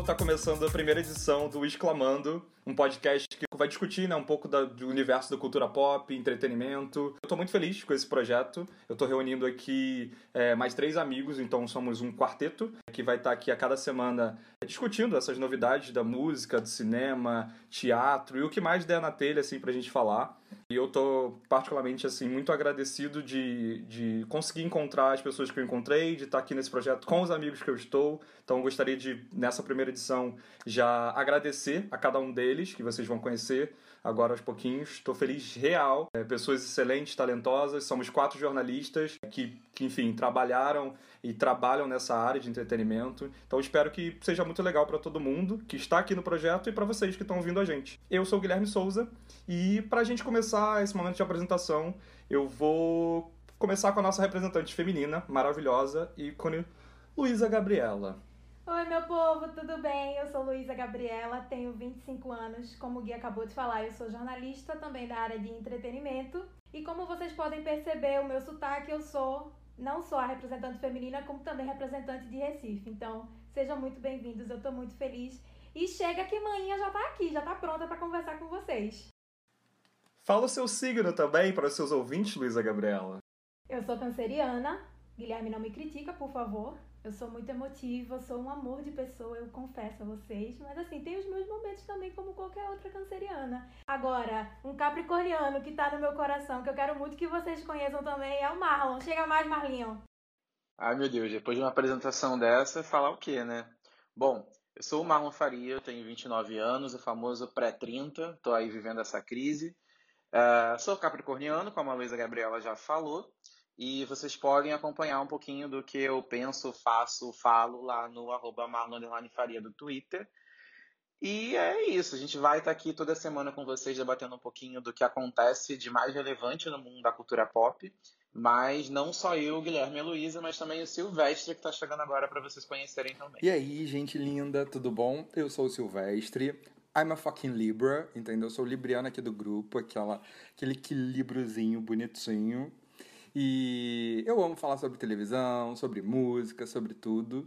pessoal, tá começando a primeira edição do Exclamando, um podcast que vai discutir né, um pouco da- do universo da cultura pop, entretenimento. Eu tô muito feliz com esse projeto. Eu tô reunindo aqui é, mais três amigos, então somos um quarteto que vai estar aqui a cada semana discutindo essas novidades da música, do cinema, teatro e o que mais der na telha assim pra gente falar. E eu tô particularmente assim muito agradecido de, de conseguir encontrar as pessoas que eu encontrei, de estar aqui nesse projeto com os amigos que eu estou. Então eu gostaria de nessa primeira edição já agradecer a cada um deles que vocês vão conhecer agora aos pouquinhos. Estou feliz real, é, pessoas excelentes, talentosas. Somos quatro jornalistas que, que enfim trabalharam e trabalham nessa área de entretenimento. Então espero que seja muito legal para todo mundo que está aqui no projeto e para vocês que estão ouvindo a gente. Eu sou o Guilherme Souza e para a gente começar esse momento de apresentação, eu vou começar com a nossa representante feminina, maravilhosa, ícone, Luísa Gabriela. Oi, meu povo, tudo bem? Eu sou Luísa Gabriela, tenho 25 anos. Como o Gui acabou de falar, eu sou jornalista também da área de entretenimento. E como vocês podem perceber, o meu sotaque, eu sou não só a representante feminina, como também representante de Recife. Então, sejam muito bem-vindos, eu tô muito feliz. E chega que manhã já tá aqui, já tá pronta para conversar com vocês. Fala o seu signo também para os seus ouvintes, Luísa Gabriela. Eu sou canceriana. Guilherme, não me critica, por favor. Eu sou muito emotiva, sou um amor de pessoa, eu confesso a vocês. Mas assim, tem os meus momentos também, como qualquer outra canceriana. Agora, um capricorniano que tá no meu coração, que eu quero muito que vocês conheçam também, é o Marlon. Chega mais, Marlinho. Ai meu Deus, depois de uma apresentação dessa, falar o quê, né? Bom, eu sou o Marlon Faria, tenho 29 anos, o famoso pré-30, tô aí vivendo essa crise. Ah, sou capricorniano, como a Luísa Gabriela já falou, e vocês podem acompanhar um pouquinho do que eu penso, faço, falo lá no arroba Faria do Twitter. E é isso, a gente vai estar aqui toda semana com vocês debatendo um pouquinho do que acontece de mais relevante no mundo da cultura pop. Mas não só eu, Guilherme e Luísa, mas também o Silvestre, que está chegando agora para vocês conhecerem também. E aí, gente linda, tudo bom? Eu sou o Silvestre. I'm a fucking Libra, entendeu? Eu sou o libriano aqui do grupo, aquela, aquele equilíbriozinho bonitinho. E eu amo falar sobre televisão, sobre música, sobre tudo.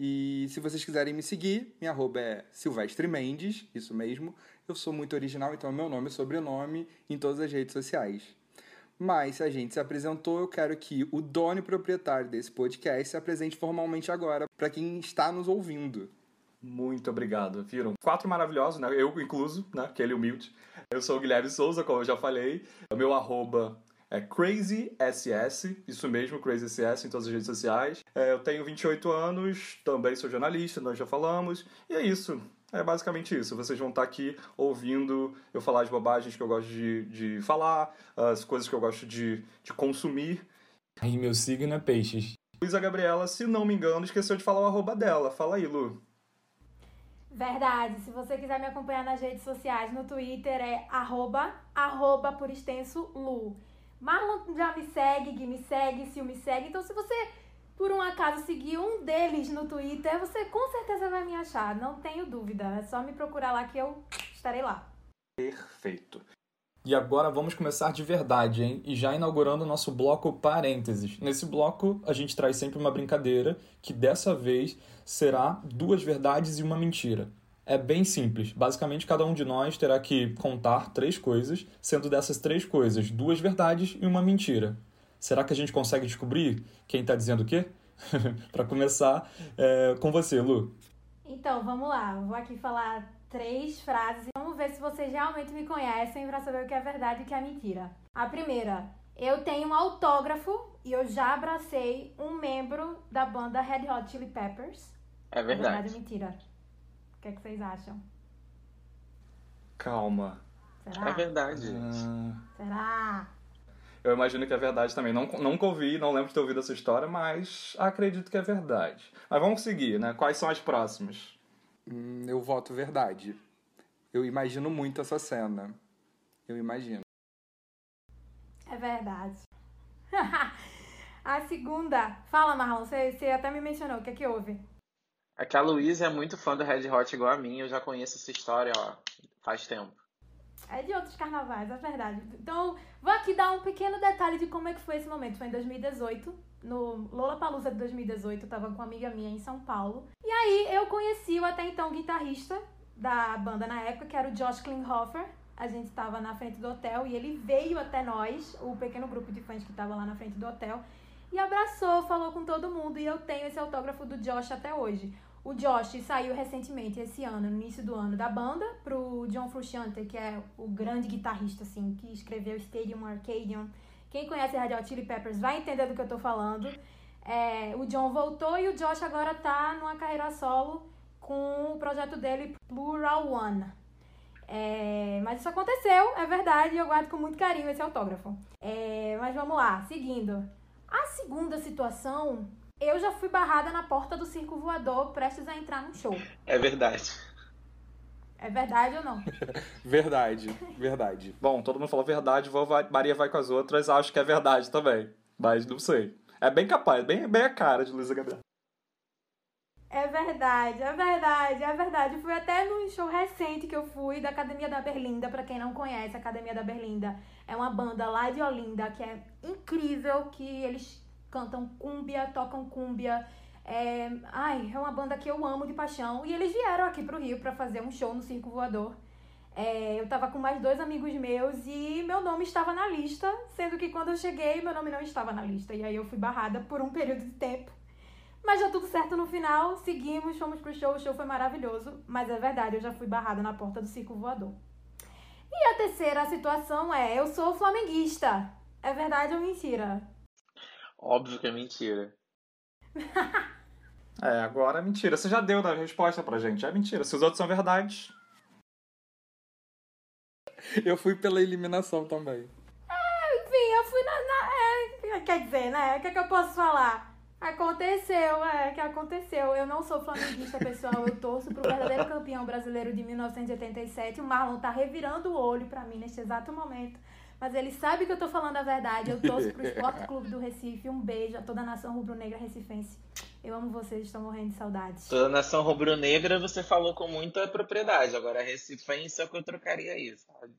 E se vocês quiserem me seguir, minha arroba é Silvestre Mendes, isso mesmo. Eu sou muito original, então é meu nome e sobrenome em todas as redes sociais. Mas se a gente se apresentou, eu quero que o dono e proprietário desse podcast se apresente formalmente agora para quem está nos ouvindo. Muito obrigado. Viram? Quatro maravilhosos, né? Eu incluso, né? Aquele humilde. Eu sou o Guilherme Souza, como eu já falei. O meu arroba é CrazySS, isso mesmo, CrazySS em todas as redes sociais. É, eu tenho 28 anos, também sou jornalista, nós já falamos. E é isso. É basicamente isso. Vocês vão estar aqui ouvindo eu falar as bobagens que eu gosto de, de falar, as coisas que eu gosto de, de consumir. E meu signo é peixes. Luísa Gabriela, se não me engano, esqueceu de falar o arroba dela. Fala aí, Lu. Verdade, se você quiser me acompanhar nas redes sociais, no Twitter é arroba, arroba por extenso Lu. Marlon já me segue, Gui me segue, Sil me segue. Então, se você, por um acaso, seguir um deles no Twitter, você com certeza vai me achar. Não tenho dúvida. É só me procurar lá que eu estarei lá. Perfeito. E agora vamos começar de verdade, hein? E já inaugurando o nosso bloco Parênteses. Nesse bloco, a gente traz sempre uma brincadeira, que dessa vez será duas verdades e uma mentira. É bem simples. Basicamente, cada um de nós terá que contar três coisas, sendo dessas três coisas duas verdades e uma mentira. Será que a gente consegue descobrir quem está dizendo o quê? Para começar, é, com você, Lu. Então, vamos lá. Vou aqui falar três frases. Vamos ver se vocês realmente me conhecem para saber o que é verdade e o que é mentira. A primeira. Eu tenho um autógrafo e eu já abracei um membro da banda Red Hot Chili Peppers. É Verdade verdade. ou mentira? O que, é que vocês acham? Calma. Será? É verdade. Ah, Será? eu imagino que é verdade também. Não, nunca ouvi, não lembro de ter ouvido essa história, mas acredito que é verdade. Mas vamos seguir, né? Quais são as próximas? Hum, eu voto verdade. Eu imagino muito essa cena. Eu imagino. É verdade. A segunda. Fala, Marlon. Você, você até me mencionou. O que é que houve? É que a Luísa é muito fã do Red Hot igual a mim, eu já conheço essa história, ó, faz tempo. É de outros carnavais, é verdade. Então, vou aqui dar um pequeno detalhe de como é que foi esse momento. Foi em 2018, no Lollapalooza de 2018, eu tava com uma amiga minha em São Paulo. E aí eu conheci o até então guitarrista da banda na época, que era o Josh Klinghoffer. A gente estava na frente do hotel e ele veio até nós, o pequeno grupo de fãs que estava lá na frente do hotel, e abraçou, falou com todo mundo. E eu tenho esse autógrafo do Josh até hoje. O Josh saiu recentemente, esse ano, no início do ano, da banda, pro John Frusciante, que é o grande guitarrista, assim, que escreveu Stadium Arcadium. Quem conhece Red Hot Chili Peppers vai entender do que eu tô falando. É, o John voltou e o Josh agora tá numa carreira solo com o projeto dele, Plural One. É, mas isso aconteceu, é verdade, e eu guardo com muito carinho esse autógrafo. É, mas vamos lá, seguindo. A segunda situação, eu já fui barrada na porta do circo voador prestes a entrar num show. É verdade. É verdade ou não? verdade, verdade. Bom, todo mundo falou verdade, vou, vai, Maria vai com as outras, acho que é verdade também. Mas não sei. É bem capaz, bem, bem a cara de Luísa Gabriel. É verdade, é verdade, é verdade. Fui até num show recente que eu fui da Academia da Berlinda. Para quem não conhece, a Academia da Berlinda é uma banda lá de Olinda que é incrível, que eles cantam cúmbia, tocam cúmbia. É... Ai, é uma banda que eu amo de paixão. E eles vieram aqui pro Rio para fazer um show no Circo Voador. É, eu tava com mais dois amigos meus e meu nome estava na lista, sendo que quando eu cheguei, meu nome não estava na lista. E aí eu fui barrada por um período de tempo. Mas deu tudo certo no final, seguimos, fomos pro show, o show foi maravilhoso. Mas é verdade, eu já fui barrada na porta do circo voador. E a terceira situação é: eu sou flamenguista. É verdade ou mentira? Óbvio que é mentira. é, agora é mentira. Você já deu a resposta pra gente. É mentira. Se os outros são verdades. Eu fui pela eliminação também. É, enfim, eu fui na. na é, quer dizer, né? O que, é que eu posso falar? Aconteceu, é, que aconteceu. Eu não sou flamenguista, pessoal. Eu torço pro verdadeiro campeão brasileiro de 1987. O Marlon tá revirando o olho para mim neste exato momento. Mas ele sabe que eu tô falando a verdade. Eu torço pro Esporte Clube do Recife. Um beijo a toda a nação rubro-negra recifense. Eu amo vocês, estou morrendo de saudades. Toda a nação rubro-negra você falou com muita propriedade. Agora, recifense é o que eu trocaria isso, sabe?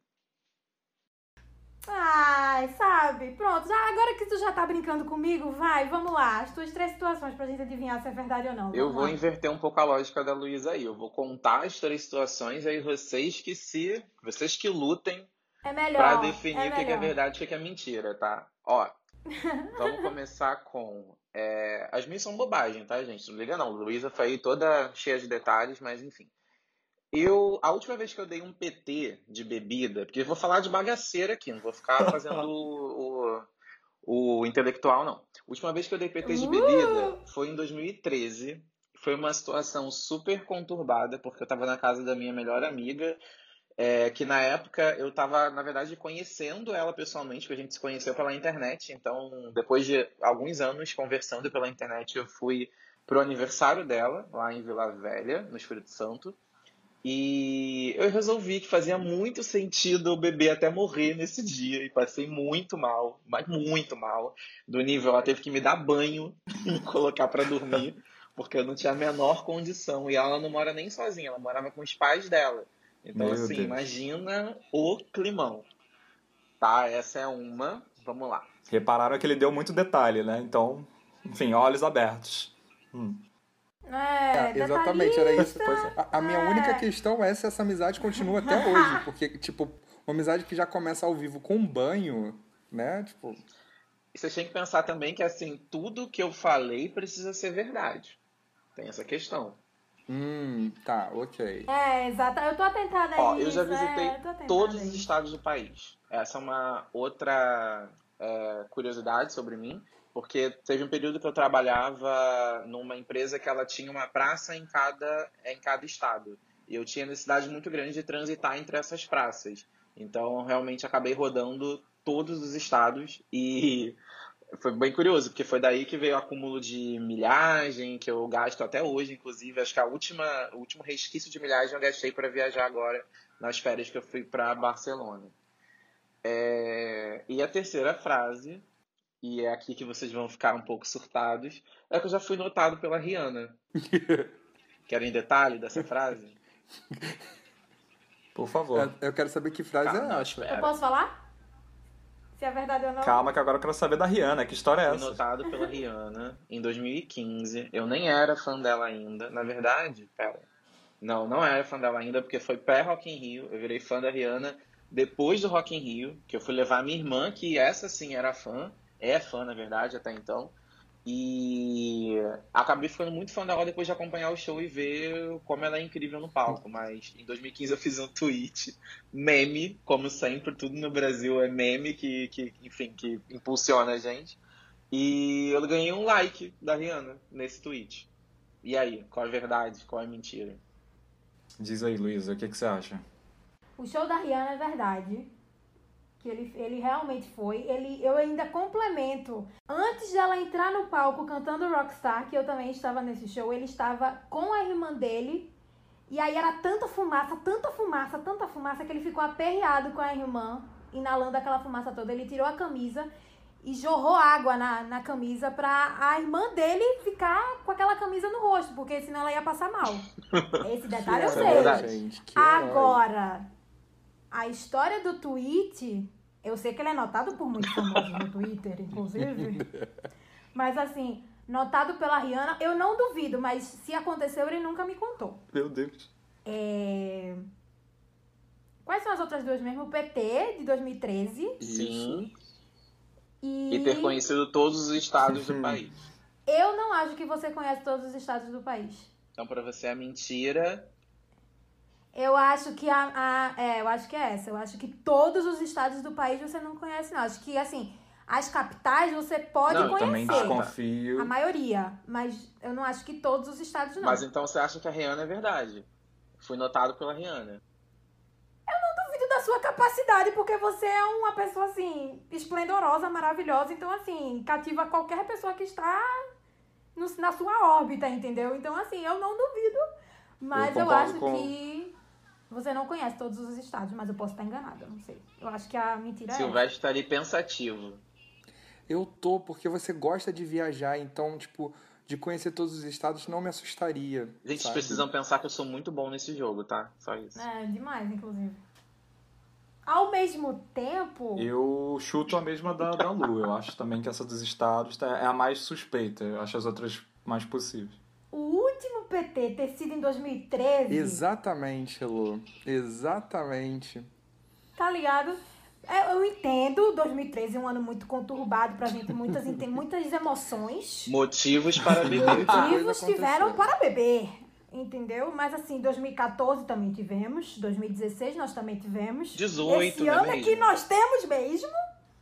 Ai, sabe? Pronto, já, agora que tu já tá brincando comigo, vai, vamos lá. As tuas três situações pra gente adivinhar se é verdade ou não. Eu vou lá. inverter um pouco a lógica da Luísa aí. Eu vou contar as três situações e aí vocês que se. Vocês que lutem é melhor, pra definir é o que é verdade e o que é mentira, tá? Ó, vamos começar com. É, as minhas são bobagem, tá, gente? Não liga não. Luísa foi aí toda cheia de detalhes, mas enfim. Eu, a última vez que eu dei um PT de bebida, porque eu vou falar de bagaceira aqui, não vou ficar fazendo o, o, o, intelectual, não. A última vez que eu dei PT de bebida foi em 2013. Foi uma situação super conturbada, porque eu estava na casa da minha melhor amiga, é, que na época eu estava, na verdade, conhecendo ela pessoalmente, porque a gente se conheceu pela internet. Então, depois de alguns anos conversando pela internet, eu fui pro aniversário dela, lá em Vila Velha, no Espírito Santo. E eu resolvi que fazia muito sentido eu beber até morrer nesse dia. E passei muito mal, mas muito mal. Do nível, ela teve que me dar banho e me colocar para dormir, porque eu não tinha a menor condição. E ela não mora nem sozinha, ela morava com os pais dela. Então, Meu assim, Deus. imagina o climão. Tá, essa é uma. Vamos lá. Repararam que ele deu muito detalhe, né? Então, enfim, olhos abertos. Hum. É, é, exatamente, era isso. A, a minha é. única questão é se essa amizade continua até hoje. Porque, tipo, uma amizade que já começa ao vivo com um banho, né? Tipo. E você tem que pensar também que, assim, tudo que eu falei precisa ser verdade. Tem essa questão. Hum, tá, ok. É, exato. Eu tô atentada Ó, eu já visitei é, todos os estados do país. Essa é uma outra é, curiosidade sobre mim. Porque teve um período que eu trabalhava numa empresa que ela tinha uma praça em cada, em cada estado. E eu tinha necessidade muito grande de transitar entre essas praças. Então, realmente acabei rodando todos os estados e foi bem curioso, porque foi daí que veio o acúmulo de milhagem, que eu gasto até hoje, inclusive. Acho que a última, o último resquício de milhagem eu gastei para viajar agora nas férias que eu fui para Barcelona. É... E a terceira frase e é aqui que vocês vão ficar um pouco surtados, é que eu já fui notado pela Rihanna. Querem detalhe dessa frase? Por favor. Eu, eu quero saber que frase Calma, é não. Eu posso falar? Se é verdade ou não? Calma, que agora eu quero saber da Rihanna. Que história é Fui essa? notado pela Rihanna em 2015. Eu nem era fã dela ainda. Na verdade, pera. Não, não era fã dela ainda, porque foi pré-Rock in Rio. Eu virei fã da Rihanna depois do Rock in Rio, que eu fui levar a minha irmã, que essa sim era fã. É fã, na verdade, até então. E acabei ficando muito fã dela depois de acompanhar o show e ver como ela é incrível no palco. Mas em 2015 eu fiz um tweet, meme, como sempre, tudo no Brasil é meme que, que enfim, que impulsiona a gente. E eu ganhei um like da Rihanna nesse tweet. E aí, qual é a verdade? Qual é a mentira? Diz aí, Luísa, o que, que você acha? O show da Rihanna é verdade. Que ele, ele realmente foi. Ele, eu ainda complemento. Antes dela entrar no palco cantando Rockstar, que eu também estava nesse show, ele estava com a irmã dele. E aí era tanta fumaça, tanta fumaça, tanta fumaça, que ele ficou aperreado com a irmã, inalando aquela fumaça toda. Ele tirou a camisa e jorrou água na, na camisa pra a irmã dele ficar com aquela camisa no rosto, porque senão ela ia passar mal. Esse detalhe eu sei. Agora, a história do tweet, eu sei que ele é notado por muitos famosos no Twitter, inclusive. Mas assim, notado pela Rihanna, eu não duvido, mas se aconteceu, ele nunca me contou. Meu Deus. É... Quais são as outras duas mesmo? O PT, de 2013. Sim. E, E ter conhecido todos os estados do país. eu não acho que você conhece todos os estados do país. Então, pra você é mentira. Eu acho que a, a- É, eu acho que é essa. Eu acho que todos os estados do país você não conhece, não. Acho que, assim, as capitais você pode Não, Eu também conhecer. desconfio. A maioria. Mas eu não acho que todos os estados, não. Mas então você acha que a Rihanna é verdade? Fui notado pela Rihanna. duvido da sua capacidade, porque você é uma pessoa, assim, esplendorosa, maravilhosa. Então, assim, cativa qualquer pessoa que está no- na sua órbita, entendeu? Então, assim, eu não duvido. Mas Eu eu, acho com- que você não conhece todos os estados, mas eu posso estar enganada, não sei. Eu acho que a mentira é essa. Silvestre tá ali pensativo. Eu tô, porque você gosta de viajar, então, tipo, de conhecer todos os estados não me assustaria. Gente, vocês sabe? precisam pensar que eu sou muito bom nesse jogo, tá? Só isso. É, demais, inclusive. Ao mesmo tempo, Eu chuto a mesma da, da Lu. Eu acho também que essa dos estados tá- é a mais suspeita. Eu acho as outras mais possíveis. o último PT ter sido em 2013, Exatamente, Lu. Exatamente. tá ligado? É, Eu entendo, 2013 é um ano muito conturbado pra gente, muitas, tem muitas emoções. Motivos para beber. Motivos tiveram para beber, entendeu? Mas assim, 2014 também tivemos, 2016 nós também tivemos. 18, Esse não é ano é que nós temos mesmo.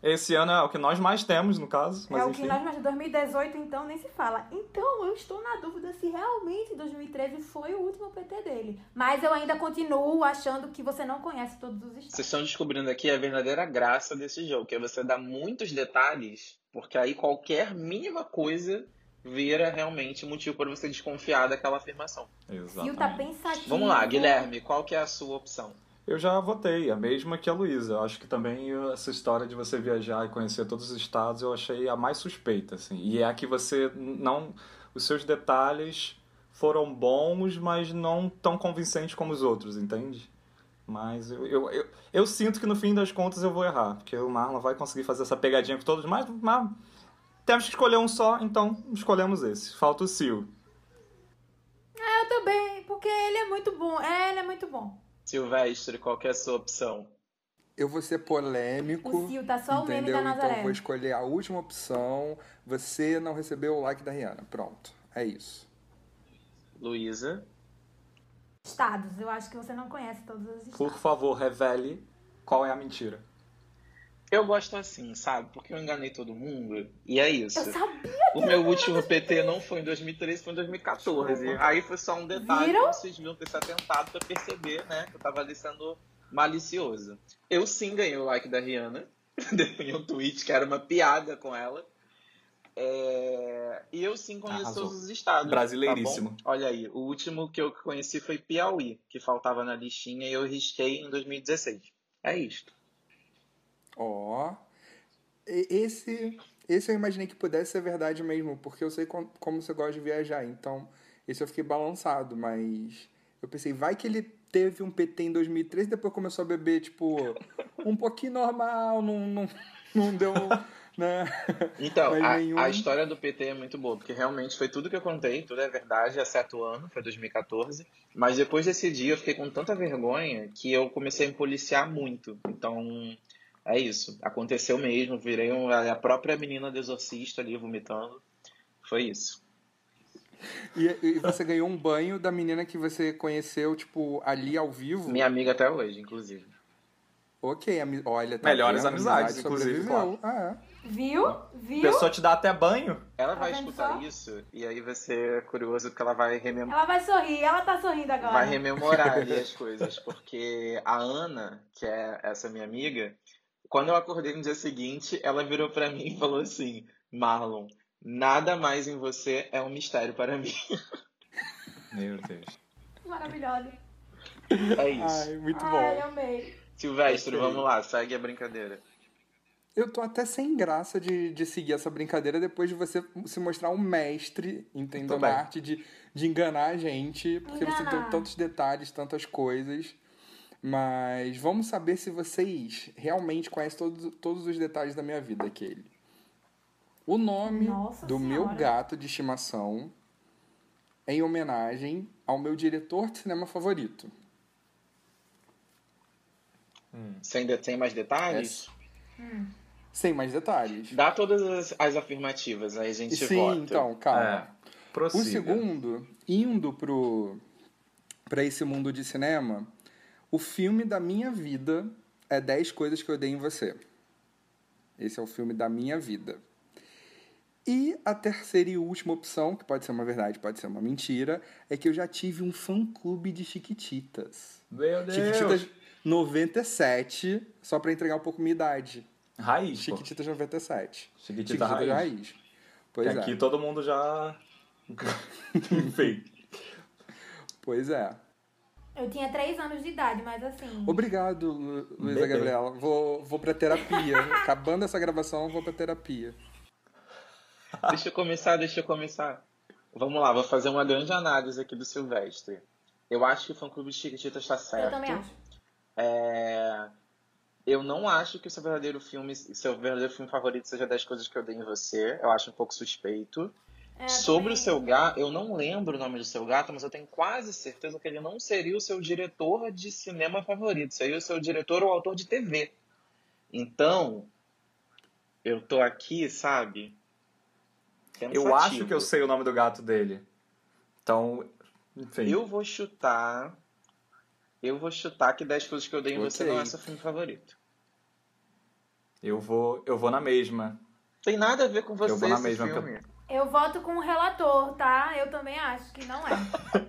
Esse ano é o que nós mais temos, no caso. Mas é o enfim. que nós, mas 2018 então nem se fala. Então eu estou na dúvida se realmente 2013 foi o último PT dele. Mas eu ainda continuo achando que você não conhece todos os estados. Vocês estão descobrindo aqui a verdadeira graça desse jogo, que é você dar muitos detalhes, porque aí qualquer mínima coisa vira realmente motivo para você desconfiar daquela afirmação. Fio Exatamente. tá pensativo. Vamos lá, Guilherme, qual que é a sua opção? Eu já votei, a mesma que a Luísa. Acho que também essa história de você viajar e conhecer todos os estados eu achei a mais suspeita, assim. E é a que você não. Os seus detalhes foram bons, mas não tão convincentes como os outros, entende? Mas eu, eu, eu, eu sinto que no fim das contas eu vou errar, porque o Marlon vai conseguir fazer essa pegadinha com todos, mas, mas temos que escolher um só, então escolhemos esse. Falta o Sil. Eu também, porque ele é muito bom. É, ele é muito bom. Silvestre, qual que é a sua opção? Eu vou ser polêmico. O Sil tá só o meme da Então Nazaré. eu vou escolher a última opção. Você não recebeu o like da Rihanna. Pronto. É isso. Luísa? Estados, eu acho que você não conhece todos os estados. Por favor, revele qual é a mentira. Eu gosto assim, sabe? Porque eu enganei todo mundo. E é isso. Eu sabia. O meu último PT não foi em 2013, foi em 2014. Aí foi só um detalhe Viram? que vocês deviam ter se atentado pra perceber, né? Que eu tava ali sendo malicioso. Eu sim ganhei o like da Rihanna. Depois um tweet que era uma piada com ela. É, E eu sim conheço Arrasou. todos os estados. Brasileiríssimo. tá bom? Olha aí, o último que eu conheci foi Piauí, que faltava na listinha e eu risquei em 2016. É isto. Ó. E- Esse, esse eu imaginei que pudesse ser verdade mesmo, porque eu sei com- como você gosta de viajar. Então, Esse eu fiquei balançado, mas eu pensei, vai que ele teve um PT em 2013 depois começou a beber, tipo, um pouquinho normal, não, não, não deu. Né? Então, a, nenhum... a, história do PT é muito boa, porque realmente foi tudo que eu contei, tudo é verdade, exceto o ano, foi 2014. Mas depois desse dia eu fiquei com tanta vergonha que eu comecei a me policiar muito. Então, é isso. Aconteceu mesmo, virei a própria menina do exorcista ali vomitando. Foi isso. E, e, você ganhou um banho da menina que você conheceu, tipo, ali ao vivo? Minha amiga até hoje, inclusive. Ok, olha, tá Melhores vendo? amizades, inclusive. Claro. Ah, é. Viu? Viu? A pessoa te dá até banho. Ela tá vai escutar só? isso e aí vai ser curioso porque ela vai rememorar. Ela vai sorrir, ela tá sorrindo agora. Vai rememorar ali as coisas, porque a Ana, que é essa minha amiga, quando eu acordei no dia seguinte, ela virou para mim e falou assim: Marlon, nada mais em você é um mistério para mim. Meu Deus. Maravilhosa. É isso. Ai, muito Ai, bom. Ai, amei. Silvestre, vamos lá, segue a brincadeira. Eu tô até sem graça de, de seguir essa brincadeira depois de você se mostrar um mestre, entendeu? Na arte de, de enganar a gente, porque Enganar. você deu tantos detalhes, tantas coisas. Mas vamos saber se vocês realmente conhecem todos, todos os detalhes da minha vida, aquele. O nome Nossa do Senhora. meu gato de estimação é em homenagem ao meu diretor de cinema favorito. Sem, de- sem mais detalhes? Sem mais detalhes. Dá todas as, as afirmativas, aí a gente Sim, vota. então, calma. É. O segundo, indo pro para esse mundo de cinema, o filme da minha vida é 10 coisas que eu odeio em você. Esse é o filme da minha vida. E a terceira e última opção, que pode ser uma verdade, pode ser uma mentira, é que eu já tive um fã-clube de Chiquititas. Meu Deus. Chiquititas 97, só pra entregar um pouco minha idade. Raiz, pô. Chiquititas 97. Chiquitita Chiquititas raiz. raiz. Pois Que é. aqui todo mundo já... Enfim. Pois é. Eu tinha três anos de idade, mas assim. Obrigado, Lu- Luísa Bebê. Gabriela. Vou, vou pra terapia. Acabando essa gravação, eu vou pra terapia. Deixa eu começar, deixa eu começar. Vamos lá, vou fazer uma grande análise aqui do Silvestre. Eu acho que o fã clube de Chiquititas está certo. Eu também acho. É, Eu não acho que o seu verdadeiro filme, seu verdadeiro filme favorito seja 10 coisas que eu dei em você. Eu acho um pouco suspeito. É, Sobre também- o seu gato, eu não lembro o nome do seu gato, mas eu tenho quase certeza que ele não seria o seu diretor de cinema favorito, seria o seu diretor ou autor de TV. Então, eu tô aqui, sabe? Eu acho que eu sei o nome do gato dele. Então, enfim. Eu vou chutar. Eu vou chutar que 10 coisas que eu dei em você não é seu filme favorito. Eu vou, eu vou na mesma. Tem nada a ver com você Eu vou na esse mesma, filme. Eu voto com o relator, tá? Eu também acho que não é.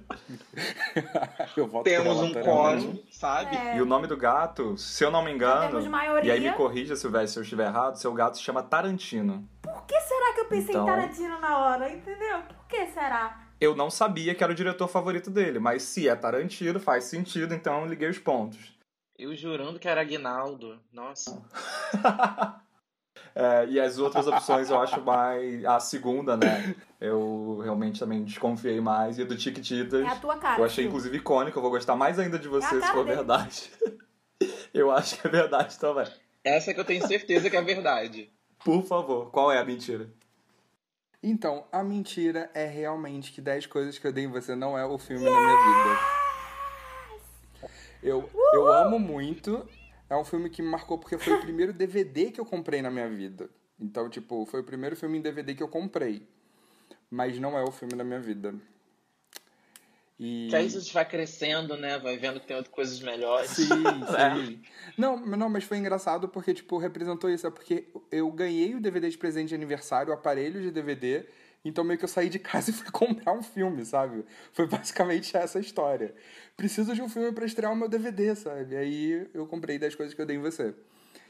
Temos um relatório. quórum, sabe? É. E o nome do gato, se eu não me engano, temos maioria. e aí me corrija, Silvestre, se eu estiver errado, seu gato se chama Tarantino. Por que será que eu pensei Então- em Tarantino na hora? Entendeu? Por que será? Eu não sabia que era o diretor favorito dele, mas se é Tarantino, faz sentido, então eu liguei os pontos. Eu jurando que era Aguinaldo. Nossa. É, e as outras opções eu acho mais. A segunda, né? Eu realmente também desconfiei mais. E do Chiquititas. É a tua cara. Eu achei inclusive icônico, eu vou gostar mais ainda de você É se for dele. verdade. eu acho que é verdade também. Essa que eu tenho certeza que é verdade. Por favor, qual é a mentira? Então, a mentira é realmente que 10 coisas que eu dei em você não é o filme da minha vida. Eu, eu amo muito. É um filme que me marcou porque foi o primeiro DVD que eu comprei na minha vida. Então, tipo, foi o primeiro filme em DVD que eu comprei. Mas não é o filme da minha vida. E... Que aí a gente vai crescendo, né? Vai vendo que tem outras coisas melhores. Sim, sim. Não, não, mas foi engraçado porque, tipo, representou isso. É porque eu ganhei o DVD de presente de aniversário, o aparelho de DVD, então meio que eu saí de casa e fui comprar um filme, sabe? Foi basicamente essa a história. Preciso de um filme pra estrear o meu DVD, sabe? Aí eu comprei 10 coisas que eu dei em você.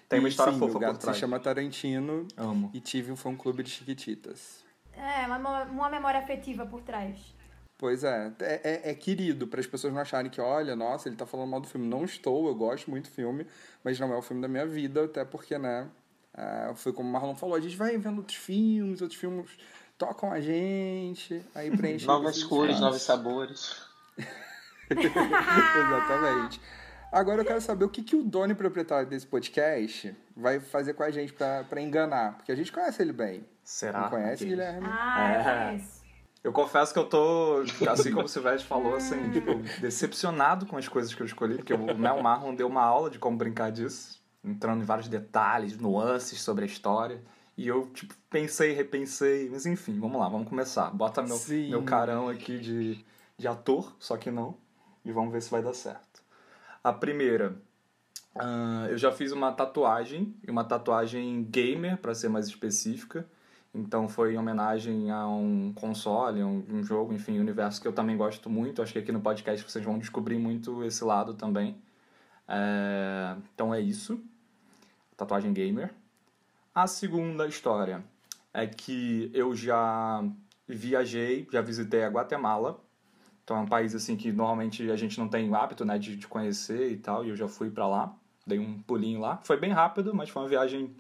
Tem uma E, história sim, fofa por gato trás. se chama Tarantino Amo. e tive um fã-clube de Chiquititas. É, uma, uma memória afetiva por trás. Pois é, é, é, é querido, para as pessoas não acharem que, olha, nossa, ele tá falando mal do filme. Não estou, eu gosto muito do filme, mas não é o filme da minha vida, até porque, né, é, foi como o Marlon falou, a gente vai vendo outros filmes, outros filmes tocam a gente, aí preenchem. Novas cores, novos sabores. Exatamente. Agora eu quero saber o que, que o dono e proprietário desse podcast vai fazer com a gente para enganar. Porque a gente conhece ele bem. Será? Não conhece, Ok. Guilherme? Ah, eu É. Eu confesso que eu tô, assim como o Silvestre falou, assim, tipo, decepcionado com as coisas que eu escolhi, porque o Mel Marlon deu uma aula de como brincar disso, entrando em vários detalhes, nuances sobre a história. E eu, tipo, pensei, repensei, mas enfim, vamos lá, vamos começar. Bota meu, Sim. meu carão aqui de, de ator, só que não, e vamos ver se vai dar certo. A primeira, ah, eu já fiz uma tatuagem, e uma tatuagem gamer, para ser mais específica. Então foi em homenagem a um console, um, um jogo, enfim, um universo que eu também gosto muito. Acho que aqui no podcast vocês vão descobrir muito esse lado também. É, Então é isso. Tatuagem gamer. A segunda história é que eu já viajei, já visitei a Guatemala. Então é um país assim que normalmente a gente não tem o hábito, né, de, de conhecer e tal, e eu já fui pra lá, dei um pulinho lá. Foi bem rápido, mas foi uma viagem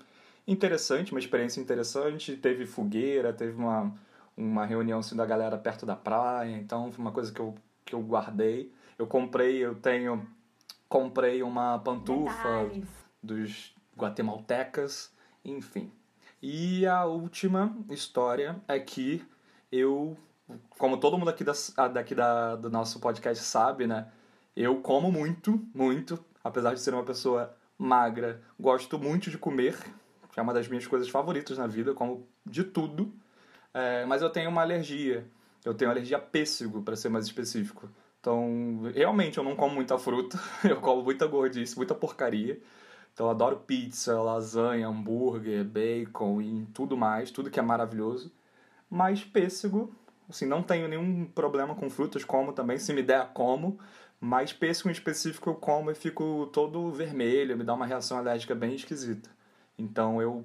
interessante, uma experiência interessante. Teve fogueira, teve uma, uma reunião assim, da galera perto da praia, então foi uma coisa que eu, que eu guardei. Eu comprei, eu tenho. Comprei uma pantufa Detalhes. dos guatemaltecas, enfim. E a última história é que eu, como todo mundo aqui, da, daqui da, do nosso podcast sabe, né? Eu como muito, muito, apesar de ser uma pessoa magra, gosto muito de comer, que é uma das minhas coisas favoritas na vida, como de tudo, É, mas eu tenho uma alergia. Eu tenho alergia a pêssego, para ser mais específico. Então, realmente, eu não como muita fruta, eu como muita gordice, muita porcaria. Então, eu adoro pizza, lasanha, hambúrguer, bacon e tudo mais, tudo que é maravilhoso. Mas pêssego, assim, não tenho nenhum problema com frutas, como também, se me der, como. Mas pêssego em específico eu como e fico todo vermelho, me dá uma reação alérgica bem esquisita. Então eu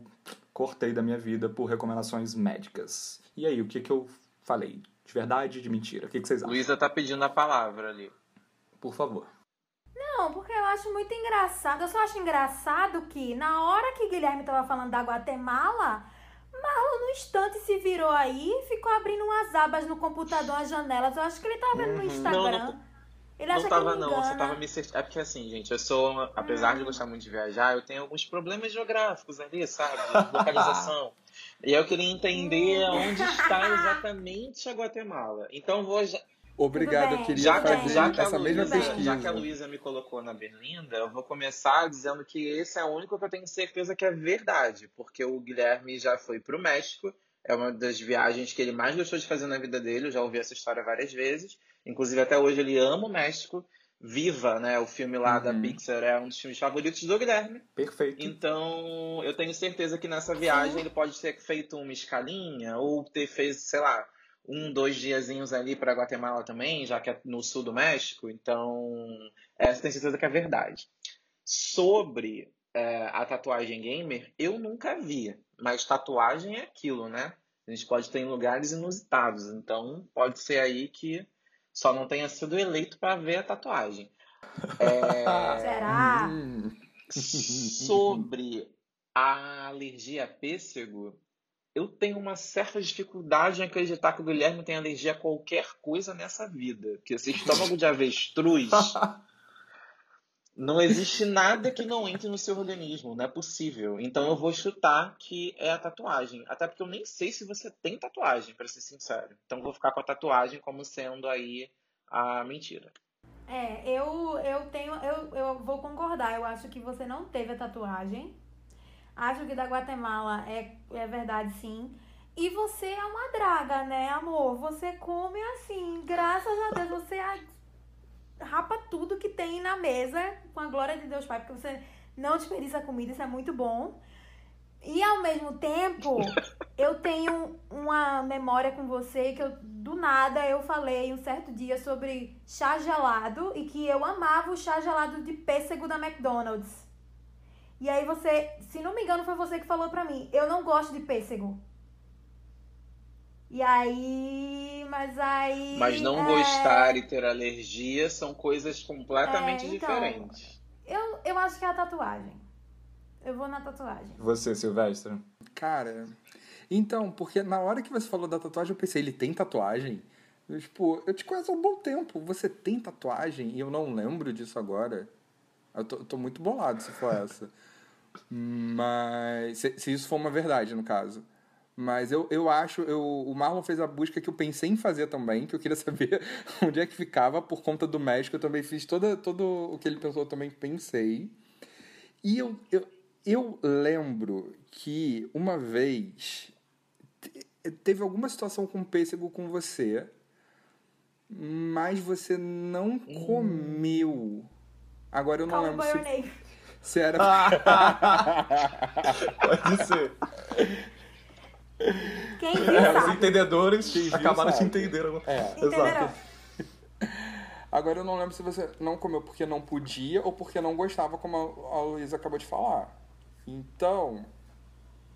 cortei da minha vida por recomendações médicas. E aí, o que, que eu falei? De verdade, de mentira? O que, que vocês acham? Luísa tá pedindo a palavra ali. Por favor. Não, porque eu acho muito engraçado. Eu só acho engraçado que na hora que Guilherme tava falando da Guatemala, Marlon no instante se virou aí e ficou abrindo umas abas no computador, as janelas. Eu acho que ele tava vendo no Instagram. Não, não ele acha Não tava, que não. engana. Você tava me. É porque assim, gente, eu sou, apesar de gostar muito de viajar, eu tenho alguns problemas geográficos ali, sabe? Localização. e eu queria entender onde está exatamente a Guatemala. Então vou. Obrigado, eu queria Já que, fazer já que a essa mesma Luísa, pesquisa. já que a Luísa me colocou na Berlinda, eu vou começar dizendo que esse é o único que eu tenho certeza que é verdade, porque o Guilherme já foi pro México, é uma das viagens que ele mais gostou de fazer na vida dele, eu já ouvi essa história várias vezes, inclusive até hoje ele ama o México. Viva, né? O filme lá da Uhum. Pixar é um dos filmes favoritos do Guilherme. Perfeito. Então, eu tenho certeza que nessa viagem ele pode ter feito uma escalinha ou ter feito, sei lá, um, dois diazinhos ali para Guatemala também, já que é no sul do México. Então, essa tenho certeza que é verdade. Sobre é, a tatuagem gamer, eu nunca vi, mas tatuagem é aquilo, né? A gente pode ter em lugares inusitados, então pode ser aí que só não tenha sido eleito para ver a tatuagem. É, Será? Sobre a alergia a pêssego, eu tenho uma certa dificuldade em acreditar que o Guilherme tem alergia a qualquer coisa nessa vida. Que esse estômago de avestruz. Não existe nada que não entre no seu organismo, não é possível. Então eu vou chutar que é a tatuagem. Até porque eu nem sei se você tem tatuagem, pra ser sincero. Então eu vou ficar com a tatuagem como sendo aí a mentira. É, eu, eu tenho. Eu, eu vou concordar. Eu acho que você não teve a tatuagem. Acho que da Guatemala é, é verdade, sim. E você é uma draga, né, amor? Você come assim, graças a Deus, você rapa tudo que tem na mesa, com a glória de Deus Pai, porque você não desperdiça comida, isso é muito bom. E ao mesmo tempo, eu tenho uma memória com você que eu, do nada eu falei um certo dia sobre chá gelado e que eu amava o chá gelado de pêssego da McDonald's. E aí você, se não me engano, foi você que falou pra mim, eu não gosto de pêssego. E aí, mas aí. Mas não é, gostar e ter alergia são coisas completamente É, então. diferentes. Eu, eu acho que é a tatuagem. Eu vou na tatuagem. Você, Silvestre? Cara, Então, porque na hora que você falou da tatuagem, eu pensei, ele tem tatuagem? Eu, tipo, eu te conheço há um bom tempo. Você tem tatuagem? E eu não lembro disso agora. Eu tô, eu tô muito bolado se for essa. Mas. Se, se, isso for uma verdade, no caso. Mas eu, eu acho. Eu, o Marlon fez a busca que eu pensei em fazer também, que eu queria saber onde é que ficava por conta do México. Eu também fiz toda, todo o que ele pensou, eu também pensei. E eu, eu, eu lembro que uma vez teve alguma situação com pêssego com você, mas você não hum. comeu. Agora eu não Call lembro se, se era. Pode ser. Quem viu é, Os entendedores Quem acabaram de entender. É. Exato. Agora eu não lembro se você não comeu porque não podia ou porque não gostava, como a Luísa acabou de falar. Então,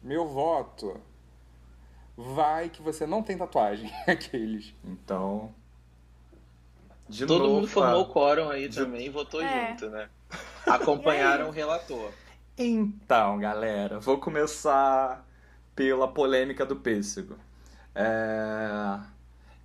meu voto vai que você não tem tatuagem, aqueles. Então. De Todo novo, mundo formou o quórum aí de... também e votou é. junto, né? Acompanharam o relator. Então, galera, vou começar pela polêmica do pêssego. É...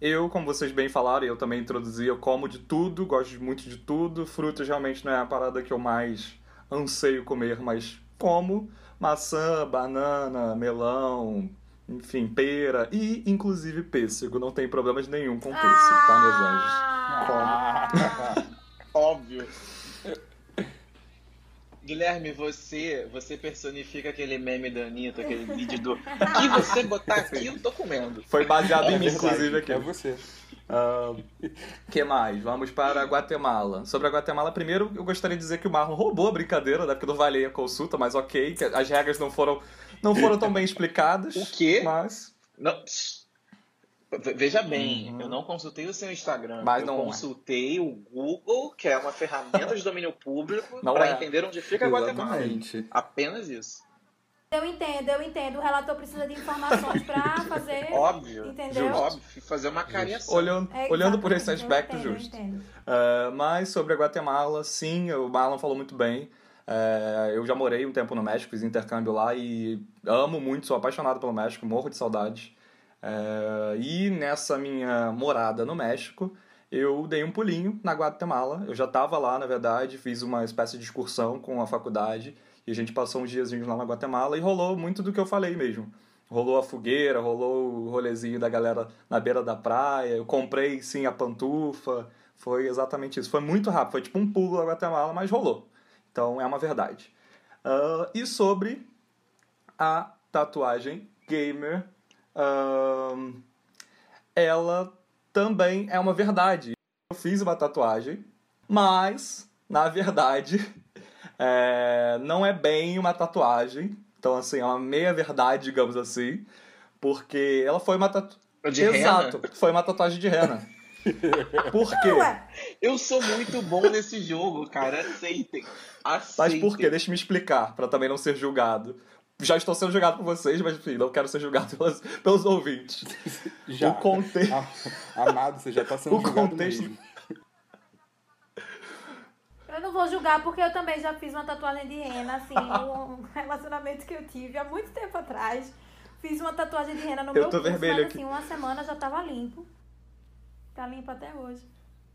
Eu, como vocês bem falaram, eu também introduzi, eu como de tudo, gosto muito de tudo. Frutas realmente não é a parada que eu mais anseio comer, mas como maçã, banana, melão, enfim, pera e inclusive pêssego. Não tem problemas nenhum com pêssego, ah! tá, meus anjos? Como? Óbvio. Guilherme, você, você personifica aquele meme da Anitta, aquele vídeo do que você botar aqui, eu tô comendo. Foi baseado é em mim, inclusive, aqui. É você. Uh, que mais? Vamos para a Guatemala. Sobre a Guatemala, primeiro eu gostaria de dizer que o Marlon roubou a brincadeira, né? Porque não valei a consulta, mas ok, que as regras não foram, não foram tão bem explicadas. O quê? Mas. Não. Veja bem, uhum. eu não consultei o seu Instagram. Mas eu não é. consultei é. o Google, que é uma ferramenta de domínio público, para é. entender onde fica a Guatemala. Apenas isso. Eu entendo, eu entendo. O relator precisa de informações para fazer. Óbvio. Entendeu? Justo. Óbvio, fazer uma cariação. Olhando, é, olhando por esse aspecto, eu entendo, justo. Uh, mas sobre a Guatemala, sim, o Marlon falou muito bem. Uh, eu já morei um tempo no México, fiz intercâmbio lá e amo muito, sou apaixonado pelo México, morro de saudade. Uh, e nessa minha morada no México, eu dei um pulinho na Guatemala. Eu já estava lá, na verdade, fiz uma espécie de excursão com a faculdade e a gente passou uns diazinhos lá na Guatemala e rolou muito do que eu falei mesmo. Rolou a fogueira, rolou o rolezinho da galera na beira da praia. Eu comprei, sim, a pantufa. Foi exatamente isso. Foi muito rápido, foi tipo um pulo da Guatemala, mas rolou. Então é uma verdade. Uh, e sobre a tatuagem gamer, uh, ela também é uma verdade. Eu fiz uma tatuagem, mas, na verdade, é, não é bem uma tatuagem. Então, assim, é uma meia-verdade, digamos assim. Porque ela foi uma tatuagem. Exato, rena? foi uma tatuagem de rena. Por quê? Eu sou muito bom nesse jogo, cara. Aceitem. Aceitem. Mas por quê? Deixa me explicar, para também não ser julgado. Já estou sendo julgado por vocês, mas enfim, não quero ser julgado pelos, pelos ouvintes. Já. O contexto. Amado, você já está sendo o julgado. Contexto... Mesmo. Eu não vou julgar porque eu também já fiz uma tatuagem de rena, assim, um relacionamento que eu tive há muito tempo atrás. Fiz uma tatuagem de rena no eu meu tô curso, vermelho mas aqui. assim, uma semana já tava limpo. Tá limpo até hoje.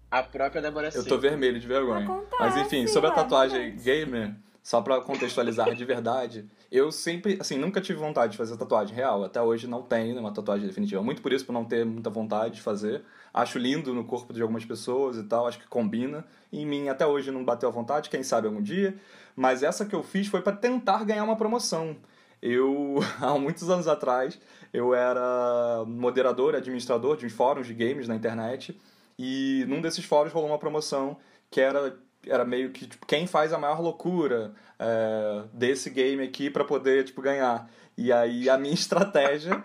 A própria Débora Eu tô vermelho de vergonha. Acontece, Mas enfim, sobre a tatuagem gamer, só pra contextualizar de verdade, eu sempre, assim, nunca tive vontade de fazer tatuagem real. Até hoje não tenho uma tatuagem definitiva. Muito por isso, por não ter muita vontade de fazer. Acho lindo no corpo de algumas pessoas e tal, acho que combina. Em mim, até hoje, não bateu a vontade, quem sabe algum dia. Mas essa que eu fiz foi para tentar ganhar uma promoção. Eu, há muitos anos atrás, eu era moderador, administrador de uns fóruns de games na internet. E num desses fóruns rolou uma promoção que era, era meio que tipo, quem faz a maior loucura é, desse game aqui para poder tipo, ganhar. E aí a minha estratégia,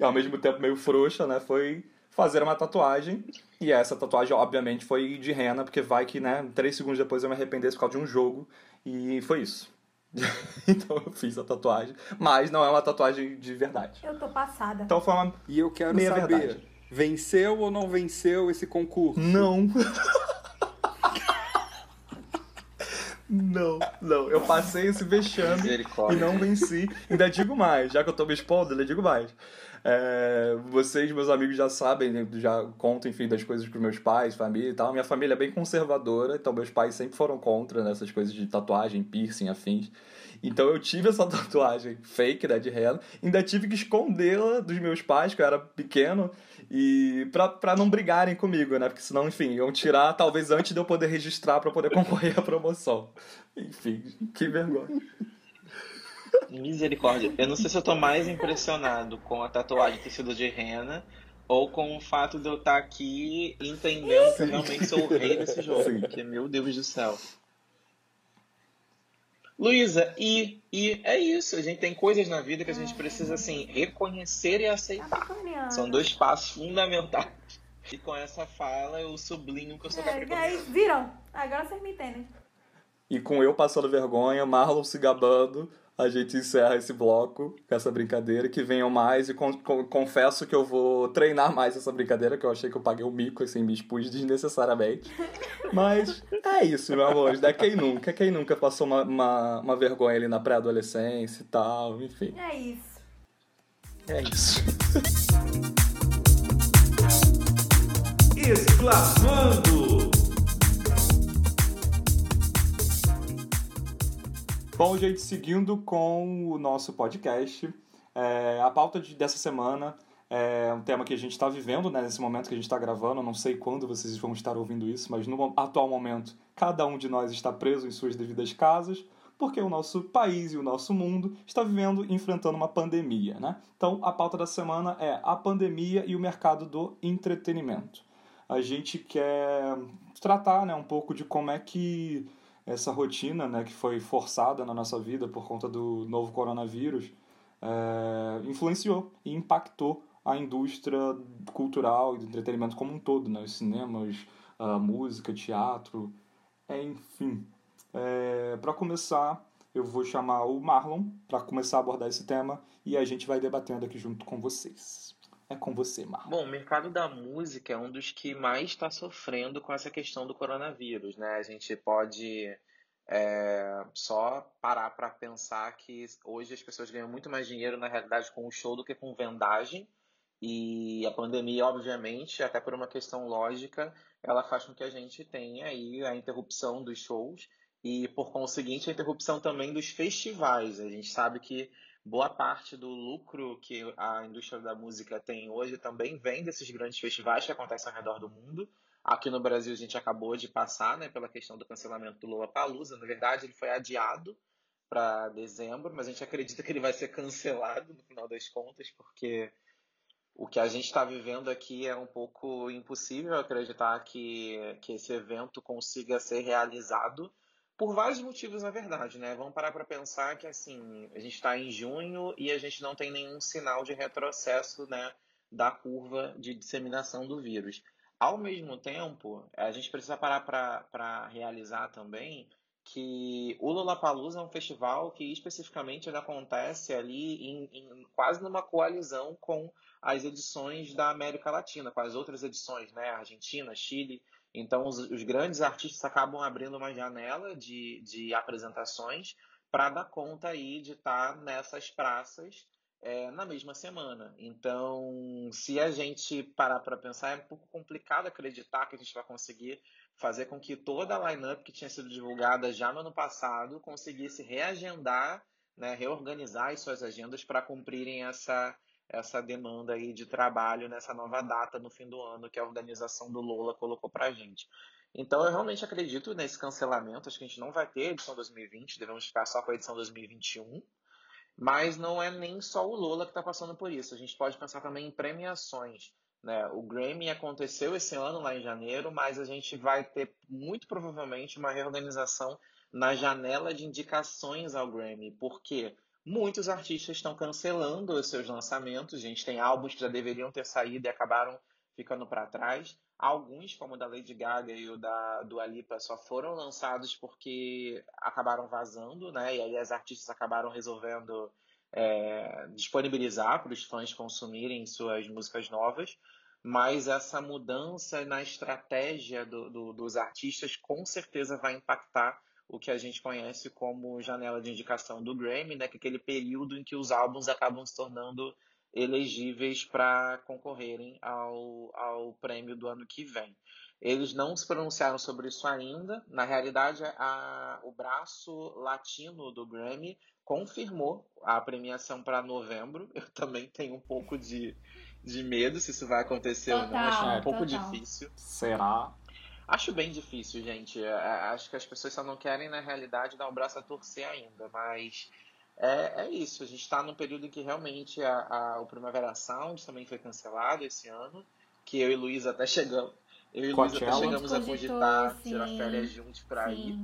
ao mesmo tempo meio frouxa, né, foi fazer uma tatuagem. E essa tatuagem, obviamente, foi de rena, porque vai que, né, três segundos depois eu me arrependesse por causa de um jogo. E foi isso. então eu fiz a tatuagem. Mas não é uma tatuagem de verdade. Eu tô passada. Então foi uma. E eu quero Meia saber, verdade. venceu ou não venceu esse concurso? Não. Não, não. Eu passei esse vexame e não venci. Ainda digo mais, já que eu tô me expondo, ainda digo mais. É, vocês, meus amigos, já sabem, né, já conto, enfim, das coisas pros meus pais, família e tal. Minha família é bem conservadora, então meus pais sempre foram contra nessas coisas de tatuagem, piercing, afins. Então eu tive essa tatuagem fake, né, de rena, ainda tive que escondê-la dos meus pais, que eu era pequeno, e pra, pra não brigarem comigo, né, porque senão, enfim, iam tirar talvez antes de eu poder registrar para poder concorrer à promoção. Enfim, que vergonha. Misericórdia. Eu não sei se eu tô mais impressionado com a tatuagem ter sido de rena ou com o fato de eu estar tá aqui entendendo que eu realmente sou o rei desse jogo. Sim. Porque, meu Deus do céu. Luísa, e, e é isso. A gente tem coisas na vida que a gente precisa, assim, reconhecer e aceitar. Tá São dois passos fundamentais. E com essa fala eu sublinho que eu sou é, capricorniano. Viram? Agora vocês me entendem. E com eu passando vergonha, Marlon se gabando, a gente encerra esse bloco com essa brincadeira. Que venham mais e con con confesso que eu vou treinar mais essa brincadeira, que eu achei que eu paguei o um mico, assim, me expus desnecessariamente. Mas é isso, meu amor. Da quem nunca? Quem nunca passou uma, uma, uma vergonha ali na pré-adolescência e tal, enfim. É isso. É isso. Exclamando! Bom, gente, seguindo com o nosso podcast, é, a pauta de, dessa semana é um tema que a gente está vivendo né, nesse momento que a gente está gravando. Não sei quando vocês vão estar ouvindo isso, mas no atual momento, cada um de nós está preso em suas devidas casas, porque o nosso país e o nosso mundo está vivendo enfrentando uma pandemia. Né? Então, a pauta da semana é a pandemia e o mercado do entretenimento. A gente quer tratar né, um pouco de como é que essa rotina né, que foi forçada na nossa vida por conta do novo coronavírus é, influenciou e impactou a indústria cultural e do entretenimento como um todo, né? os cinemas, a música, teatro, é, enfim. É, para começar, eu vou chamar o Marlon para começar a abordar esse tema e a gente vai debatendo aqui junto com vocês. É com você, Marlon. Bom, o mercado da música é um dos que mais está sofrendo com essa questão do coronavírus, né? A gente pode é, só parar para pensar que hoje as pessoas ganham muito mais dinheiro na realidade com o show do que com vendagem. E a pandemia, obviamente, até por uma questão lógica, ela faz com que a gente tenha aí a interrupção dos shows e, por conseguinte, a interrupção também dos festivais. A gente sabe que boa parte do lucro que a indústria da música tem hoje também vem desses grandes festivais que acontecem ao redor do mundo. Aqui no Brasil a gente acabou de passar né, pela questão do cancelamento do Lollapalooza. Na verdade, ele foi adiado para dezembro, mas a gente acredita que ele vai ser cancelado no final das contas, porque o que a gente está vivendo aqui é um pouco impossível acreditar que, que esse evento consiga ser realizado por vários motivos, na verdade, né? Vamos parar para pensar que, assim, a gente está em junho e a gente não tem nenhum sinal de retrocesso, né, da curva de disseminação do vírus. Ao mesmo tempo, a gente precisa parar para realizar também que o Lollapalooza é um festival que especificamente acontece ali em, em, quase numa coalizão com as edições da América Latina, com as outras edições, né? Argentina, Chile, então, os, os grandes artistas acabam abrindo uma janela de, de apresentações para dar conta aí de estar tá nessas praças é, na mesma semana. Então, se a gente parar para pensar, é um pouco complicado acreditar que a gente vai conseguir fazer com que toda a lineup que tinha sido divulgada já no ano passado conseguisse reagendar, né, reorganizar as suas agendas para cumprirem essa, essa demanda aí de trabalho nessa nova data no fim do ano que a organização do Lola colocou para a gente. Então eu realmente acredito nesse cancelamento, acho que a gente não vai ter edição 2020, devemos ficar só com a edição 2021. Mas não é nem só o Lola que está passando por isso. A gente pode pensar também em premiações. Né? O Grammy aconteceu esse ano lá em janeiro, mas a gente vai ter muito provavelmente uma reorganização na janela de indicações ao Grammy. Por quê? Muitos artistas estão cancelando os seus lançamentos. Gente tem álbuns que já deveriam ter saído e acabaram ficando para trás. Alguns, como o da Lady Gaga e o da Dua Lipa, só foram lançados porque acabaram vazando, né? E aí as artistas acabaram resolvendo é, disponibilizar para os fãs consumirem suas músicas novas. Mas essa mudança na estratégia do, do, dos artistas com certeza vai impactar o que a gente conhece como janela de indicação do Grammy, né, que é aquele período em que os álbuns acabam se tornando elegíveis para concorrerem ao, ao prêmio do ano que vem. Eles não se pronunciaram sobre isso ainda. Na realidade, a, o braço latino do Grammy confirmou a premiação para novembro. Eu também tenho um pouco de, de medo se isso vai acontecer total, ou não. Acho um pouco total. difícil. Será? Acho bem difícil, gente. É, Acho que as pessoas só não querem, na realidade, dar o braço a torcer ainda. Mas é, é isso. A gente está num período em que realmente a, a- o Primavera Sound também foi cancelado esse ano. Que eu e Luiz até chegamos. Eu e Luiz até chegamos a cogitar, sim. tirar férias juntos pra ir.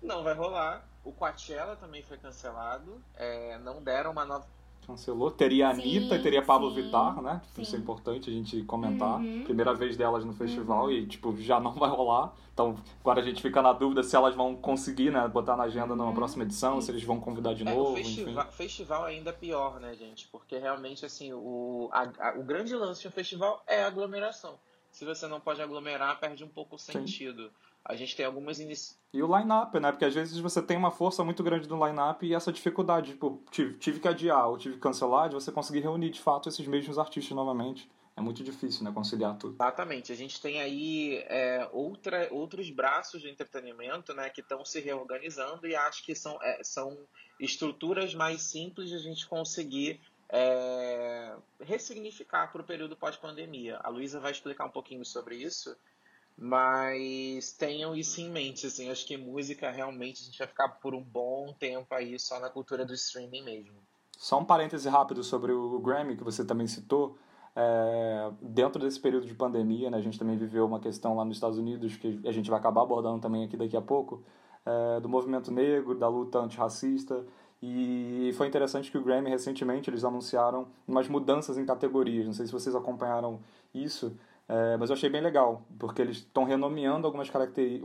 Não vai rolar. O Coachella também foi cancelado. É, não deram uma nova. Cancelou. Teria a Sim, Anitta e teria Pablo sim, Vittar, né? sim. Isso é importante a gente comentar. Uhum. Primeira vez delas no festival e, tipo, já não vai rolar. Então, agora a gente fica na dúvida se elas vão conseguir, né? Botar na agenda numa Uhum. próxima edição, se eles vão convidar de É, novo, o enfim. festival, festival ainda é pior, né, gente? Porque realmente, assim, o, a- a- o grande lance de um festival é a aglomeração. Se você não pode aglomerar, perde um pouco o sentido. A gente tem algumas iniciativas. E o line-up, né? Porque às vezes você tem uma força muito grande no line-up e essa dificuldade, tipo, tive, tive que adiar ou tive que cancelar, de você conseguir reunir de fato esses mesmos artistas novamente. É muito difícil, né? Conciliar tudo. Exatamente. A gente tem aí é, outra, outros braços de entretenimento né, que estão se reorganizando e acho que são, é, são estruturas mais simples de a gente conseguir é, ressignificar para o período pós-pandemia. A Luísa vai explicar um pouquinho sobre isso, mas tenham isso em mente. Assim, acho que música realmente a gente vai ficar por um bom tempo aí só na cultura do streaming mesmo. Só um parêntese rápido sobre o Grammy, que você também citou. É, dentro desse período de pandemia, né, a gente também viveu uma questão lá nos Estados Unidos, que a gente vai acabar abordando também aqui daqui a pouco, é, do movimento negro, da luta antirracista. E foi interessante que o Grammy, recentemente, eles anunciaram umas mudanças em categorias. Não sei se vocês acompanharam isso, é, mas eu achei bem legal, porque eles estão renomeando algumas,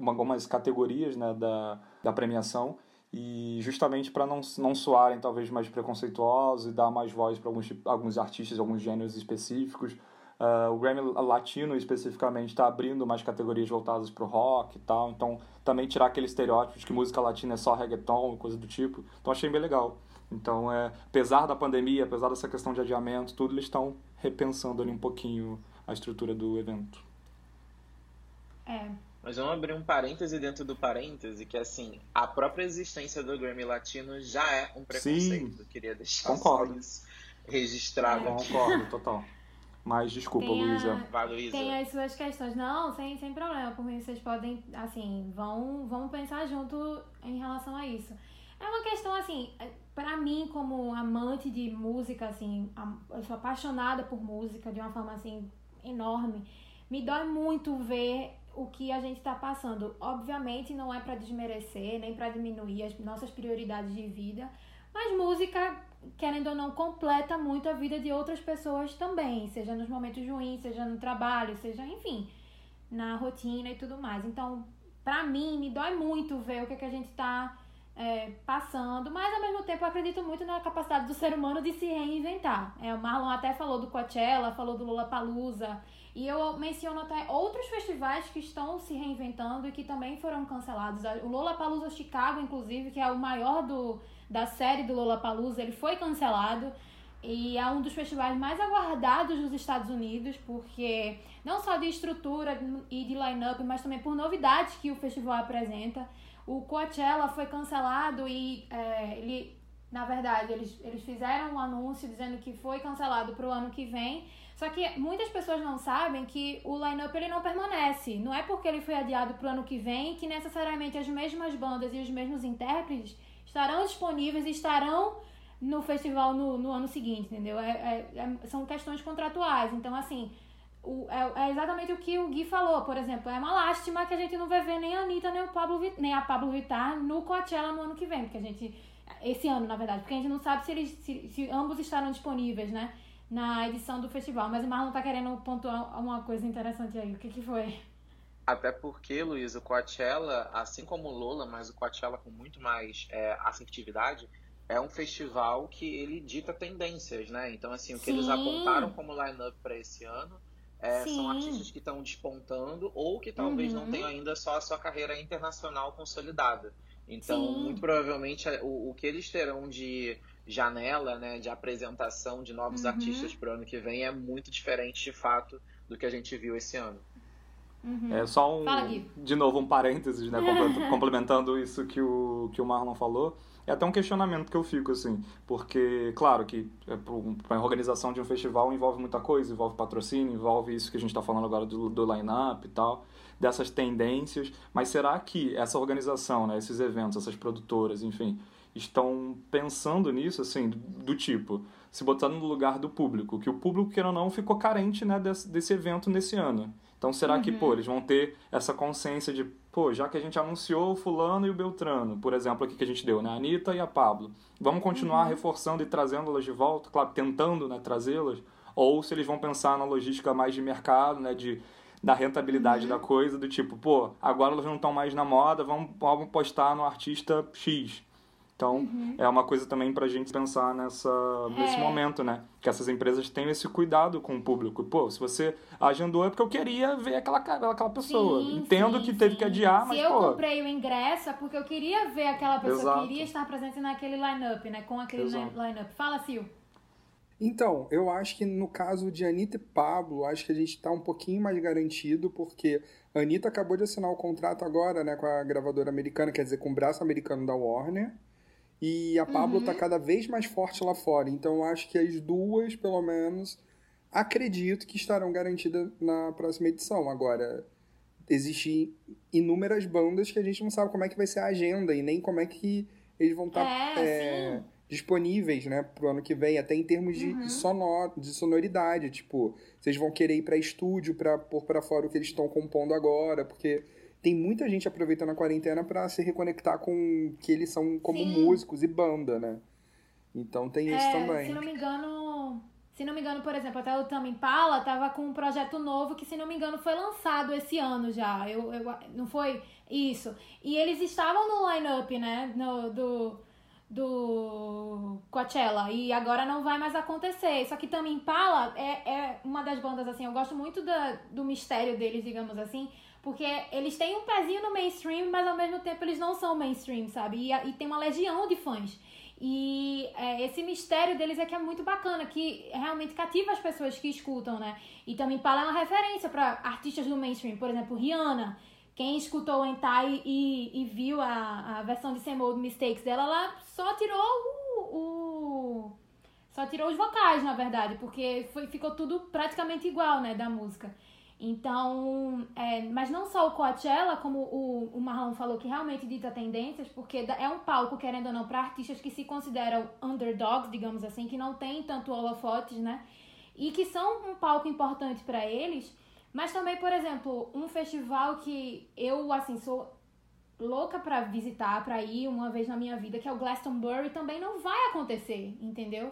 algumas categorias né, da, da premiação e justamente para não, não soarem talvez mais preconceituosos e dar mais voz para alguns, alguns artistas, alguns gêneros específicos. Ah, o Grammy Latino especificamente está abrindo mais categorias voltadas para o rock e tal, então também tirar aquele estereótipo de que música latina é só reggaeton e coisa do tipo. Então achei bem legal. Então, é, apesar da pandemia, apesar dessa questão de adiamento, tudo eles estão repensando ali um pouquinho a estrutura do evento. É, Mas vamos abrir um parêntese dentro do parêntese, que assim, a própria existência do Grammy Latino já é um preconceito. Queria deixar Concordo. só isso registrado aqui. Concordo, total. Mas desculpa, Tem a- Luísa. Vai, Luísa. tem as suas questões. Não, sem, sem problema. Por mim, vocês podem, assim, vão, vão pensar junto em relação a isso. É uma questão, assim, pra mim, como amante de música, assim, eu sou apaixonada por música de uma forma, assim, enorme. Me dói muito ver o que a gente tá passando. Obviamente, não é pra desmerecer, nem pra diminuir as nossas prioridades de vida. Mas música, querendo ou não, completa muito a vida de outras pessoas também, seja nos momentos ruins, seja no trabalho, seja, enfim, na rotina e tudo mais. Então, pra mim, me dói muito ver o que, que a gente tá é, passando, mas ao mesmo tempo eu acredito muito na capacidade do ser humano de se reinventar. É, o Marlon até falou do Coachella, falou do Lollapalooza, e eu menciono até outros festivais que estão se reinventando e que também foram cancelados. O Lollapalooza Chicago, inclusive, que é o maior do, da série do Lollapalooza, ele foi cancelado. E é um dos festivais mais aguardados dos Estados Unidos, porque não só de estrutura e de line-up, mas também por novidades que o festival apresenta. O Coachella foi cancelado e é, ele, na verdade, eles, eles fizeram um anúncio dizendo que foi cancelado para o ano que vem. Só que muitas pessoas não sabem que o line-up ele não permanece. Não é porque ele foi adiado para o ano que vem que necessariamente as mesmas bandas e os mesmos intérpretes estarão disponíveis e estarão no festival no, no ano seguinte, entendeu? É, é- é- são questões contratuais. Então, assim, o- é, é exatamente o que o Gui falou, por exemplo. É uma lástima que a gente não vai ver nem a Anitta nem, o Pablo, nem a Pablo Vittar no Coachella no ano que vem, porque a gente. Esse ano, na verdade, porque a gente não sabe se, eles, se, se ambos estarão disponíveis, né? Na edição do festival. Mas o Marlon tá querendo pontuar uma coisa interessante aí. O que, que foi? Até porque, Luiz, o Coachella, assim como o Lola, mas o Coachella com muito mais é, assertividade, é um festival que ele dita tendências, né? Então, assim, o que eles Sim. apontaram como line-up para esse ano é, são artistas que estão despontando ou que talvez não Uhum. tenham ainda só a sua carreira internacional consolidada. Então, Sim. muito provavelmente o, o que eles terão de janela, né, de apresentação de novos Uhum. artistas para o ano que vem é muito diferente de fato do que a gente viu esse ano. Uhum. É só um, Fala, de novo, um parênteses, né, complementando isso que o, que o Marlon falou. É até um questionamento que eu fico, assim, porque, claro, que para a organização de um festival envolve muita coisa, envolve patrocínio, envolve isso que a gente está falando agora do, do line-up e tal, dessas tendências, mas será que essa organização, né, esses eventos, essas produtoras, enfim, estão pensando nisso, assim, do, do tipo, se botando no lugar do público, que o público, queira ou não, ficou carente, né, desse, desse evento nesse ano. Então, será que, pô, eles vão ter essa consciência de, pô, já que a gente anunciou o fulano e o Beltrano, por exemplo, aqui que a gente deu, né, a Anitta e a Pablo, vamos continuar reforçando e trazendo-las de volta, claro, tentando, né, trazê-las, ou se eles vão pensar na logística mais de mercado, né, de da rentabilidade da coisa, do tipo, pô, agora elas não estão mais na moda, vamos, vamos postar no artista X. Então, é uma coisa também pra gente pensar nessa, nesse É. momento, né? Que essas empresas tenham esse cuidado com o público. Pô, se você agendou é porque eu queria ver aquela, aquela aquela pessoa. Sim, Entendo sim, que teve sim. que adiar, mas, Se eu pô... comprei o ingresso é porque eu queria ver aquela pessoa, Exato. queria estar presente naquele line-up, né? Com aquele line-up. Fala, Sil. Então, eu acho que no caso de Anitta e Pablo, acho que a gente tá um pouquinho mais garantido, porque a Anitta acabou de assinar o contrato agora, né, com a gravadora americana, quer dizer, com o braço americano da Warner. E a Pablo tá cada vez mais forte lá fora. Então, eu acho que as duas, pelo menos, acredito que estarão garantidas na próxima edição. Agora, existem inúmeras bandas que a gente não sabe como é que vai ser a agenda e nem como é que eles vão estar É, sim. disponíveis, né, pro ano que vem, até em termos de, Uhum. sonor, de sonoridade, tipo, vocês vão querer ir para estúdio para pôr para fora o que eles estão compondo agora, porque tem muita gente aproveitando a quarentena para se reconectar com que eles são como Sim. músicos e banda, né? Então tem isso É, também. Se não me engano, se não me engano, por exemplo, até o Tame Impala tava com um projeto novo que, se não me engano, foi lançado esse ano já. Eu, eu, não foi isso. E eles estavam no line-up, né? No, do, do Coachella. E agora não vai mais acontecer. Só que Tame Impala é, é uma das bandas, assim, eu gosto muito da, do mistério deles, digamos assim. Porque eles têm um pezinho no mainstream, mas ao mesmo tempo eles não são mainstream, sabe? E, e tem uma legião de fãs. E é, esse mistério deles é que é muito bacana, que realmente cativa as pessoas que escutam, né? E também Impala é uma referência para artistas do mainstream, por exemplo, Rihanna. Quem escutou Entai e, e viu a, a versão de Same Old Mistakes dela, ela só tirou o, o- Só tirou os vocais, na verdade, porque foi, ficou tudo praticamente igual, né, da música. Então, é, mas não só o Coachella, como o, o Marlon falou, que realmente dita tendências, porque é um palco, querendo ou não, para artistas que se consideram underdogs, digamos assim, que não tem tanto holofotes, né? E que são um palco importante para eles. Mas também, por exemplo, um festival que eu, assim, sou louca pra visitar, pra ir uma vez na minha vida, que é o Glastonbury, também não vai acontecer, entendeu?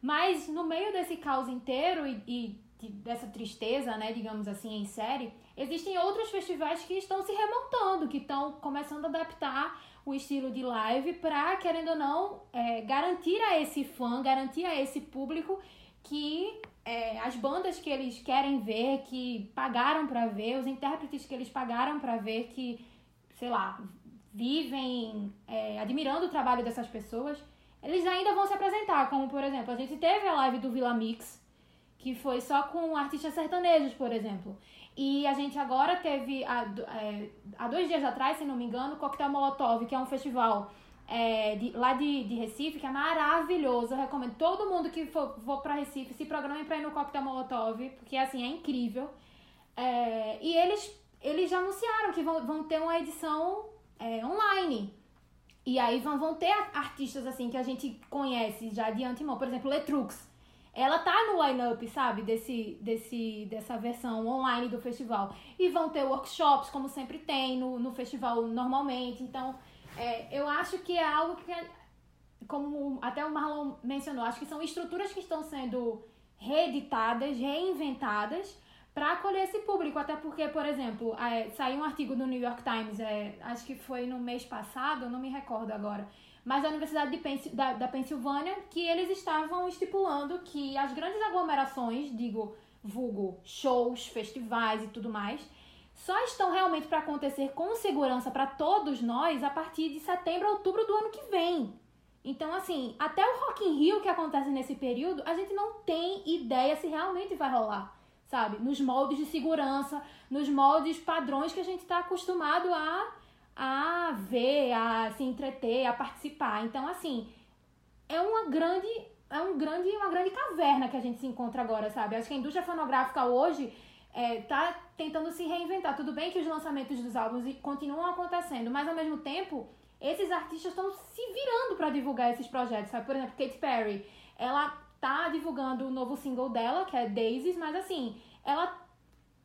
Mas no meio desse caos inteiro e, e dessa tristeza, né, digamos assim, em série, existem outros festivais que estão se remontando, que estão começando a adaptar o estilo de live para, querendo ou não, é, garantir a esse fã, garantir a esse público que é, as bandas que eles querem ver, que pagaram pra ver, os intérpretes que eles pagaram pra ver, que, sei lá, vivem é, admirando o trabalho dessas pessoas, eles ainda vão se apresentar, como por exemplo, a gente teve a live do Vila Mix, que foi só com artistas sertanejos, por exemplo. E a gente agora teve, há, é, há dois dias atrás, se não me engano, o Coquetel Molotov, que é um festival é, de- lá de, de Recife, que é maravilhoso. Eu recomendo todo mundo que for, for pra Recife, se programem pra ir no Coquetel Molotov, porque assim, é incrível. É, e eles, eles já anunciaram que vão, vão ter uma edição é, online. E aí vão, vão ter artistas assim que a gente conhece já de antemão. Por exemplo, Letrux. Ela tá no line-up, sabe, desse, desse, dessa versão online do festival. E vão ter workshops, como sempre tem no, no festival normalmente. Então, é, eu acho que é algo que, como até o Marlon mencionou, acho que são estruturas que estão sendo reeditadas, reinventadas para acolher esse público. Até porque, por exemplo, é, saiu um artigo no New York Times, é, acho que foi no mês passado, não me recordo agora, mas da Universidade da, da Pensilvânia, que eles estavam estipulando que as grandes aglomerações, digo, vulgo, shows, festivais e tudo mais, só estão realmente para acontecer com segurança para todos nós a partir de setembro, outubro do ano que vem. Então, assim, até o Rock in Rio que acontece nesse período, a gente não tem ideia se realmente vai rolar, sabe? Nos moldes de segurança, nos moldes padrões que a gente está acostumado a, a ver, a se entreter, a participar. Então, assim, é uma grande, é um grande, uma grande caverna que a gente se encontra agora, sabe? Acho que a indústria fonográfica hoje é, tá tentando se reinventar. Tudo bem que os lançamentos dos álbuns continuam acontecendo, mas ao mesmo tempo esses artistas estão se virando para divulgar esses projetos, sabe? Por exemplo, Katy Perry, ela tá divulgando o novo single dela, que é Daisies, mas assim, ela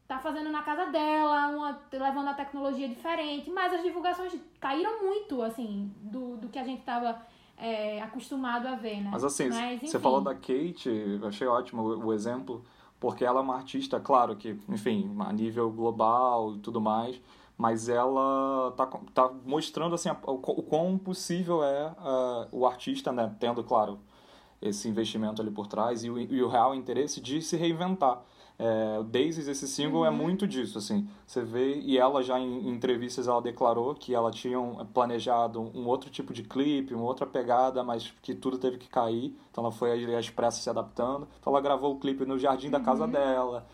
tá fazendo na casa dela, uma, levando a tecnologia diferente, mas as divulgações caíram muito, assim, do, do que a gente tava é, acostumado a ver, né? Mas assim, mas, você falou da Kate, eu achei ótimo o, o exemplo, porque ela é uma artista, claro que, enfim, a nível global e tudo mais, mas ela tá, tá mostrando assim o, o quão possível é uh, o artista, né, tendo, claro, esse investimento ali por trás e o, e o real interesse de se reinventar. É, o Daisies, esse single, é uhum. é muito disso, assim. Você vê, e ela já em, em, entrevistas ela declarou que ela tinha planejado um outro tipo de clipe, uma outra pegada, mas que tudo teve que cair. Então ela foi às pressas se adaptando. Então ela gravou o clipe no jardim da casa uhum. dela.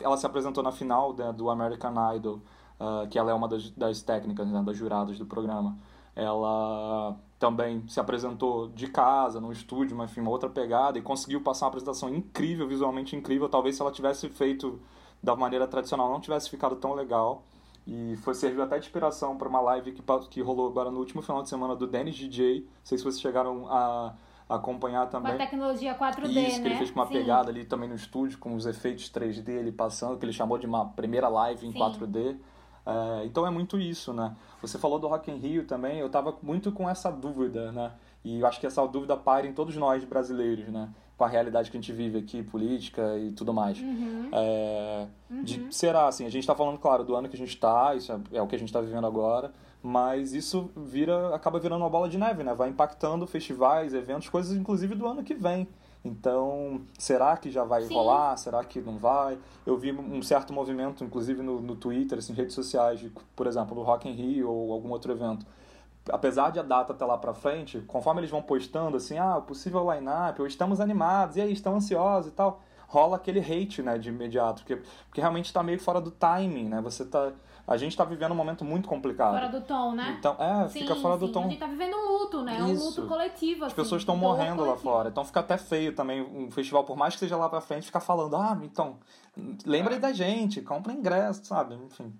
Ela se apresentou na final né, do American Idol uh, que ela é uma das, das técnicas, né, das juradas do programa. Ela também se apresentou de casa, no estúdio, mas enfim, uma outra pegada, e conseguiu passar uma apresentação incrível, visualmente incrível. Talvez se ela tivesse feito da maneira tradicional não tivesse ficado tão legal. E foi serviu até de inspiração para uma live que, que rolou agora no último final de semana do Dennis DJ. Não sei se vocês chegaram a acompanhar também. Com a tecnologia 4D, Isso, né? que ele fez com uma Sim. pegada ali também no estúdio, com os efeitos 3D ele passando, que ele chamou de uma primeira live em Sim. 4D. É, então é muito isso, né? Você falou do Rock in Rio também, eu tava muito com essa dúvida, né? E eu acho que essa dúvida para em todos nós brasileiros, né? Com a realidade que a gente vive aqui, política e tudo mais. Uhum. É, uhum. De, será, assim, a gente está falando, claro, do ano que a gente está, isso é, é o que a gente está vivendo agora, mas isso vira, acaba virando uma bola de neve, né? Vai impactando festivais, eventos, coisas inclusive do ano que vem. Então, será que já vai Sim. rolar? Será que não vai? Eu vi um certo movimento, inclusive no, no Twitter, assim, redes sociais, de, por exemplo, no Rock in Rio ou algum outro evento. Apesar de a data estar lá para frente, conforme eles vão postando assim, ah, possível line-up, ou estamos animados, e aí, estão ansiosos e tal, rola aquele hate, né, de imediato, porque, porque realmente está meio fora do timing, né? Você tá a gente tá vivendo um momento muito complicado. Fora do tom, né? Então, é, sim, fica fora sim. do tom. A gente tá vivendo um luto, né? Isso. Um luto coletivo, As assim, pessoas estão morrendo lá fora. Então fica até feio também um festival, por mais que seja lá pra frente, ficar falando, ah, então, lembre é. da gente, compra ingresso, sabe? Enfim.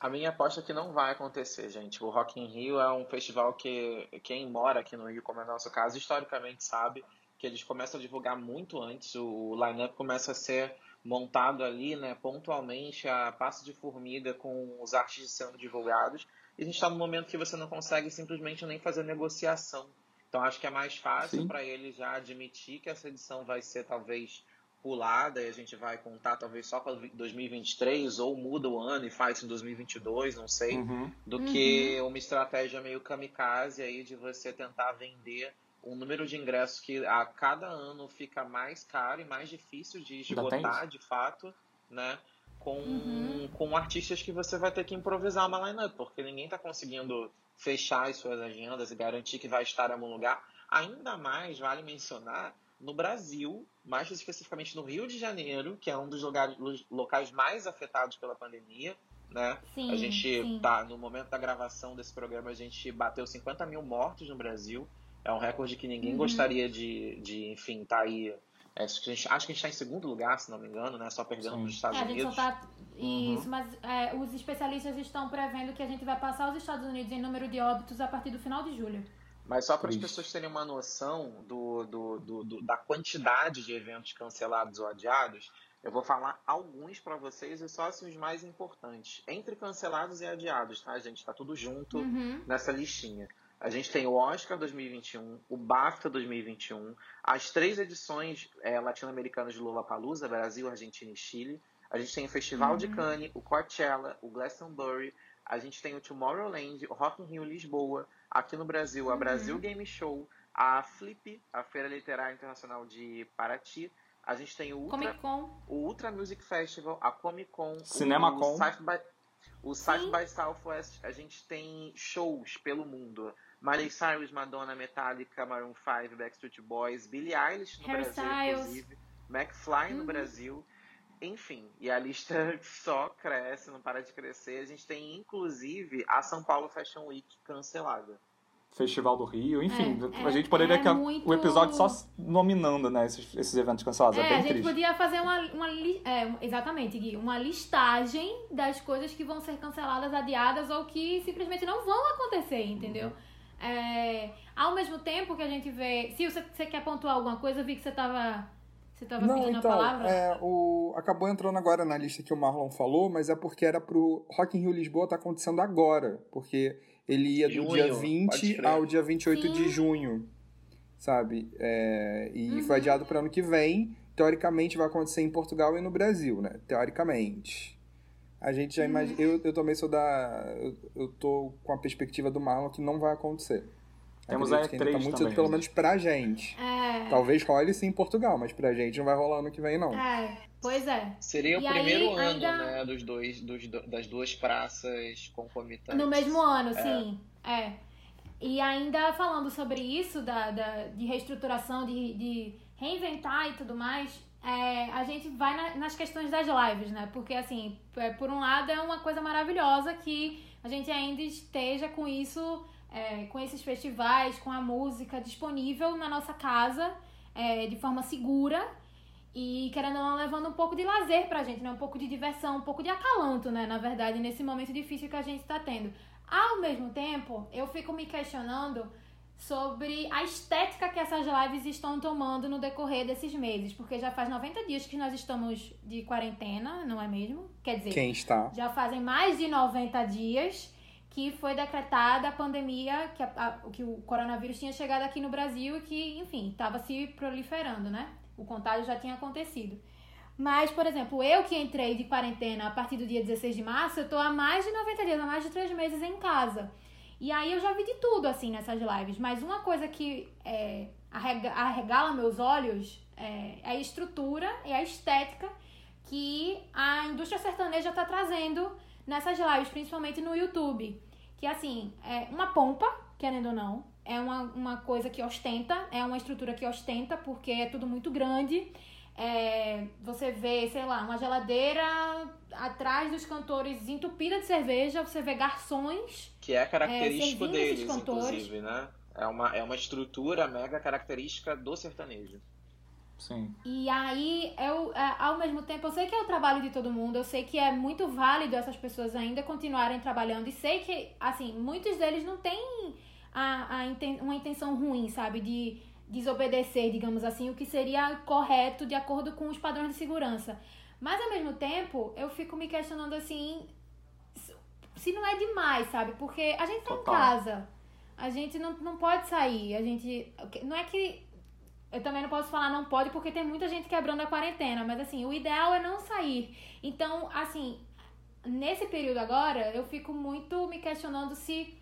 A minha aposta é que não vai acontecer, gente. O Rock in Rio é um festival que quem mora aqui no Rio, como é o nosso caso, historicamente sabe que eles começam a divulgar muito antes. O line-up começa a ser montado ali, né, pontualmente, a passo de formiga com os artistas sendo divulgados. E a gente está no momento que você não consegue simplesmente nem fazer negociação. Então acho que é mais fácil para ele já admitir que essa edição vai ser talvez pulada e a gente vai contar talvez só para 2023 ou muda o ano e faz em 2022, não sei, uhum. do que uhum. uma estratégia meio kamikaze aí de você tentar vender um número de ingressos que a cada ano fica mais caro e mais difícil de esgotar de fato, né? Com, uhum. com artistas que você vai ter que improvisar uma line-up, porque ninguém está conseguindo fechar as suas agendas e garantir que vai estar em algum lugar. Ainda mais, vale mencionar, no Brasil, mais especificamente no Rio de Janeiro, que é um dos lugares, locais mais afetados pela pandemia, né? Sim, a gente sim. tá, no momento da gravação desse programa, a gente bateu 50 mil mortos no Brasil. É um recorde que ninguém uhum. gostaria de, de, enfim, tá aí. É, acho, que a gente, está em segundo lugar, se não me engano, né? Só perdendo para os Estados é, Unidos. A gente só tá... Isso, uhum. mas é, os especialistas estão prevendo que a gente vai passar os Estados Unidos em número de óbitos a partir do final de julho. Mas só para as pessoas terem uma noção do, do, do, do, da quantidade de eventos cancelados ou adiados, eu vou falar alguns para vocês e só assim, os mais importantes. Entre cancelados e adiados, tá, gente? Tá tudo junto uhum. nessa listinha. A gente tem o Oscar 2021, o BAFTA 2021, as três edições é, latino-americanas de Lollapalooza, Brasil, Argentina e Chile. A gente tem o Festival uhum. de Cannes, o Coachella, o Glastonbury. A gente tem o Tomorrowland, o Rock in Rio Lisboa. Aqui no Brasil, a uhum. Brasil Game Show, a Flip, a Feira Literária Internacional de Paraty. A gente tem o Ultra, Comic Con. o Ultra Music Festival, a Comic Con, Cinema o Con. South by, O South by Southwest, a gente tem shows pelo mundo. Miley Cyrus, Madonna, Metallica, Maroon 5, Backstreet Boys, Billie Eilish no Harry Brasil, Styles. inclusive, McFly no Uhum. Brasil. Enfim, e a lista só cresce, não para de crescer. A gente tem, inclusive, a São Paulo Fashion Week cancelada. Festival do Rio, enfim, É, a é- gente poderia é que muito- o episódio só nominando, né, esses, esses eventos cancelados, é, É, a bem gente triste. podia fazer uma, uma li- é, exatamente, Gui, uma listagem das coisas que vão ser canceladas, adiadas ou que simplesmente não vão acontecer, entendeu? É, ao mesmo tempo que a gente vê. Se você, você quer pontuar alguma coisa, eu vi que você tava, você tava Não, pedindo então, a palavra. é, o, acabou entrando agora na lista que o Marlon falou, mas é porque era pro Rock in Rio Lisboa tá acontecendo agora, porque ele ia do Junho, dia pode 20 crer. ao dia 28 de Sim. junho, sabe? É, e Uhum. foi adiado para ano que vem, teoricamente vai acontecer em Portugal e no Brasil, né? Teoricamente. A gente já Uhum. imagina. Eu, eu também sou da. Eu, eu tô com a perspectiva do Marlon que não vai acontecer. Temos Acredito a que ainda E3 tá muito também, cedo, pelo menos pra gente. É, Talvez role sim em Portugal, mas pra gente não vai rolar ano que vem, não. é, pois é. Seria E o aí, primeiro ano, ainda- né, dos dois, dos, do- das duas praças concomitantes. No mesmo ano, sim. É. E ainda falando sobre isso, da, da- de reestruturação, de, de reinventar e tudo mais, é, a gente vai na- nas questões das lives, né? Porque, assim, é, por um lado é uma coisa maravilhosa que a gente ainda esteja com isso, é, com esses festivais, com a música disponível na nossa casa, é, de forma segura. E querendo ou não, levando um pouco de lazer pra gente, né? Um pouco de diversão, um pouco de acalanto, né? Na verdade, nesse momento difícil que a gente tá tendo. Ao mesmo tempo, eu fico me questionando sobre a estética que essas lives estão tomando no decorrer desses meses. Porque já faz 90 dias que nós estamos de quarentena, não é mesmo? Quer dizer, Quem está? já fazem mais de 90 dias que foi decretada a pandemia, que, a- a- que o coronavírus tinha chegado aqui no Brasil e que, enfim, estava se proliferando, né? O contágio já tinha acontecido. Mas, por exemplo, eu que entrei de quarentena a partir do dia 16 de março, eu tô há mais de 90 dias, há mais de 3 meses em casa. E aí eu já vi de tudo, assim, nessas lives. Mas uma coisa que é, arrega- arregala meus olhos é, é a estrutura e a estética que a indústria sertaneja tá trazendo nessas lives, principalmente no YouTube. Que, assim, é uma pompa, querendo ou não. É uma, uma coisa que ostenta, é uma estrutura que ostenta, porque é tudo muito grande. É, você vê, sei lá, uma geladeira atrás dos cantores entupida de cerveja, você vê garçons Que é característico esses deles, cantores. inclusive, né? É uma, é uma estrutura mega característica do sertanejo. Sim. E aí, eu, é, ao mesmo tempo, eu sei que é o trabalho de todo mundo, eu sei que é muito válido essas pessoas ainda continuarem trabalhando, e sei que, assim, muitos deles não têm a, a, inten- uma intenção ruim, sabe, de desobedecer, digamos assim, o que seria correto de acordo com os padrões de segurança. Mas, ao mesmo tempo, eu fico me questionando, assim, se- não é demais, sabe, porque a gente tá em casa, a gente não, não pode sair, a gente... Não é que eu também não posso falar não pode porque tem muita gente quebrando a quarentena, mas assim, o ideal é não sair. Então, assim, nesse período agora, eu fico muito me questionando se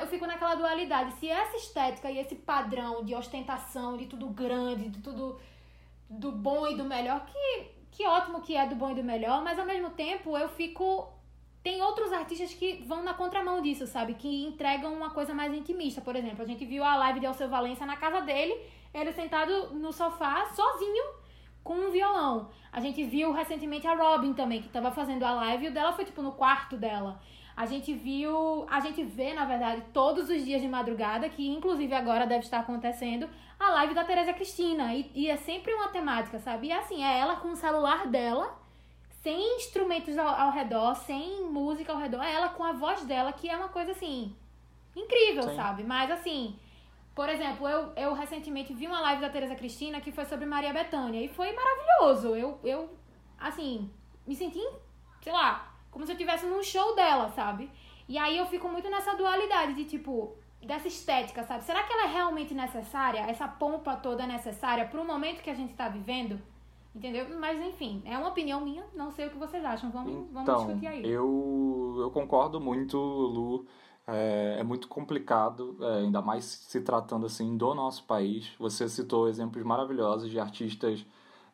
eu fico naquela dualidade, se essa estética e esse padrão de ostentação, de tudo grande, de tudo do bom e do melhor, que que ótimo que é do bom e do melhor, mas ao mesmo tempo eu fico tem outros artistas que vão na contramão disso, sabe? Que entregam uma coisa mais intimista. Por exemplo, a gente viu a live de Alceu Valença na casa dele, ele sentado no sofá, sozinho, com um violão. A gente viu recentemente a Robin também, que tava fazendo a live, e o dela foi, tipo, no quarto dela. A gente viu, a gente vê, na verdade, todos os dias de madrugada, que inclusive agora deve estar acontecendo, a live da Tereza Cristina. E, e é sempre uma temática, sabe? E assim, é ela com o celular dela, sem instrumentos ao, ao redor, sem música ao redor, é ela com a voz dela, que é uma coisa assim, incrível, Sim. sabe? Mas assim, por exemplo, eu, eu recentemente vi uma live da Tereza Cristina que foi sobre Maria Bethânia e foi maravilhoso. Eu, eu assim, me senti, sei lá, como se eu estivesse num show dela, sabe? E aí eu fico muito nessa dualidade de tipo, dessa estética, sabe? Será que ela é realmente necessária? Essa pompa toda é necessária pro momento que a gente tá vivendo? Entendeu? Mas enfim, é uma opinião minha, não sei o que vocês acham. Vamos, vamos Então, discutir aí. eu, eu concordo muito, Lu. É, é muito complicado, é, ainda mais se tratando assim do nosso país. Você citou exemplos maravilhosos de artistas,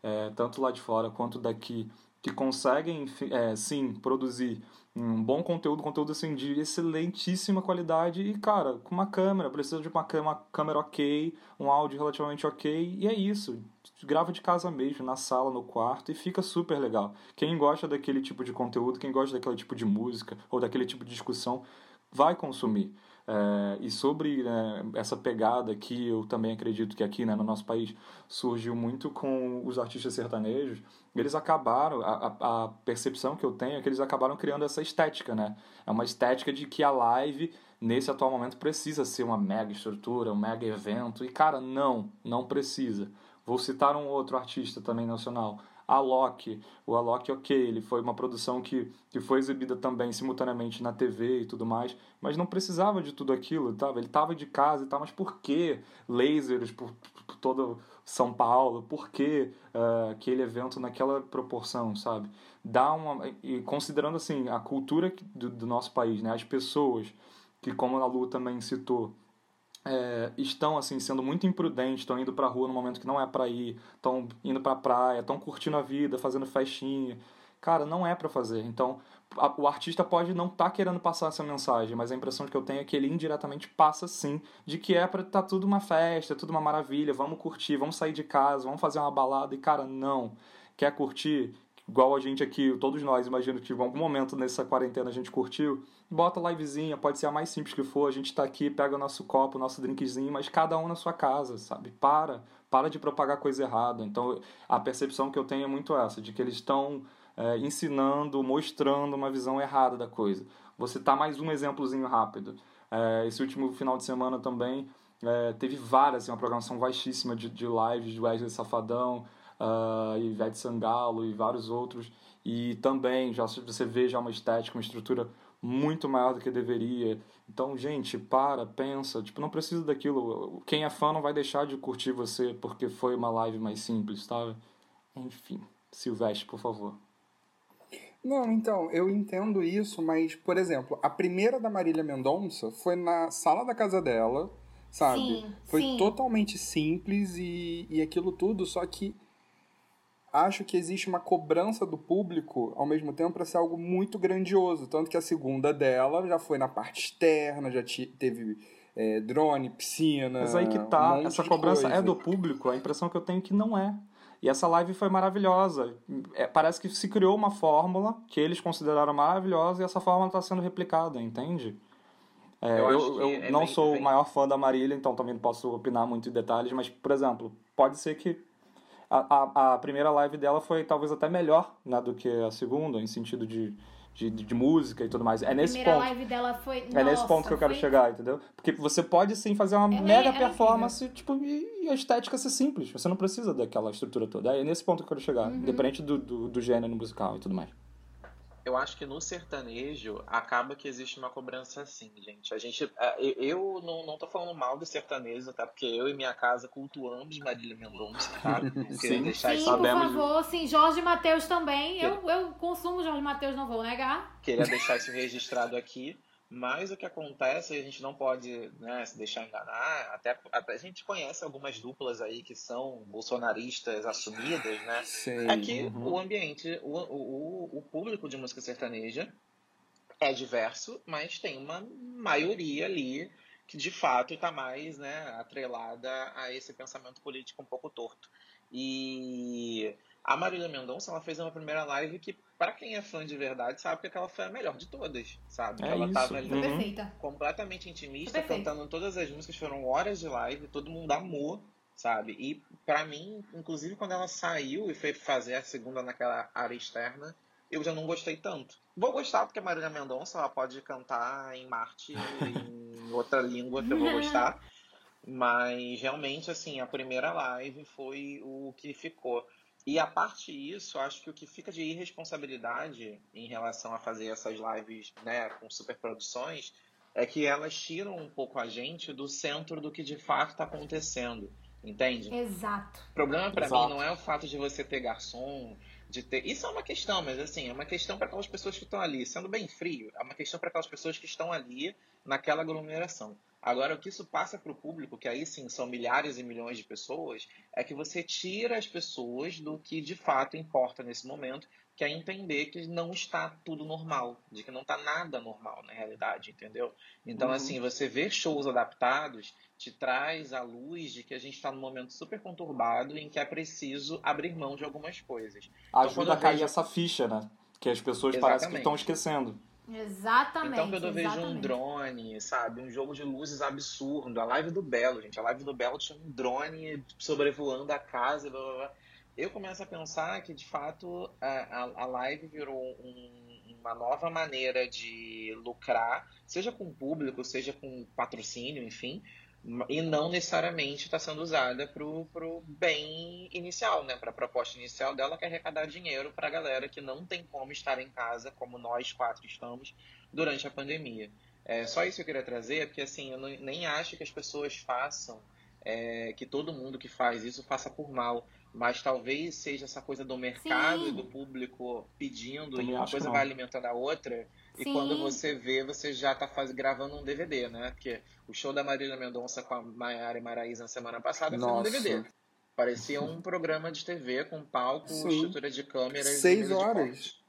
é, tanto lá de fora quanto daqui, que conseguem, é, sim, produzir um bom conteúdo, conteúdo assim de excelentíssima qualidade e, cara, com uma câmera, precisa de uma, uma câmera ok, um áudio relativamente ok, e é isso. Grava de casa mesmo, na sala, no quarto, e fica super legal. Quem gosta daquele tipo de conteúdo, quem gosta daquele tipo de música ou daquele tipo de discussão, vai consumir. É, e sobre né, essa pegada que eu também acredito que aqui né, no nosso país surgiu muito com os artistas sertanejos, eles acabaram, a, a, percepção que eu tenho é que eles acabaram criando essa estética, né? É uma estética de que a live, nesse atual momento, precisa ser uma mega estrutura, um mega evento. E, cara, não, não precisa. Vou citar um outro artista também nacional, Alok. O Alok, ok, ele foi uma produção que, que foi exibida também simultaneamente na TV e tudo mais, mas não precisava de tudo aquilo, tava? ele estava de casa e tal, mas por que lasers por, por todo São Paulo? Por que uh, aquele evento naquela proporção, sabe? Dá uma... E considerando, assim, a cultura do, do nosso país, né? As pessoas que, como a Lu também citou, é, estão assim sendo muito imprudentes, estão indo para a rua no momento que não é para ir, estão indo para a praia, estão curtindo a vida, fazendo festinha. Cara, não é para fazer. Então, a, o artista pode não estar tá querendo passar essa mensagem, mas a impressão que eu tenho é que ele indiretamente passa sim, de que é para estar tá tudo uma festa, tudo uma maravilha, vamos curtir, vamos sair de casa, vamos fazer uma balada e cara, não. Quer curtir? igual a gente aqui, todos nós, imagino que em algum momento nessa quarentena a gente curtiu, bota livezinha, pode ser a mais simples que for, a gente tá aqui, pega o nosso copo, o nosso drinkzinho, mas cada um na sua casa, sabe? Para, para de propagar coisa errada. Então, a percepção que eu tenho é muito essa, de que eles estão é, ensinando, mostrando uma visão errada da coisa. Vou citar mais um exemplozinho rápido. É, esse último final de semana também é, teve várias, assim, uma programação vastíssima de, de lives de Wesley Safadão, uh, Ivete Sangalo e vários outros. E também já você vê já uma estética, uma estrutura muito maior do que deveria. Então, gente, para, pensa, tipo, não precisa daquilo. Quem é fã não vai deixar de curtir você porque foi uma live mais simples, tá? Enfim, Silvestre, por favor. Não, então, eu entendo isso, mas, por exemplo, a primeira da Marília Mendonça foi na sala da casa dela, sabe? Sim, foi sim. totalmente simples e, e aquilo tudo, só que acho que existe uma cobrança do público ao mesmo tempo para ser algo muito grandioso. Tanto que a segunda dela já foi na parte externa, já teve é, drone, piscina. Mas aí que tá, um essa cobrança coisa. é do público, a impressão que eu tenho é que não é. E essa live foi maravilhosa. É, parece que se criou uma fórmula que eles consideraram maravilhosa e essa fórmula está sendo replicada, entende? É, Eu eu eu é não bem- sou bem- o maior fã da Marília, então também não posso opinar muito em detalhes, mas, por exemplo, pode ser que a, a, a primeira live dela foi talvez até melhor né, do que a segunda, em sentido de, de, de música e tudo mais. É nesse primeira ponto. live dela foi. É nesse Nossa, ponto que eu quero foi- chegar, entendeu? Porque você pode sim fazer uma Ela é- mega é performance, tipo, e, e a estética ser simples. Você não precisa daquela estrutura toda. É nesse ponto que eu quero chegar, Uhum. independente do, do, do gênero musical e tudo mais. Eu acho que no sertanejo acaba que existe uma cobrança assim, gente. A gente, é, eu- não, não tô falando mal do sertanejo, tá? Porque eu e minha casa cultuamos Marília Mendonça, tá? Sim. deixar Sim, isso, por sabemos favor, sim. Jorge Matheus também. Eu, eu consumo Jorge Matheus, não vou negar. queria deixar isso registrado aqui. Mas o que acontece, a gente não pode né, se deixar enganar. Até, até a gente conhece algumas duplas aí que são bolsonaristas assumidas, né? Sim. É que Uhum. o ambiente, o, o, o público de música sertaneja é diverso, mas tem uma maioria ali que de fato está mais né, atrelada a esse pensamento político um pouco torto. E a Marília Mendonça ela fez uma primeira live que, para quem é fã de verdade, sabe que aquela foi a melhor de todas, sabe? É ela isso. tava ali Uhum. perfeita. completamente intimista, cantando todas as músicas, foram horas de live, todo mundo amou, sabe? E pra mim, inclusive quando ela saiu e foi fazer a segunda naquela área externa, eu já não gostei tanto. Vou gostar porque a Marília Mendonça ela pode cantar em Marte, em outra língua que eu vou gostar. Mas realmente, assim, a primeira live foi o que ficou. E a parte disso, acho que o que fica de irresponsabilidade em relação a fazer essas lives né, com superproduções é que elas tiram um pouco a gente do centro do que de fato está acontecendo. Entende? Exato. O problema pra Exato. mim não é o fato de você ter garçom, de ter. Isso é uma questão, mas assim, é uma questão para aquelas pessoas que estão ali, sendo bem frio, é uma questão para aquelas pessoas que estão ali naquela aglomeração. Agora, o que isso passa para o público, que aí sim são milhares e milhões de pessoas, é que você tira as pessoas do que de fato importa nesse momento, que é entender que não está tudo normal, de que não está nada normal na realidade, entendeu? Então, Uhum. assim, você ver shows adaptados te traz à luz de que a gente está num momento super conturbado em que é preciso abrir mão de algumas coisas. quando Ajuda eu a cair vejo- essa ficha, né? Que as pessoas parecem que Exatamente. estão esquecendo. Exatamente. Então, quando eu vejo um exatamente. drone, sabe, um jogo de luzes absurdo, a live do Belo, gente, a live do Belo tinha um drone sobrevoando a casa, blá, blá, blá. eu começo a pensar que, de fato, a, a, a live virou um- uma nova maneira de lucrar, seja com o público, seja com patrocínio, enfim, e não necessariamente está sendo usada para o bem inicial, né? Para a proposta inicial dela, que é arrecadar dinheiro para a galera que não tem como estar em casa, como nós quatro estamos, durante a pandemia. É, só isso que eu queria trazer, porque assim, eu não- nem acho que as pessoas façam, é, que todo mundo que faz isso faça por mal. Mas talvez seja essa coisa do mercado Sim. e do público pedindo, Também e uma coisa vai alimentando a outra. E Sim. quando você vê, você já tá faz, gravando um DVD, né? Porque o show da Marília Mendonça com a Maiara e Maraísa na semana passada foi um Nossa. DVD. Parecia um programa de TV com palco, Sim. estrutura de câmeras. e Seis horas.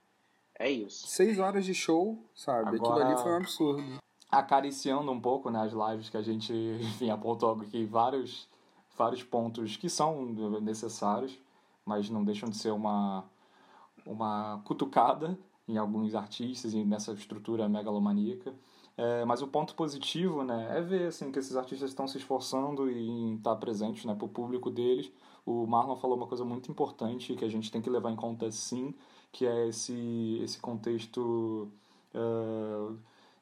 É isso. Seis horas de show, sabe? Aquilo Agora- ali foi um absurdo. acariciando um pouco né, as lives que a gente, enfim, apontou aqui vários, vários pontos que são necessários, mas não deixam de ser uma, uma cutucada em alguns artistas e nessa estrutura megalomaníaca. É, mas o ponto positivo né, é ver assim, que esses artistas estão se esforçando em estar presentes né, para o público deles. O Marlon falou uma coisa muito importante que a gente tem que levar em conta sim, que é esse, esse contexto uh,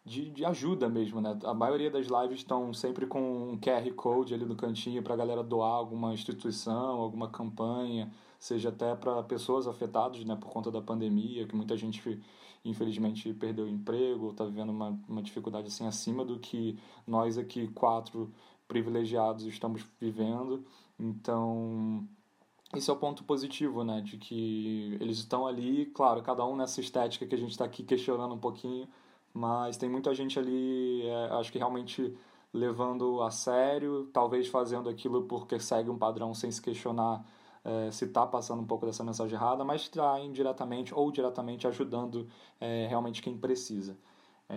de, de ajuda mesmo, né? A maioria das lives estão sempre com um QR Code ali no cantinho para a galera doar alguma instituição, alguma campanha, seja até para pessoas afetadas né, por conta da pandemia, que muita gente infelizmente perdeu o emprego, está vivendo uma, uma dificuldade assim acima do que nós aqui quatro privilegiados estamos vivendo. Então, esse é o ponto positivo, né? De que eles estão ali, claro, cada um nessa estética que a gente está aqui questionando um pouquinho, mas tem muita gente ali, é, acho que realmente levando a sério, talvez fazendo aquilo porque segue um padrão sem se questionar é, se está passando um pouco dessa mensagem errada, mas está indiretamente ou diretamente ajudando é, realmente quem precisa. É,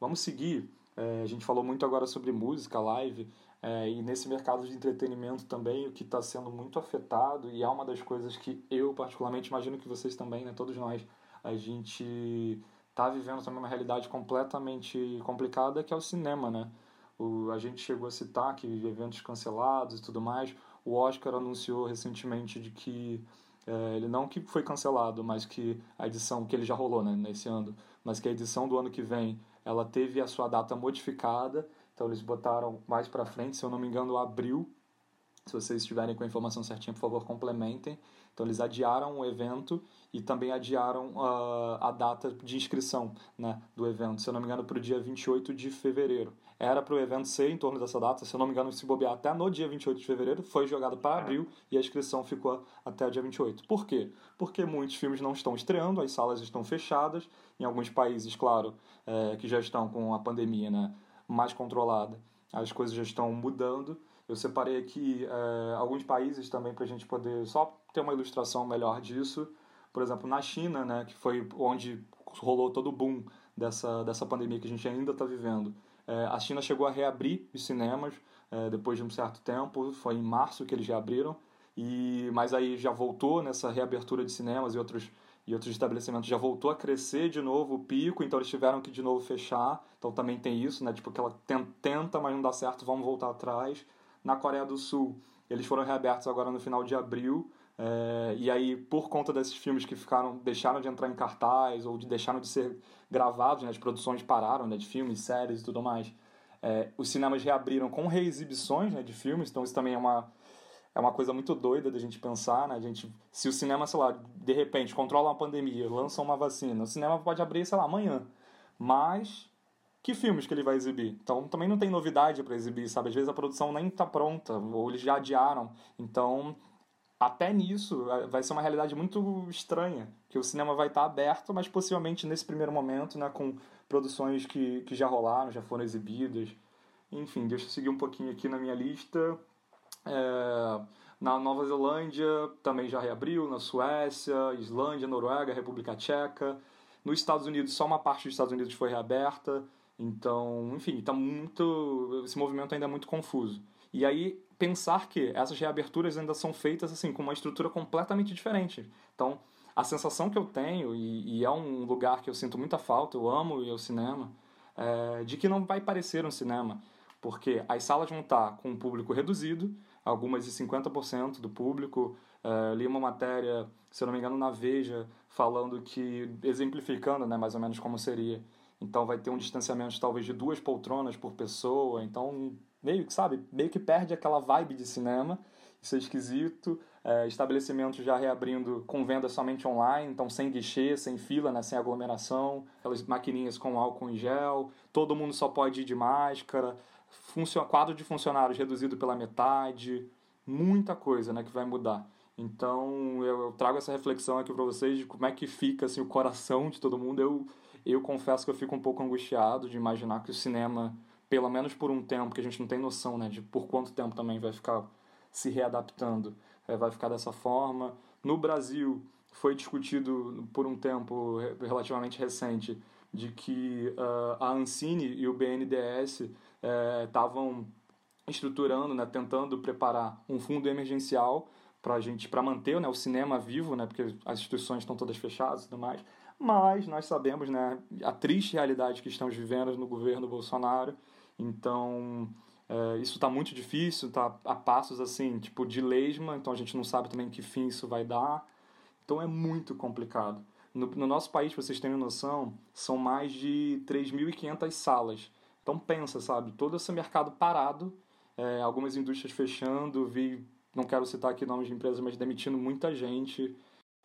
vamos seguir. É, a gente falou muito agora sobre música, live, é, e nesse mercado de entretenimento também, o que está sendo muito afetado, e é uma das coisas que eu, particularmente, imagino que vocês também, né, todos nós, a gente está vivendo também uma realidade completamente complicada, que é o cinema, né? O, a gente chegou a citar que eventos cancelados e tudo mais. O Oscar anunciou recentemente de que é, ele não que foi cancelado, mas que a edição que ele já rolou né, nesse ano, mas que a edição do ano que vem ela teve a sua data modificada. Então eles botaram mais para frente, se eu não me engano, abril. Se vocês estiverem com a informação certinha, por favor, complementem. Então eles adiaram o evento e também adiaram uh, a data de inscrição né, do evento, se eu não me engano, para o dia 28 de fevereiro. Era para o evento ser em torno dessa data, se eu não me engano, se bobear até no dia 28 de fevereiro, foi jogado para abril e a inscrição ficou até o dia 28. Por quê? Porque muitos filmes não estão estreando, as salas estão fechadas, em alguns países, claro, é, que já estão com a pandemia né, mais controlada, as coisas já estão mudando. Eu separei aqui é, alguns países também para a gente poder só ter uma ilustração melhor disso. Por exemplo, na China, né, que foi onde rolou todo o boom dessa, dessa pandemia que a gente ainda está vivendo. É, a China chegou a reabrir os cinemas é, depois de um certo tempo, foi em março que eles reabriram, e, mas aí já voltou nessa reabertura de cinemas e outros, e outros estabelecimentos, já voltou a crescer de novo o pico, então eles tiveram que de novo fechar, então também tem isso, né, tipo que ela tenta, mas não dá certo, vamos voltar atrás. Na Coreia do Sul, eles foram reabertos agora no final de abril, é, e aí, por conta desses filmes que ficaram deixaram de entrar em cartaz ou de, deixaram de ser gravados, né, as produções pararam né, de filmes, séries e tudo mais, é, os cinemas reabriram com reexibições né, de filmes, então isso também é uma, é uma coisa muito doida da gente pensar. Né, a gente, se o cinema, sei lá, de repente controla uma pandemia, lança uma vacina, o cinema pode abrir, sei lá, amanhã, mas que filmes que ele vai exibir. Então também não tem novidade para exibir, sabe? Às vezes a produção nem está pronta, ou eles já adiaram. Então, até nisso, vai ser uma realidade muito estranha, que o cinema vai estar aberto, mas possivelmente nesse primeiro momento, né, com produções que, que já rolaram, já foram exibidas. Enfim, deixa eu seguir um pouquinho aqui na minha lista. É, na Nova Zelândia também já reabriu, na Suécia, Islândia, Noruega, República Tcheca. Nos Estados Unidos, só uma parte dos Estados Unidos foi reaberta. Então, enfim, tá muito. Esse movimento ainda é muito confuso. E aí, pensar que essas reaberturas ainda são feitas assim com uma estrutura completamente diferente. Então, a sensação que eu tenho, e, e é um lugar que eu sinto muita falta, eu amo o cinema, é de que não vai parecer um cinema. Porque as salas vão estar com um público reduzido, algumas de 50% do público. É, li uma matéria, se eu não me engano, na Veja, falando que, exemplificando né, mais ou menos como seria. Então vai ter um distanciamento talvez de duas poltronas por pessoa. Então, meio que, sabe, meio que perde aquela vibe de cinema. Isso é esquisito. É, estabelecimentos já reabrindo com venda somente online, então sem guichê, sem fila, né, sem aglomeração, aquelas maquininhas com álcool em gel, todo mundo só pode ir de máscara, quadro de funcionários reduzido pela metade, muita coisa né, que vai mudar. Então eu, trago essa reflexão aqui para vocês de como é que fica assim, o coração de todo mundo. Eu, eu confesso que eu fico um pouco angustiado de imaginar que o cinema, pelo menos por um tempo, que a gente não tem noção né, de por quanto tempo também vai ficar se readaptando, é, vai ficar dessa forma. No Brasil, foi discutido por um tempo relativamente recente de que uh, a Ancine e o BNDES estavam é, estruturando, né, tentando preparar um fundo emergencial para a gente, para manter né, o cinema vivo, né, porque as instituições estão todas fechadas e tudo mais. Mas nós sabemos, né, a triste realidade que estamos vivendo no governo Bolsonaro. Então, é, isso está muito difícil, está a passos assim, tipo de lesma. Então a gente não sabe também que fim isso vai dar. Então é muito complicado. No, no nosso país, para vocês terem noção, são mais de 3.500 salas. Então pensa, sabe, todo esse mercado parado, é, algumas indústrias fechando, vi, não quero citar aqui nomes de empresas, mas demitindo muita gente.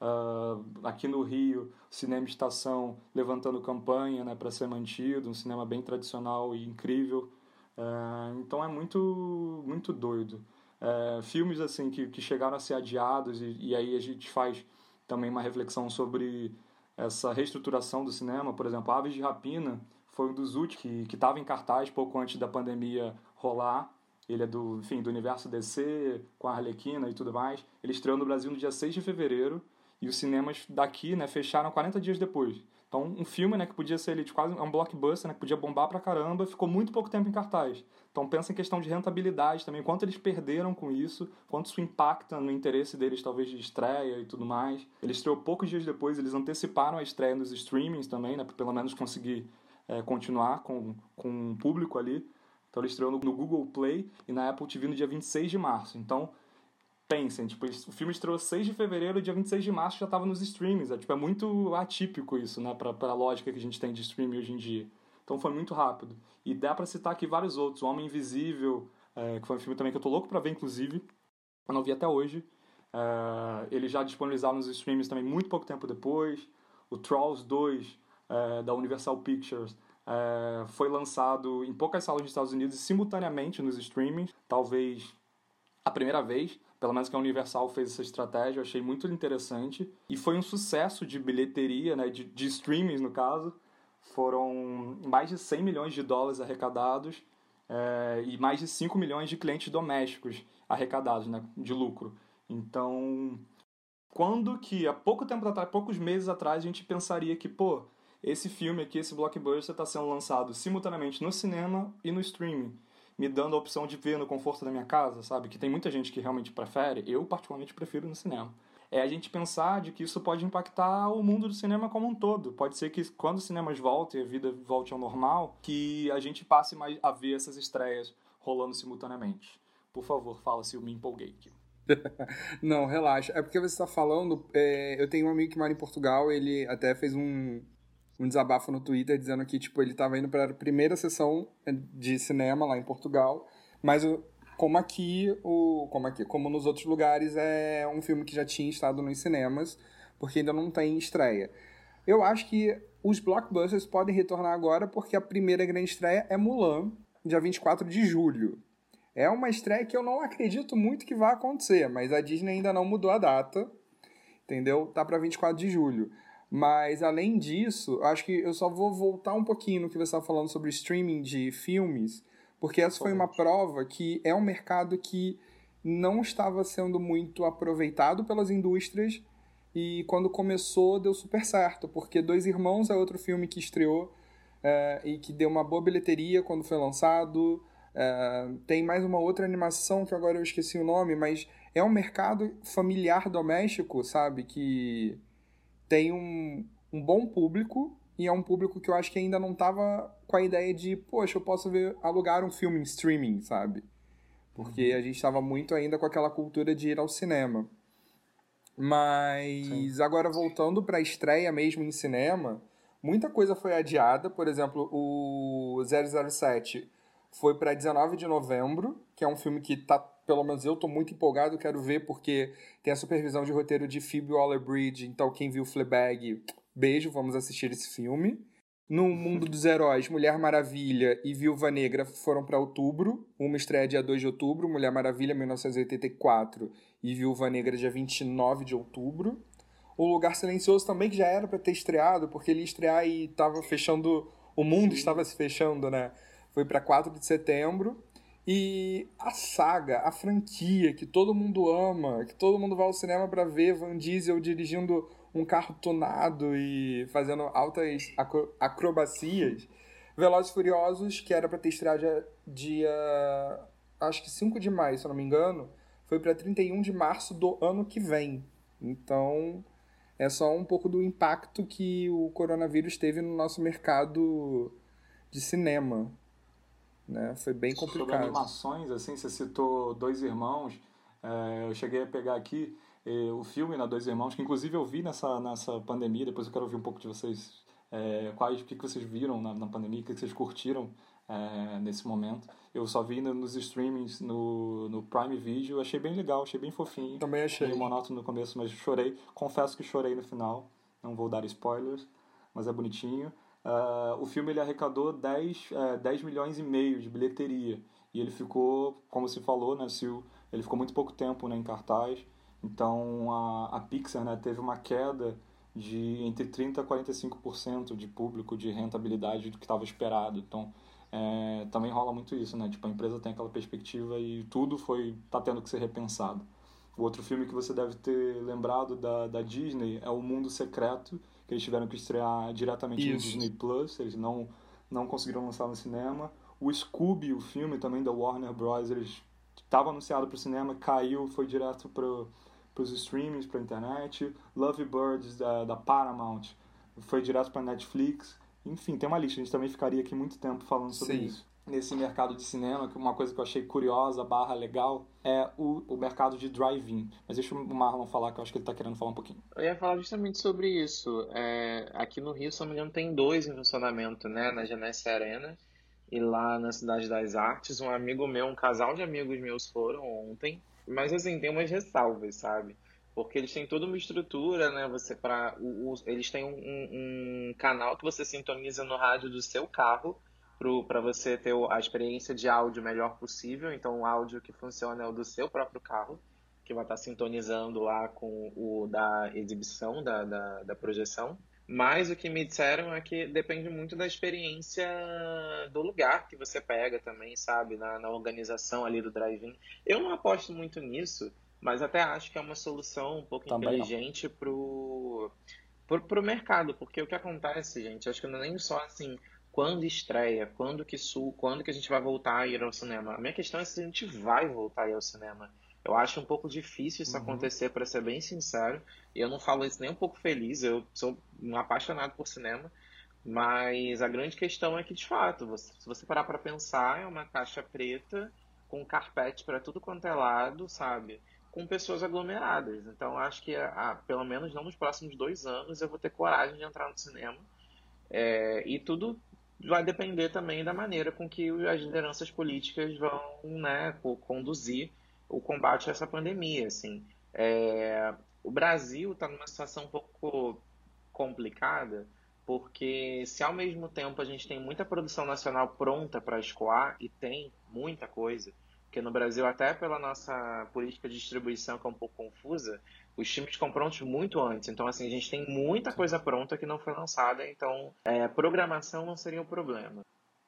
Uh, aqui no Rio, Cinema Estação levantando campanha né, para ser mantido, um cinema bem tradicional e incrível. Uh, então é muito, muito doido. Uh, filmes assim que, que chegaram a ser adiados e, e aí a gente faz também uma reflexão sobre essa reestruturação do cinema. Por exemplo, Aves de Rapina foi um dos últimos que estava em cartaz pouco antes da pandemia rolar. Ele é do, enfim, do universo DC, com a Arlequina e tudo mais. Ele estreou no Brasil no dia 6 de fevereiro e os cinemas daqui, né, fecharam 40 dias depois. Então, um filme, né, que podia ser ele, quase um blockbuster, né, que podia bombar pra caramba, ficou muito pouco tempo em cartaz. Então, pensa em questão de rentabilidade também, quanto eles perderam com isso, quanto isso impacta no interesse deles, talvez, de estreia e tudo mais. Ele estreou poucos dias depois, eles anteciparam a estreia nos streamings também, né, pra pelo menos conseguir é, continuar com, com o público ali. Então ele estreou no, no, Google Play e na Apple TV no dia 26 de março. Então, pensem, tipo, o filme estreou 6 de fevereiro, dia 26 de março já estava nos streamings. É, tipo, é muito atípico isso, né, para a lógica que a gente tem de streaming hoje em dia. Então foi muito rápido. E dá para citar aqui vários outros. O Homem Invisível, é, que foi um filme também que eu tô louco para ver, inclusive. Eu não vi até hoje. É, ele já disponibilizaram nos streams também muito pouco tempo depois. O Trolls 2, é, da Universal Pictures é, foi lançado em poucas salas dos Estados Unidos simultaneamente nos streamings, talvez a primeira vez, pelo menos que a Universal fez essa estratégia, eu achei muito interessante. E foi um sucesso de bilheteria, né, de, de streamings no caso. Foram mais de 100 milhões de dólares arrecadados é, e mais de 5 milhões de clientes domésticos arrecadados, né, de lucro. Então, quando que há pouco tempo atrás, poucos meses atrás, a gente pensaria que, pô, esse filme aqui, esse blockbuster, está sendo lançado simultaneamente no cinema e no streaming, me dando a opção de ver no conforto da minha casa, sabe? Que tem muita gente que realmente prefere, eu particularmente prefiro no cinema. É a gente pensar de que isso pode impactar o mundo do cinema como um todo. Pode ser que quando os cinemas voltem, a vida volte ao normal, que a gente passe mais a ver essas estreias rolando simultaneamente. Por favor, fala se eu me empolguei aqui. Não, relaxa. É porque você está falando. É, eu tenho um amigo que mora em Portugal, ele até fez um, um desabafo no Twitter dizendo que, tipo, ele estava indo para a primeira sessão de cinema lá em Portugal, mas como aqui, o, como aqui, como nos outros lugares, é um filme que já tinha estado nos cinemas, porque ainda não tem estreia. Eu acho que os blockbusters podem retornar agora porque a primeira grande estreia é Mulan, dia 24 de julho. É uma estreia que eu não acredito muito que vai acontecer, mas a Disney ainda não mudou a data, entendeu? Tá para 24 de julho. Mas além disso, acho que eu só vou voltar um pouquinho no que você estava falando sobre streaming de filmes, porque essa foi uma prova que é um mercado que não estava sendo muito aproveitado pelas indústrias e quando começou deu super certo, porque Dois Irmãos é outro filme que estreou é, e que deu uma boa bilheteria quando foi lançado. É, tem mais uma outra animação que agora eu esqueci o nome, mas é um mercado familiar doméstico, sabe? Que tem um, um bom público e é um público que eu acho que ainda não estava com a ideia de, poxa, eu posso ver, alugar um filme em streaming, sabe? Porque uhum. a gente estava muito ainda com aquela cultura de ir ao cinema. Mas Sim. agora voltando para a estreia mesmo em cinema, muita coisa foi adiada. Por exemplo, o 007 foi para 19 de novembro, que é um filme que tá, pelo menos eu tô muito empolgado, quero ver porque tem a supervisão de roteiro de Phoebe Waller-Bridge, então quem viu Fleabag, beijo, vamos assistir esse filme. No Mundo dos Heróis, Mulher Maravilha e Viúva Negra foram para outubro. Uma estreia dia 2 de outubro, Mulher Maravilha 1984 e Viúva Negra dia 29 de outubro. O Lugar Silencioso também, que já era para ter estreado, porque ele ia estrear e estava fechando. O mundo Sim. estava se fechando, né? Foi para 4 de setembro. E a saga, a franquia que todo mundo ama, que todo mundo vai ao cinema para ver Van Diesel dirigindo um carro tunado e fazendo altas acro acrobacias. Velozes Furiosos, que era para ter estreado dia, dia, acho que 5 de maio, se eu não me engano, foi para 31 de março do ano que vem. Então, é só um pouco do impacto que o coronavírus teve no nosso mercado de cinema. Né? Foi bem complicado. Sobre animações, assim, você citou Dois Irmãos, é, eu cheguei a pegar aqui eh, o filme, né, Dois Irmãos, que inclusive eu vi nessa, nessa pandemia, depois eu quero ouvir um pouco de vocês, é, quais, o que, que vocês viram na, na pandemia, o que, que vocês curtiram é, nesse momento. Eu só vi nos streamings, no, no Prime Video, achei bem legal, achei bem fofinho. Também achei. Meio monótono no começo, mas chorei. Confesso que chorei no final, não vou dar spoilers, mas é bonitinho. Uh, o filme ele arrecadou 10, uh, 10 milhões e meio de bilheteria. E ele ficou, como se falou, né, Sil, ele ficou muito pouco tempo né, em cartaz. Então a, a Pixar né, teve uma queda de entre 30% a 45% de público de rentabilidade do que estava esperado. Então é, também rola muito isso, né? Tipo, a empresa tem aquela perspectiva e tudo foi tá tendo que ser repensado. O outro filme que você deve ter lembrado da, da Disney é O Mundo Secreto, que eles tiveram que estrear diretamente isso. no Disney Plus, eles não, não conseguiram lançar no cinema. O Scooby, o filme também da Warner Bros., eles estava anunciado para o cinema, caiu, foi direto para os streamings, para a internet. Love Birds da, da Paramount foi direto para Netflix. Enfim, tem uma lista. A gente também ficaria aqui muito tempo falando sobre Sim. isso. Nesse mercado de cinema, que uma coisa que eu achei curiosa, barra legal, é o, o mercado de drive-in. Mas deixa o Marlon falar, que eu acho que ele está querendo falar um pouquinho. Eu ia falar justamente sobre isso. É, aqui no Rio, se não me tem dois em funcionamento, né? Na Genesse Arena e lá na Cidade das Artes. Um amigo meu, um casal de amigos meus foram ontem mas assim, tem umas ressalvas, sabe? Porque eles têm toda uma estrutura, né? Você para eles têm um, um, canal que você sintoniza no rádio do seu carro para você ter a experiência de áudio melhor possível. Então, o áudio que funciona é o do seu próprio carro, que vai estar sintonizando lá com o da exibição, da, da, da projeção. Mas o que me disseram é que depende muito da experiência do lugar que você pega também, sabe? Na, na organização ali do drive-in. Eu não aposto muito nisso, mas até acho que é uma solução um pouco também inteligente para pro, pro, pro mercado. Porque o que acontece, gente, acho que não é nem só assim, quando estreia, quando que sul, quando que a gente vai voltar a ir ao cinema. A minha questão é se a gente vai voltar a ir ao cinema. Eu acho um pouco difícil isso uhum. acontecer, para ser bem sincero. E eu não falo isso nem um pouco feliz, eu sou um apaixonado por cinema. Mas a grande questão é que, de fato, você, se você parar para pensar, é uma caixa preta com carpete para tudo quanto é lado, sabe? Com pessoas aglomeradas. Então, acho que, ah, pelo menos não nos próximos dois anos, eu vou ter coragem de entrar no cinema. É, e tudo vai depender também da maneira com que as lideranças políticas vão né, conduzir o combate a essa pandemia, assim. É, o Brasil está numa situação um pouco complicada, porque se ao mesmo tempo a gente tem muita produção nacional pronta para escoar, e tem muita coisa, porque no Brasil, até pela nossa política de distribuição que é um pouco confusa, os times ficam prontos muito antes. Então, assim, a gente tem muita coisa pronta que não foi lançada, então é, programação não seria um problema.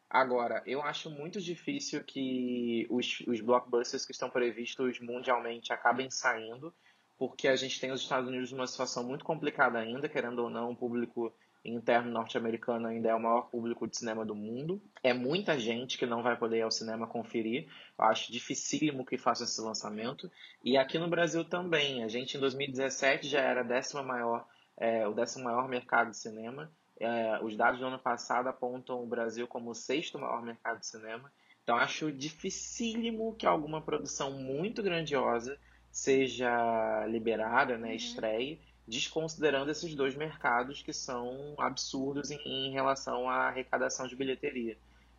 Agora, eu acho muito difícil que os, os blockbusters que estão previstos mundialmente acabem saindo, porque a gente tem os Estados Unidos numa situação muito complicada ainda, querendo ou não, o público interno norte-americano ainda é o maior público de cinema do mundo. É muita gente que não vai poder ir ao cinema conferir. Eu acho dificílimo que faça esse lançamento. E aqui no Brasil também. A gente em 2017 já era décima maior, é, o décimo maior mercado de cinema. É, os dados do ano passado apontam o Brasil como o sexto maior mercado de cinema. Então acho dificílimo que alguma produção muito grandiosa seja liberada, né, uhum. estreie desconsiderando esses dois mercados que são absurdos em, em relação à arrecadação de bilheteria.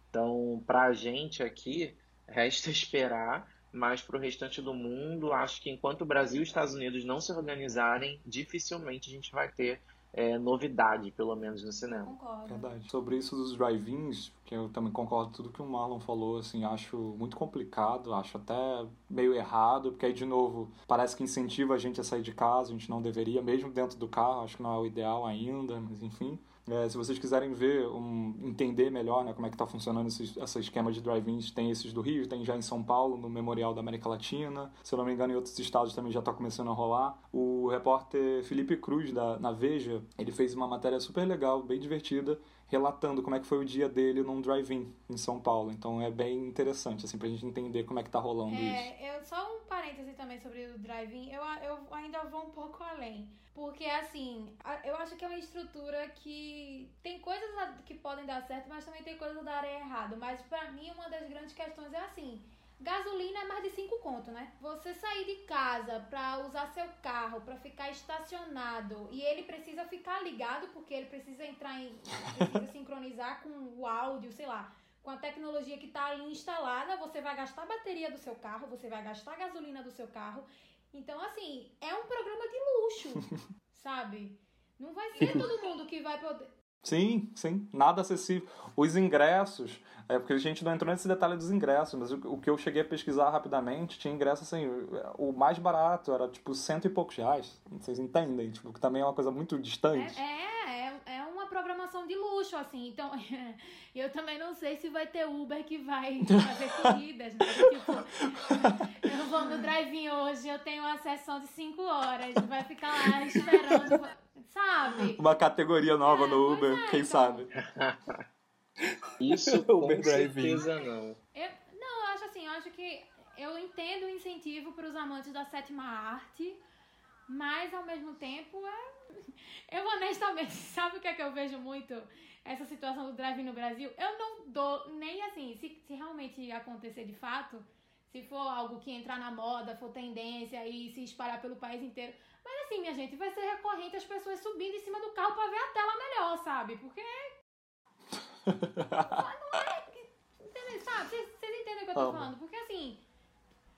Então, para a gente aqui, resta esperar, mas para o restante do mundo, acho que enquanto o Brasil e os Estados Unidos não se organizarem, dificilmente a gente vai ter é, novidade, pelo menos no cinema. Concordo. Verdade. Sobre isso dos drive-ins, que eu também concordo com tudo que o Marlon falou, assim, acho muito complicado, acho até meio errado, porque aí, de novo, parece que incentiva a gente a sair de casa, a gente não deveria, mesmo dentro do carro, acho que não é o ideal ainda, mas enfim. É, se vocês quiserem ver, um, entender melhor né, como é que está funcionando esse, esse esquema de drive-ins, tem esses do Rio, tem já em São Paulo, no Memorial da América Latina. Se eu não me engano, em outros estados também já está começando a rolar. O repórter Felipe Cruz, da, na Veja, ele fez uma matéria super legal, bem divertida, relatando como é que foi o dia dele num drive-in em São Paulo. Então é bem interessante, assim, pra gente entender como é que tá rolando é, isso. Eu, só um parêntese também sobre o drive-in, eu, eu ainda vou um pouco além. Porque, assim, eu acho que é uma estrutura que tem coisas que podem dar certo, mas também tem coisas que darem errado. Mas para mim, uma das grandes questões é assim Gasolina é mais de 5 conto, né? Você sair de casa para usar seu carro, para ficar estacionado e ele precisa ficar ligado porque ele precisa entrar em precisa sincronizar com o áudio, sei lá, com a tecnologia que está ali instalada, você vai gastar a bateria do seu carro, você vai gastar a gasolina do seu carro. Então, assim, é um programa de luxo, sabe? Não vai ser todo mundo que vai poder. Sim, sim, nada acessível. Os ingressos, é porque a gente não entrou nesse detalhe dos ingressos, mas o, o que eu cheguei a pesquisar rapidamente, tinha ingresso assim, o mais barato era tipo cento e poucos reais. Vocês entendem? Tipo, que também é uma coisa muito distante. É, é, programação de luxo, assim. Então, eu também não sei se vai ter Uber que vai fazer corridas, né? Tipo, eu vou no drive-in hoje, eu tenho uma sessão de 5 horas, vai ficar lá esperando sabe? Uma categoria nova é, no Uber, é, quem então... sabe? Isso com certeza não. Eu, não, eu acho assim, eu acho que eu entendo o incentivo para os amantes da sétima arte, mas ao mesmo tempo é... Eu honestamente, sabe o que é que eu vejo muito essa situação do drive no Brasil? Eu não dou nem assim, se, se realmente acontecer de fato, se for algo que entrar na moda, for tendência e se espalhar pelo país inteiro, mas assim, minha gente, vai ser recorrente as pessoas subindo em cima do carro para ver a tela melhor, sabe? Porque. não é. Sabe? Vocês, entendem o que eu tô falando? Porque assim.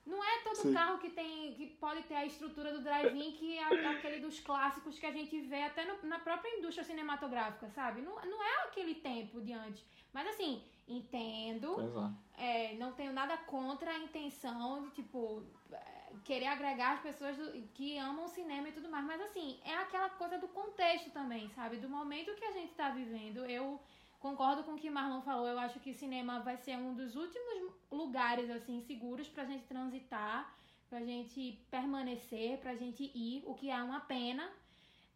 Não é todo Sim. carro que tem que pode ter a estrutura do drive-in que é aquele dos clássicos que a gente vê até no, na própria indústria cinematográfica, sabe? Não, não é aquele tempo de antes. Mas assim, entendo. É. É, não tenho nada contra a intenção de, tipo, querer agregar as pessoas do, que amam o cinema e tudo mais. Mas assim, é aquela coisa do contexto também, sabe? Do momento que a gente está vivendo. Eu concordo com o que Marlon falou. Eu acho que cinema vai ser um dos últimos lugares, assim, seguros pra gente transitar, pra gente permanecer, pra gente ir, o que é uma pena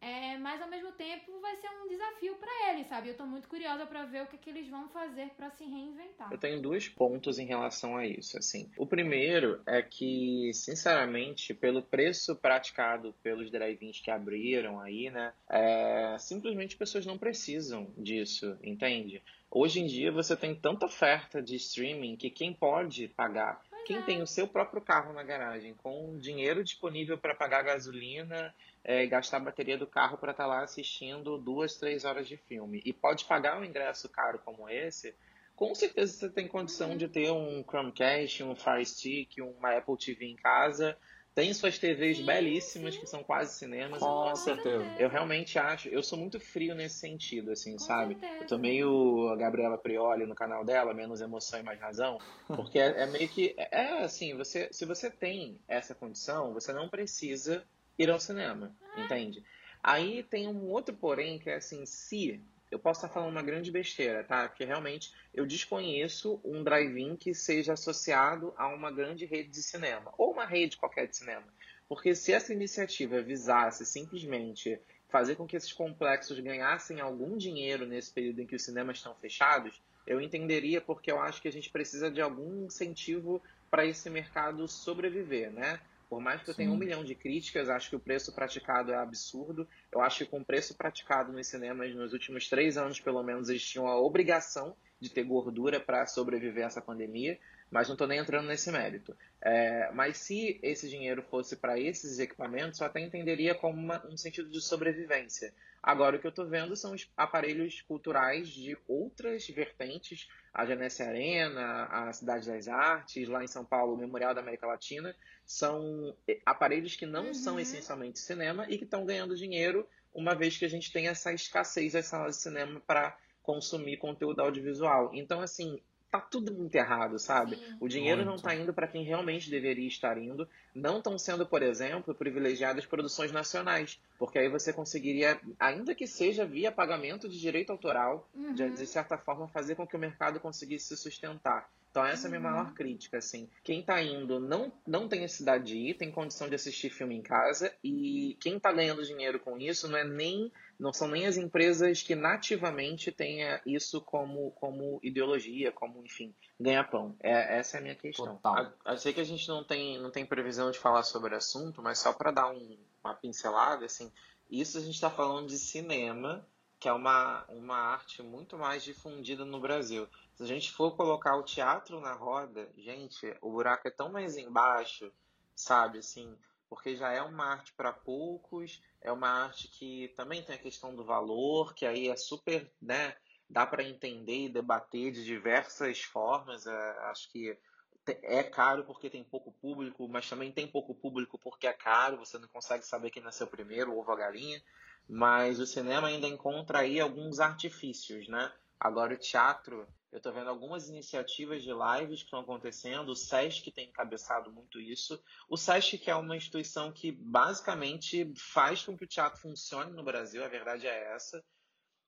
é, mas ao mesmo tempo vai ser um desafio para eles, sabe? Eu tô muito curiosa para ver o que, que eles vão fazer para se reinventar. Eu tenho dois pontos em relação a isso, assim. O primeiro é que, sinceramente, pelo preço praticado pelos drive-ins que abriram aí, né? É, simplesmente pessoas não precisam disso, entende? Hoje em dia você tem tanta oferta de streaming que quem pode pagar quem é. tem o seu próprio carro na garagem, com dinheiro disponível para pagar gasolina é, gastar a bateria do carro para estar tá lá assistindo duas, três horas de filme e pode pagar um ingresso caro como esse, com certeza você tem condição de ter um Chromecast, um Fire Stick, uma Apple TV em casa. Tem suas TVs sim, belíssimas sim. que são quase cinemas. Com Nossa, certeza. eu realmente acho, eu sou muito frio nesse sentido, assim, com sabe? Certeza. Eu tô meio a Gabriela Prioli no canal dela, menos emoção e mais razão, porque é, é meio que é, é assim, você, se você tem essa condição, você não precisa ir ao cinema, entende? Aí tem um outro porém que é assim, se eu posso estar falando uma grande besteira, tá? Porque realmente eu desconheço um drive-in que seja associado a uma grande rede de cinema, ou uma rede qualquer de cinema. Porque se essa iniciativa visasse simplesmente fazer com que esses complexos ganhassem algum dinheiro nesse período em que os cinemas estão fechados, eu entenderia porque eu acho que a gente precisa de algum incentivo para esse mercado sobreviver, né? Por mais que eu tenha um milhão de críticas, acho que o preço praticado é absurdo. Eu acho que com o preço praticado nos cinemas nos últimos três anos, pelo menos, eles tinham a obrigação de ter gordura para sobreviver a essa pandemia, mas não estou nem entrando nesse mérito. É, mas se esse dinheiro fosse para esses equipamentos, eu até entenderia como uma, um sentido de sobrevivência. Agora, o que eu estou vendo são os aparelhos culturais de outras vertentes, a Genesse Arena, a Cidade das Artes, lá em São Paulo, o Memorial da América Latina, são eh, aparelhos que não uhum. são essencialmente cinema e que estão ganhando dinheiro, uma vez que a gente tem essa escassez das salas de cinema para consumir conteúdo audiovisual. Então, assim, tá tudo muito errado, sabe? Sim. O dinheiro muito. não está indo para quem realmente deveria estar indo. Não estão sendo, por exemplo, privilegiadas produções nacionais, porque aí você conseguiria, ainda que seja via pagamento de direito autoral, uhum. de, de certa forma fazer com que o mercado conseguisse se sustentar. Então essa uhum. é a minha maior uhum. crítica, assim. Quem tá indo não, não tem necessidade de ir, tem condição de assistir filme em casa e quem tá ganhando dinheiro com isso não é nem não são nem as empresas que nativamente tenha isso como, como ideologia, como, enfim, ganha-pão. É, essa é a minha questão. Total. Eu sei que a gente não tem, não tem previsão de falar sobre o assunto, mas só para dar um, uma pincelada, assim, isso a gente está falando de cinema, que é uma, uma arte muito mais difundida no Brasil. Se a gente for colocar o teatro na roda, gente, o buraco é tão mais embaixo, sabe? Assim, porque já é uma arte para poucos, é uma arte que também tem a questão do valor, que aí é super, né? Dá para entender e debater de diversas formas. É, acho que é caro porque tem pouco público, mas também tem pouco público porque é caro, você não consegue saber quem nasceu primeiro, ovo ou galinha. Mas o cinema ainda encontra aí alguns artifícios, né? Agora o teatro, eu estou vendo algumas iniciativas de lives que estão acontecendo. O SESC tem encabeçado muito isso. O SESC que é uma instituição que basicamente faz com que o teatro funcione no Brasil, a verdade é essa.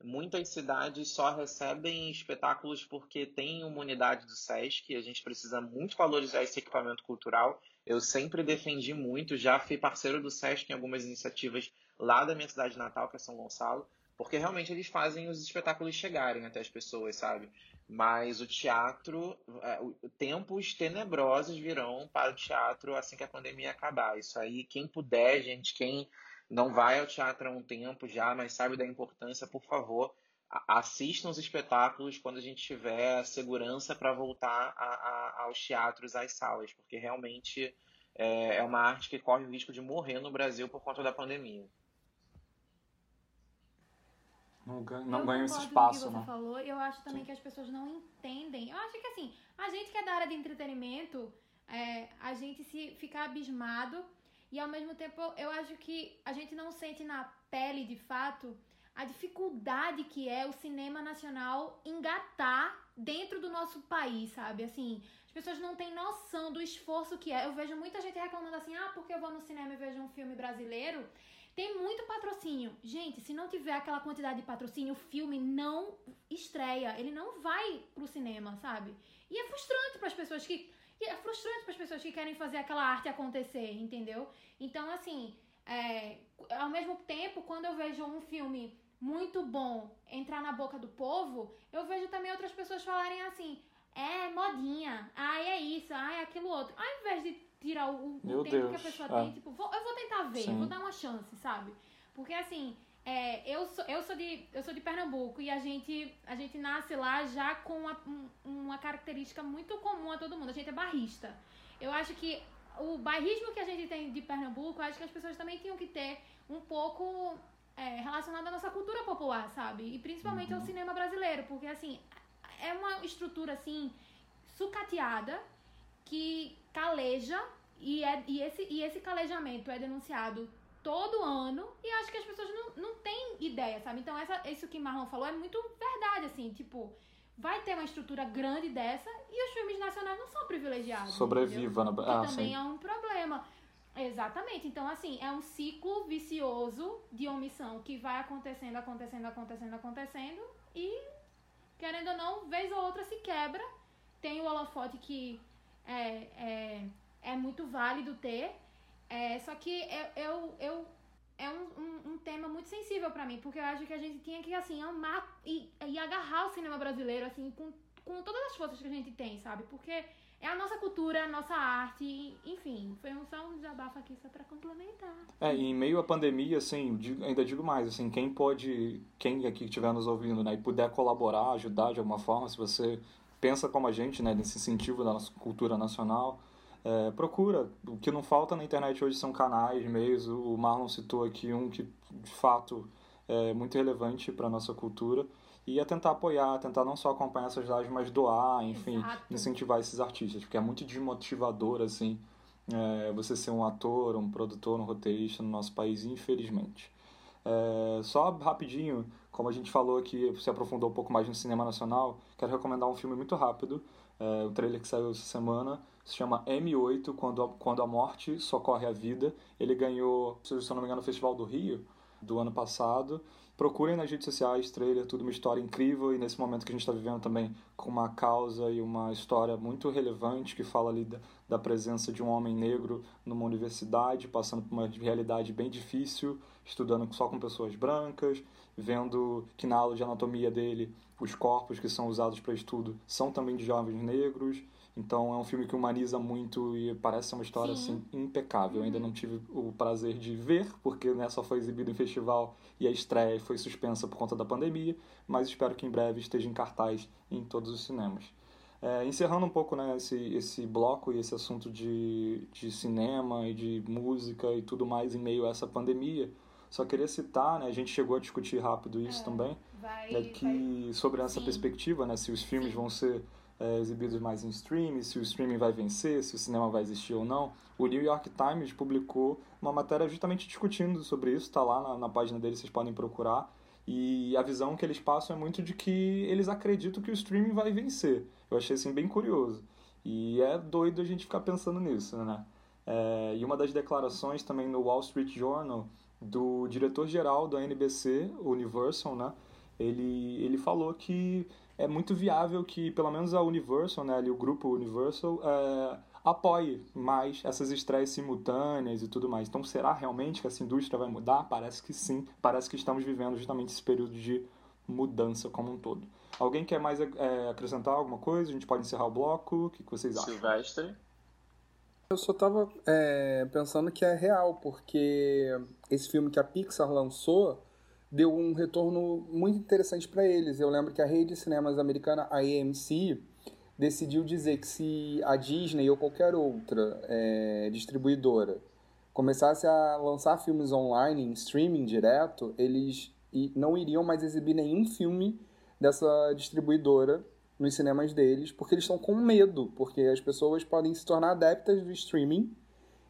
Muitas cidades só recebem espetáculos porque tem uma unidade do SESC. A gente precisa muito valorizar esse equipamento cultural. Eu sempre defendi muito, já fui parceiro do SESC em algumas iniciativas lá da minha cidade natal, que é São Gonçalo. Porque realmente eles fazem os espetáculos chegarem até as pessoas, sabe? Mas o teatro, é, tempos tenebrosos virão para o teatro assim que a pandemia acabar. Isso aí, quem puder, gente, quem não vai ao teatro há um tempo já, mas sabe da importância, por favor, assistam os espetáculos quando a gente tiver segurança para voltar a, a, aos teatros, às salas, porque realmente é, é uma arte que corre o risco de morrer no Brasil por conta da pandemia. Não, não ganha esse espaço, né? falou. Eu acho também Sim. que as pessoas não entendem. Eu acho que assim, a gente que é da área de entretenimento, é, a gente se fica abismado e ao mesmo tempo eu acho que a gente não sente na pele de fato a dificuldade que é o cinema nacional engatar dentro do nosso país, sabe? Assim, as pessoas não têm noção do esforço que é. Eu vejo muita gente reclamando assim: "Ah, porque eu vou no cinema e vejo um filme brasileiro, tem muito patrocínio. Gente, se não tiver aquela quantidade de patrocínio, o filme não estreia. Ele não vai pro cinema, sabe? E é frustrante para as pessoas que. é frustrante para as pessoas que querem fazer aquela arte acontecer, entendeu? Então, assim, é, ao mesmo tempo, quando eu vejo um filme muito bom entrar na boca do povo, eu vejo também outras pessoas falarem assim: é modinha, ai é isso, ai é aquilo outro. Ao invés de tirar o, o tempo Deus. que a pessoa ah. tem. Tipo, vou, eu vou tentar ver, Sim. vou dar uma chance, sabe? Porque assim, é, eu, sou, eu, sou de, eu sou de Pernambuco e a gente, a gente nasce lá já com uma, uma característica muito comum a todo mundo. A gente é barrista. Eu acho que o bairrismo que a gente tem de Pernambuco, eu acho que as pessoas também tinham que ter um pouco é, relacionado à nossa cultura popular, sabe? E principalmente uhum. ao cinema brasileiro, porque assim, é uma estrutura assim sucateada que caleja e, é, e, esse, e esse calejamento é denunciado todo ano e acho que as pessoas não, não têm ideia, sabe? Então, essa, isso que Marlon falou é muito verdade, assim, tipo, vai ter uma estrutura grande dessa e os filmes nacionais não são privilegiados. Sobreviva, na... ah, também sim. é um problema. Exatamente. Então, assim, é um ciclo vicioso de omissão que vai acontecendo, acontecendo, acontecendo, acontecendo e, querendo ou não, vez ou outra se quebra. Tem o holofote que é, é, é muito válido ter, é, só que eu, eu, eu é um, um, um, tema muito sensível para mim, porque eu acho que a gente tinha que, assim, amar e, e agarrar o cinema brasileiro, assim, com, com todas as forças que a gente tem, sabe? Porque é a nossa cultura, a nossa arte, enfim, foi um, só um desabafo aqui só para complementar. É, e em meio à pandemia, assim, ainda digo mais, assim, quem pode, quem aqui estiver nos ouvindo, né, e puder colaborar, ajudar de alguma forma, se você pensa como a gente, né, nesse incentivo da nossa cultura nacional, é, procura. O que não falta na internet hoje são canais, meios. O Marlon citou aqui um que, de fato, é muito relevante para a nossa cultura. E é tentar apoiar, tentar não só acompanhar essas lives, mas doar, enfim, Exato. incentivar esses artistas. Porque é muito desmotivador, assim, é, você ser um ator, um produtor, um roteirista no nosso país, infelizmente. É, só rapidinho, como a gente falou aqui, se aprofundou um pouco mais no cinema nacional, quero recomendar um filme muito rápido, é, o trailer que saiu essa semana, se chama M8, Quando a, Quando a Morte Socorre a Vida. Ele ganhou, se eu não me engano, no Festival do Rio, do ano passado. Procurem nas redes sociais, trailer, tudo uma história incrível e nesse momento que a gente está vivendo também com uma causa e uma história muito relevante que fala ali da, da presença de um homem negro numa universidade, passando por uma realidade bem difícil, estudando só com pessoas brancas, vendo que na aula de anatomia dele os corpos que são usados para estudo são também de jovens negros então é um filme que humaniza muito e parece ser uma história Sim. assim impecável. Eu ainda não tive o prazer de ver, porque né, só foi exibido em festival e a estreia foi suspensa por conta da pandemia, mas espero que em breve esteja em cartaz em todos os cinemas. É, encerrando um pouco né, esse, esse bloco e esse assunto de, de cinema e de música e tudo mais em meio a essa pandemia, só queria citar, né, a gente chegou a discutir rápido isso é, também, vai, né, que vai. sobre essa Sim. perspectiva, né, se os filmes Sim. vão ser é, exibidos mais em streaming, se o streaming vai vencer, se o cinema vai existir ou não. O New York Times publicou uma matéria justamente discutindo sobre isso, está lá na, na página deles, vocês podem procurar. E a visão que eles passam é muito de que eles acreditam que o streaming vai vencer. Eu achei assim bem curioso. E é doido a gente ficar pensando nisso, né? É, e uma das declarações também no Wall Street Journal do diretor-geral da NBC, Universal, né? Ele, ele falou que é muito viável que pelo menos a Universal, né, ali, o grupo Universal, é, apoie mais essas estreias simultâneas e tudo mais. Então, será realmente que essa indústria vai mudar? Parece que sim. Parece que estamos vivendo justamente esse período de mudança como um todo. Alguém quer mais é, acrescentar alguma coisa? A gente pode encerrar o bloco? O que, vocês acham? Silvestre? Eu só tava é, pensando que é real, porque esse filme que a Pixar lançou deu um retorno muito interessante para eles. Eu lembro que a rede de cinemas americana, a AMC, decidiu dizer que se a Disney ou qualquer outra é, distribuidora começasse a lançar filmes online, em streaming direto, eles não iriam mais exibir nenhum filme dessa distribuidora nos cinemas deles, porque eles estão com medo, porque as pessoas podem se tornar adeptas do streaming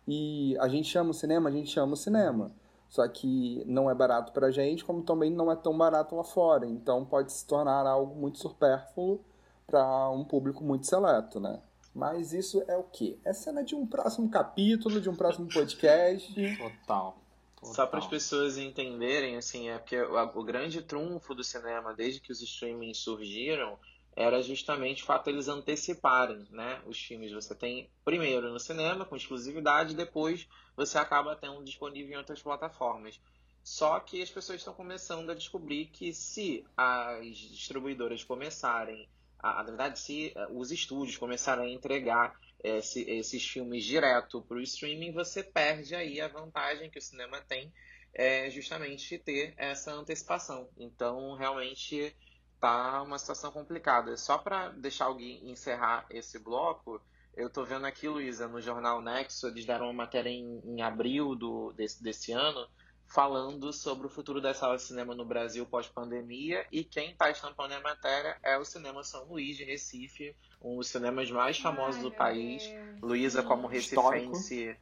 e a gente chama o cinema, a gente chama o cinema. Só que não é barato para a gente, como também não é tão barato lá fora. Então pode se tornar algo muito supérfluo para um público muito seleto, né? Mas isso é o quê? É cena de um próximo capítulo, de um próximo podcast. Total. Total. Só para as pessoas entenderem, assim, é porque o, o grande trunfo do cinema, desde que os streamings surgiram, era justamente o fato deles anteciparem né, os filmes. Você tem primeiro no cinema, com exclusividade, depois você acaba tendo disponível em outras plataformas. Só que as pessoas estão começando a descobrir que se as distribuidoras começarem, a, na verdade, se eh, os estúdios começarem a entregar esse, esses filmes direto para o streaming, você perde aí a vantagem que o cinema tem é justamente ter essa antecipação. Então, realmente tá uma situação complicada. Só para deixar alguém encerrar esse bloco, eu tô vendo aqui, Luísa, no jornal Nexo, eles deram uma matéria em, em abril do, desse, desse ano, falando sobre o futuro das salas de cinema no Brasil pós-pandemia, e quem está estampando a matéria é o Cinema São Luís de Recife, um dos cinemas mais famosos Ai, do país. Luísa, como recifense,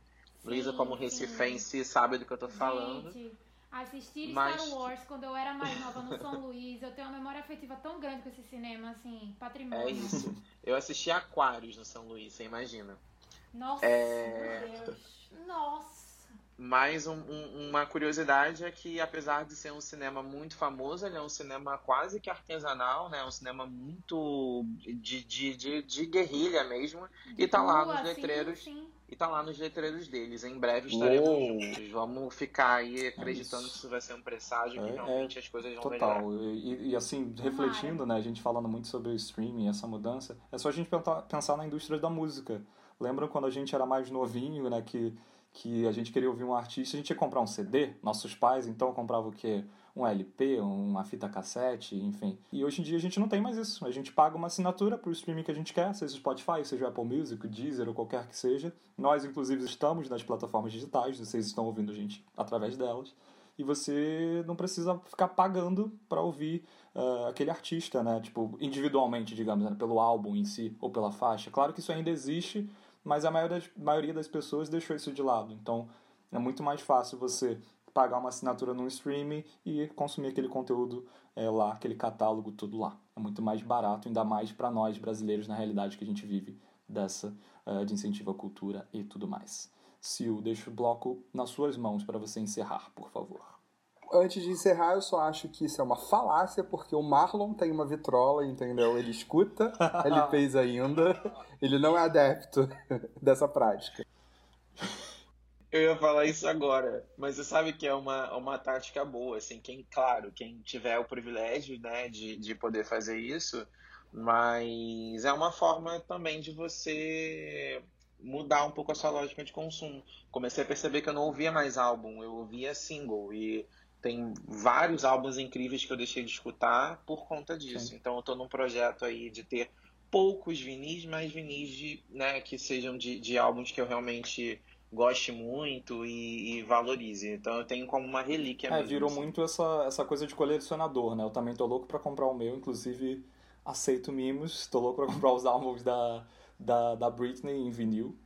Luísa, como recifense, sabe do que eu tô falando. Gente Assistir Mas... Star Wars quando eu era mais nova no São Luís, eu tenho uma memória afetiva tão grande com esse cinema, assim, patrimônio. É isso. Eu assisti Aquários no São Luís, você imagina. Nossa, É. meu Deus. Nossa. Mas um- um- uma curiosidade é que, apesar de ser um cinema muito famoso, ele é um cinema quase que artesanal, né? Um cinema muito de, de, de, de guerrilha mesmo. E tá lá Rua, nos letreiros. Sim, sim. E tá lá nos letreiros deles. Em breve estaremos Uou. juntos. Vamos ficar aí acreditando isso. que isso vai ser um presságio, que É, realmente as coisas vão melhorar. Total. E, e, assim, refletindo, né, a gente falando muito sobre o streaming, essa mudança, é só a gente pensar, pensar na indústria da música. Lembram quando a gente era mais novinho, né, que, que a gente queria ouvir um artista, a gente ia comprar um CD? Nossos pais, então, compravam o quê? Um LP, uma fita cassete, enfim. E hoje em dia a gente não tem mais isso. A gente paga uma assinatura pro streaming que a gente quer, seja o Spotify, seja o Apple Music, o Deezer ou qualquer que seja. Nós, inclusive, estamos nas plataformas digitais, vocês estão ouvindo a gente através delas e você não precisa ficar pagando para ouvir ah, aquele artista, né? Tipo, individualmente, digamos, né? pelo álbum em si ou pela faixa. Claro que isso ainda existe, mas a maioria maioria das pessoas deixou isso de lado. Então, é muito mais fácil você pagar uma assinatura num streaming e consumir aquele conteúdo é, lá, aquele catálogo tudo lá. É muito mais barato, ainda mais para nós brasileiros na realidade que a gente vive dessa ah, de incentivo à cultura e tudo mais. Sil, deixo o bloco nas suas mãos para você encerrar, por favor. Antes de encerrar, eu só acho que isso é uma falácia, porque o Marlon tem uma vitrola, entendeu? Ele escuta LPs ainda, ele não é adepto dessa prática. Eu ia falar isso agora, mas você sabe que é uma, uma tática boa, assim, quem, claro, quem tiver o privilégio, né, de, de poder fazer isso, mas é uma forma também de você mudar um pouco a sua lógica de consumo. Comecei a perceber que eu não ouvia mais álbum, eu ouvia single, e tem vários álbuns incríveis que eu deixei de escutar por conta disso. Sim. Então eu tô num projeto aí de ter poucos vinis, mas vinis de, né, que sejam de, de álbuns que eu realmente goste muito e, e valorize. Então eu tenho como uma relíquia É, mesmo. virou assim. muito essa, essa coisa de colecionador, né? Eu também tô louco pra comprar o meu, inclusive aceito mimos, tô louco pra comprar os álbuns da, da, da Britney em vinil.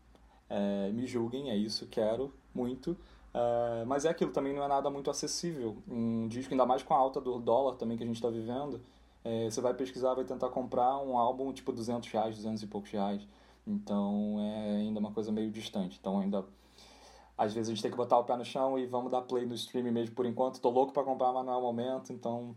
É, me julguem, é isso, quero muito. É, mas é aquilo, também não é nada muito acessível. Um disco, ainda mais com a alta do dólar também que a gente tá vivendo, é, você vai pesquisar, vai tentar comprar um álbum tipo 200 reais, 200 e poucos reais. Então é ainda uma coisa meio distante. Então ainda às vezes a gente tem que botar o pé no chão e vamos dar play no stream mesmo por enquanto. Tô louco pra comprar, mas não é o momento, então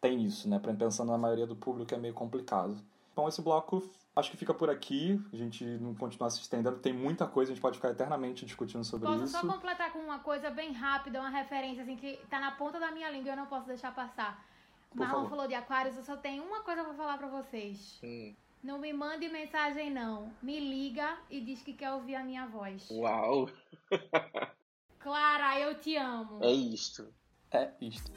tem isso, né? Pra- Pensando na maioria do público é meio complicado. Então esse bloco acho que fica por aqui. A gente não continuar se estendendo, tem muita coisa, a gente pode ficar eternamente discutindo sobre Posso isso. só completar com uma coisa bem rápida, uma referência assim que tá na ponta da minha língua e eu não posso deixar passar. Por Marlon favor. falou de Aquários, eu só tenho uma coisa pra falar pra vocês. Hum, Não me mande mensagem não. Me liga e diz que quer ouvir a minha voz. Uau, Clara, eu te amo. é isto. É isto.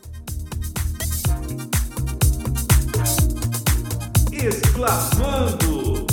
Exclamando!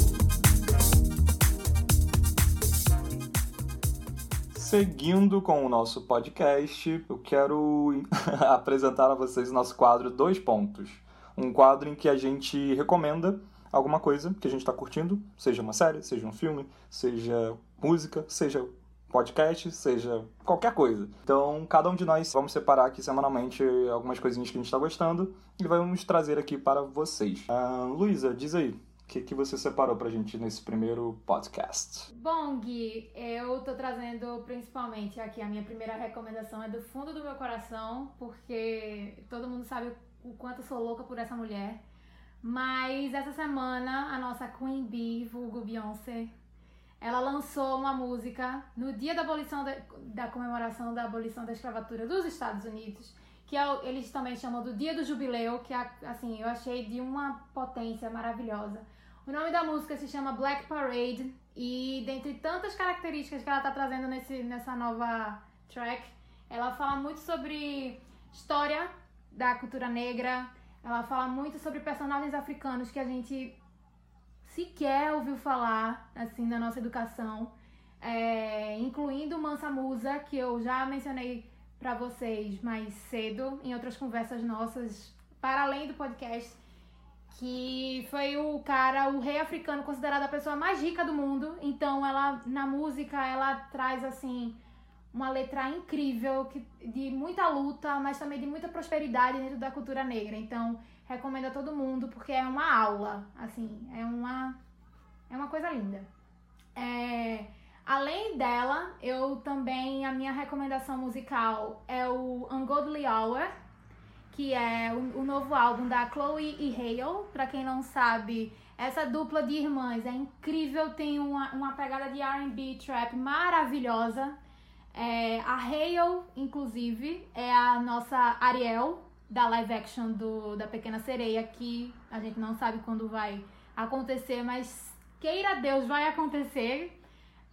Seguindo com o nosso podcast, eu quero apresentar a vocês o nosso quadro Dois Pontos. Um quadro em que a gente recomenda alguma coisa que a gente está curtindo, seja uma série, seja um filme, seja música, seja podcast, seja qualquer coisa. Então, cada um de nós vamos separar aqui semanalmente algumas coisinhas que a gente está gostando e vamos trazer aqui para vocês. Ah, Luísa, diz aí, o que, que você separou pra gente nesse primeiro podcast? Bom, Gui, eu tô trazendo principalmente aqui a minha primeira recomendação é do fundo do meu coração, porque todo mundo sabe o quanto eu sou louca por essa mulher. Mas essa semana a nossa Queen Bee, vulgo Beyoncé, ela lançou uma música no dia da abolição da, da comemoração da abolição da escravatura dos Estados Unidos, que é eles também chamam do Dia do Jubileu, que é, assim, eu achei de uma potência maravilhosa. O nome da música se chama Black Parade e dentre tantas características que ela tá trazendo nesse, nessa nova track, ela fala muito sobre história da cultura negra, ela fala muito sobre personagens africanos que a gente sequer ouviu falar assim na nossa educação, é, incluindo Mansa Musa, que eu já mencionei pra vocês mais cedo em outras conversas nossas, para além do podcast, que foi o cara, o rei africano considerado a pessoa mais rica do mundo. Então ela na música ela traz assim uma letra incrível que, de muita luta, mas também de muita prosperidade dentro da cultura negra. Então recomendo a todo mundo porque é uma aula, assim, é uma é uma coisa linda. É, além dela, eu também, a minha recomendação musical é o Ungodly Hour, que é o, o novo álbum da Chloe e Hale. Pra quem não sabe, essa dupla de irmãs é incrível, tem uma, uma pegada de R&B trap maravilhosa. É, a Hale, inclusive, é a nossa Ariel da live action do, da Pequena Sereia, que a gente não sabe quando vai acontecer, mas queira Deus vai acontecer.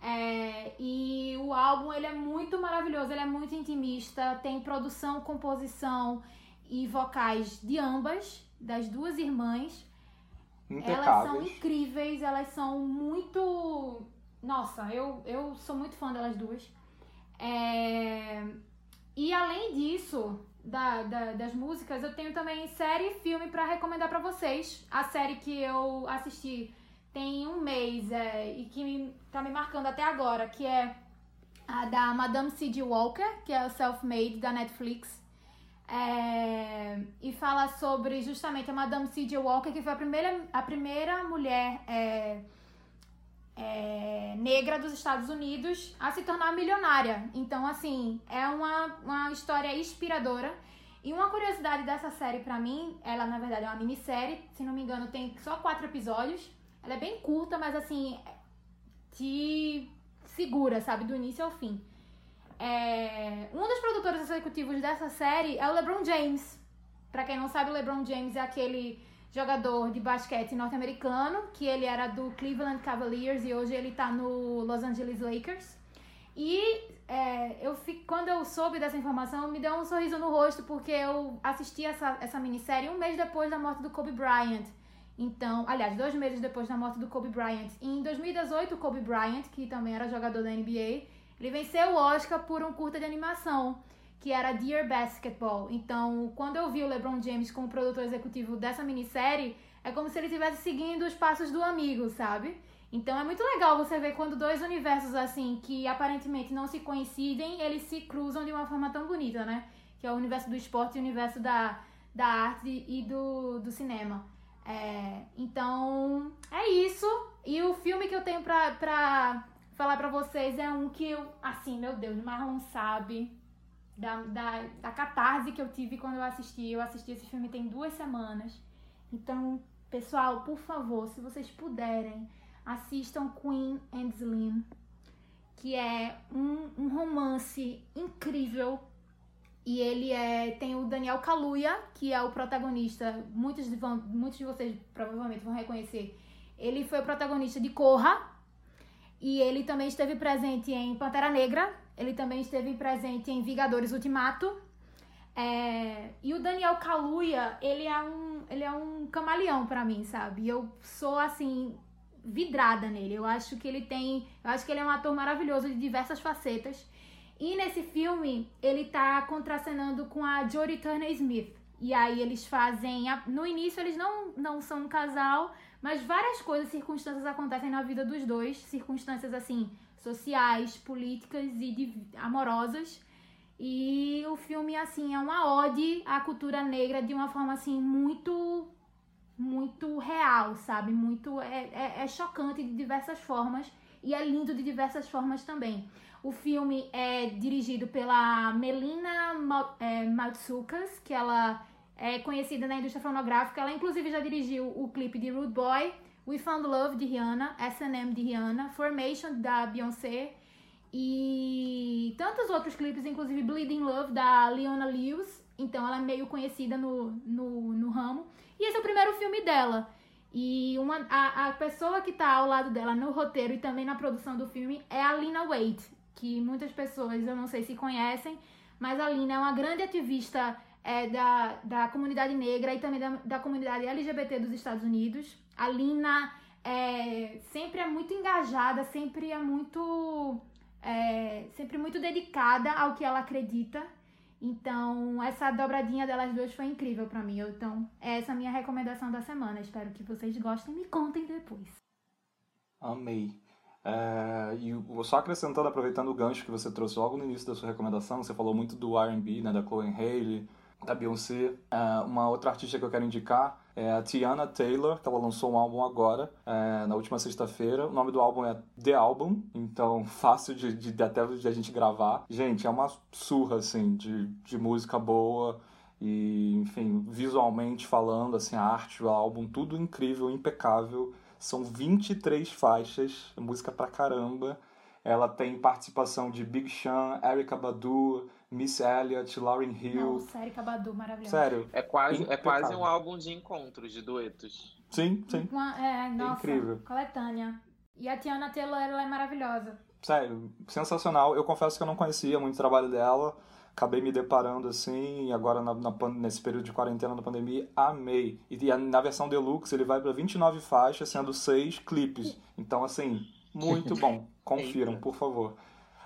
É, e o álbum ele é muito maravilhoso, ele é muito intimista, tem produção, composição e vocais de ambas, das duas irmãs. Elas são incríveis, elas são muito. Nossa, eu, eu sou muito fã delas duas. É... E além disso, da, da, das músicas, eu tenho também série e filme para recomendar para vocês. A série que eu assisti tem um mês é, e que me, tá me marcando até agora, que é a da Madame C.D. Walker, que é o Self-Made da Netflix. É, e fala sobre justamente a Madame C.J. Walker, que foi a primeira, a primeira mulher é, é, negra dos Estados Unidos a se tornar milionária. Então, assim, é uma, uma história inspiradora. E uma curiosidade dessa série para mim, ela na verdade é uma minissérie, se não me engano tem só quatro episódios. Ela é bem curta, mas assim, te segura, sabe, do início ao fim. É... Um dos produtores executivos dessa série é o LeBron James. Para quem não sabe, o LeBron James é aquele jogador de basquete norte-americano, que ele era do Cleveland Cavaliers e hoje ele tá no Los Angeles Lakers. E é, eu fico, quando eu soube dessa informação, me deu um sorriso no rosto, porque eu assisti essa, essa minissérie um mês depois da morte do Kobe Bryant. Então, aliás, dois meses depois da morte do Kobe Bryant. E em 2018, o Kobe Bryant, que também era jogador da NBA, ele venceu o Oscar por um curta de animação, que era Dear Basketball. Então, quando eu vi o LeBron James como produtor executivo dessa minissérie, é como se ele estivesse seguindo os passos do amigo, sabe? Então é muito legal você ver quando dois universos assim, que aparentemente não se coincidem, eles se cruzam de uma forma tão bonita, né? Que é o universo do esporte e o universo da, da arte e do, do cinema. É, então, é isso. E o filme que eu tenho pra, pra falar pra vocês é um que eu, assim, meu Deus, Marlon sabe da, da, da catarse que eu tive quando eu assisti. Eu assisti esse filme tem duas semanas. Então, pessoal, por favor, se vocês puderem, assistam Queen and Slim, que é um, um romance incrível. E ele é. Tem o Daniel Kaluuya, que é o protagonista. Muitos vão, muitos de vocês provavelmente vão reconhecer. Ele foi o protagonista de Corra, e ele também esteve presente em Pantera Negra, ele também esteve presente em Vingadores Ultimato. É... E o Daniel Kaluuya, ele é um, ele é um camaleão para mim, sabe? Eu sou assim vidrada nele. Eu acho que ele tem, eu acho que ele é um ator maravilhoso de diversas facetas. E nesse filme, ele tá contracenando com a Jodie Turner Smith. E aí eles fazem, no início eles não não são um casal, mas várias coisas, circunstâncias acontecem na vida dos dois, circunstâncias assim, sociais, políticas e de, amorosas. E o filme, assim, é uma ode à cultura negra de uma forma, assim, muito, muito real, sabe? Muito, é, é, é chocante de diversas formas e é lindo de diversas formas também. O filme é dirigido pela Melina Matsoukas, que ela é conhecida na indústria fonográfica. Ela, inclusive, já dirigiu o clipe de Rude Boy, We Found Love, de Rihanna, S&M, de Rihanna, Formation, da Beyoncé, e tantos outros clipes, inclusive Bleeding Love, da Leona Lewis. Então, ela é meio conhecida no, no, no ramo. E esse é o primeiro filme dela. E uma, a, a pessoa que tá ao lado dela no roteiro e também na produção do filme é a Lina Waite, que muitas pessoas, eu não sei se conhecem, mas a Lina é uma grande ativista é, da, da comunidade negra e também da, da comunidade LGBT dos Estados Unidos. A Lina é, sempre é muito engajada, sempre é muito, é, sempre muito dedicada ao que ela acredita. Então, essa dobradinha delas duas foi incrível para mim. Então, essa é a minha recomendação da semana. Espero que vocês gostem e me contem depois. Amei. É, e só acrescentando, aproveitando o gancho que você trouxe logo no início da sua recomendação, você falou muito do R&B, né, da Chloe Haley, da Beyoncé. É, uma outra artista que eu quero indicar é a Tiana Taylor, que ela lançou um álbum agora, é, na última sexta-feira. O nome do álbum é The Album, então fácil de, de, até de a gente gravar. Gente, é uma surra, assim, de, de música boa e, enfim, visualmente falando, assim, a arte, o álbum, tudo incrível, impecável. São 23 faixas, música pra caramba. Ela tem participação de Big Sean, Erykah Badu, Miss Elliott, Lauryn Hill. Nossa, Erykah Badu, maravilhosa. Sério. É quase, é quase um álbum de encontros, de duetos. Sim, sim. Uma, é, nossa, incrível. coletânea. E a Tiana Taylor, ela é maravilhosa. Sério, sensacional. Eu confesso que eu não conhecia muito o trabalho dela. Acabei me deparando assim, e agora na, na nesse período de quarentena da pandemia, amei. E a- na versão deluxe ele vai para 29 faixas, sendo 6 clipes. Então, assim, muito bom. Confiram, por favor.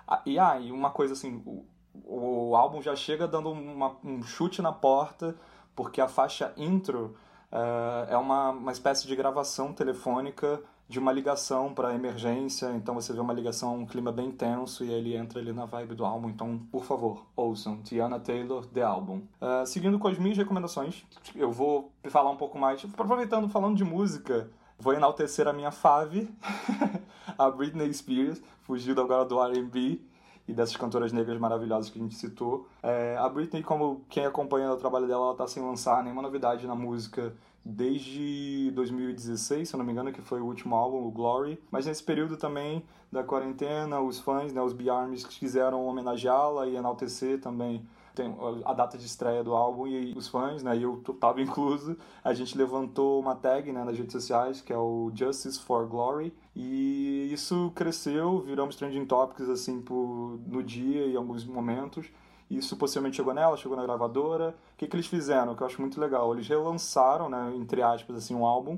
Ah, E aí, uma coisa assim, o, o álbum já chega dando uma- um chute na porta, porque a faixa intro eh, é uma, uma espécie de gravação telefônica de uma ligação para emergência, então você vê uma ligação, um clima bem tenso e ele entra ali na vibe do álbum. Então, por favor, ouçam Tiana Taylor, The Album. Ah, seguindo com as minhas recomendações, eu vou falar um pouco mais, aproveitando, falando de música, vou enaltecer a minha fave, a Britney Spears, fugindo agora do R&B e dessas cantoras negras maravilhosas que a gente citou. É, a Britney, como quem acompanha o trabalho dela, ela tá sem lançar nenhuma novidade na música desde 2016, se eu não me engano, que foi o último álbum, o Glory. Mas nesse período também da quarentena, os fãs, né, os B-Armies, quiseram homenageá-la e enaltecer também tem a data de estreia do álbum e os fãs, né, e eu tava incluso, a gente levantou uma tag, né, nas redes sociais, que é o Justice for Glory, e isso cresceu, viramos trending topics, assim, por, no dia e em alguns momentos, isso possivelmente chegou nela, chegou na gravadora. O que, que eles fizeram, que eu acho muito legal? Eles relançaram, né, entre aspas, assim, um álbum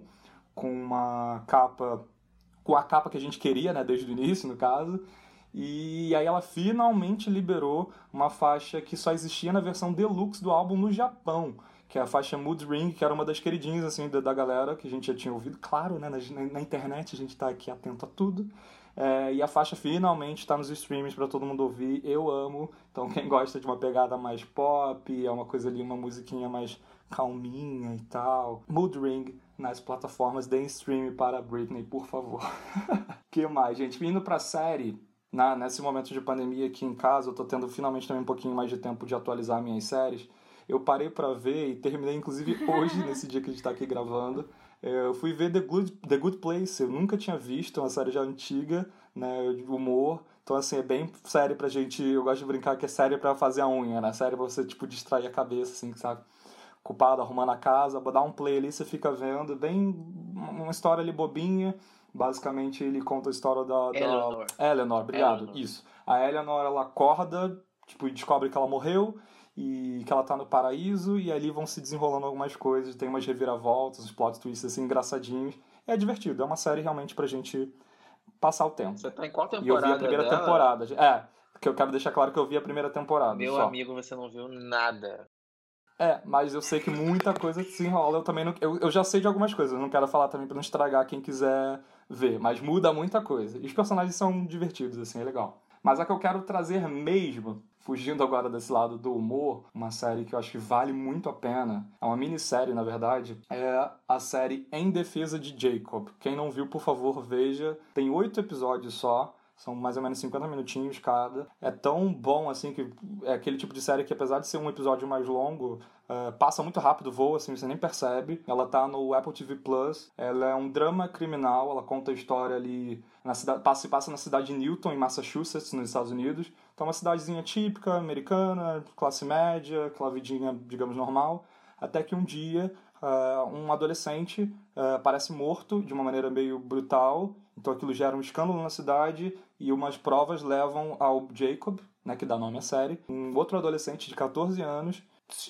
com uma capa, com a capa que a gente queria, né, desde o início, no caso, e aí ela finalmente liberou uma faixa que só existia na versão deluxe do álbum no Japão, que é a faixa Mood Ring, que era uma das queridinhas assim da, da galera que a gente já tinha ouvido. Claro, né, na, na internet a gente tá aqui atento a tudo. É, e a faixa finalmente está nos streams para todo mundo ouvir. Eu amo. Então quem gosta de uma pegada mais pop, é uma coisa ali, uma musiquinha mais calminha e tal. Mood Ring nas plataformas, deem stream para Britney, por favor. que mais, gente? Indo pra série, na, nesse momento de pandemia aqui em casa, eu tô tendo finalmente também um pouquinho mais de tempo de atualizar minhas séries. Eu parei pra ver e terminei, inclusive, hoje, nesse dia que a gente tá aqui gravando. É, Eu fui ver The Good, The Good Place. Eu nunca tinha visto, é uma série já antiga, né, de humor. Então, assim, é bem série pra gente... Eu gosto de brincar que é série pra fazer a unha, né? Série pra você, tipo, distrair a cabeça, assim, sabe? Ocupado, arrumando a casa, dá um play ali, você fica vendo. Bem... Uma história ali bobinha. Basicamente, ele conta a história da... da... Eleanor. Eleanor, obrigado. Eleanor. Isso. A Eleanor, ela acorda, tipo, e descobre que ela morreu e que ela tá no paraíso e ali vão se desenrolando algumas coisas, tem umas reviravoltas, uns plot twists assim engraçadinhos. É divertido, é uma série realmente pra gente passar o tempo. Você tá em qual E eu temporada vi a primeira dela? temporada. É, porque eu quero deixar claro que eu vi a primeira temporada Meu só. amigo, você não viu nada. É, mas eu sei que muita coisa se enrola. Eu também não. Eu, eu já sei de algumas coisas, não quero falar também pra não estragar quem quiser ver. Mas muda muita coisa. E os personagens são divertidos, assim, é legal. Mas a que eu quero trazer mesmo, fugindo agora desse lado do humor, uma série que eu acho que vale muito a pena, é uma minissérie, na verdade, é a série Em Defesa de Jacob. Quem não viu, por favor, veja. Tem oito episódios só. São mais ou menos 50 minutinhos cada. É tão bom, assim, que é aquele tipo de série que, apesar de ser um episódio mais longo, é, passa muito rápido, voa, assim, você nem percebe. Ela tá no Apple TV Plus. Ela é um drama criminal, ela conta a história ali. Na cidade, passa, passa na cidade de Newton, em Massachusetts, nos Estados Unidos. Então, é uma cidadezinha típica, americana, classe média, aquela vidinha, digamos, normal. Até que um dia, é, um adolescente aparece morto de uma maneira meio brutal. Então, aquilo gera um escândalo na cidade e umas provas levam ao Jacob, né, que dá nome à série, um outro adolescente de 14 anos,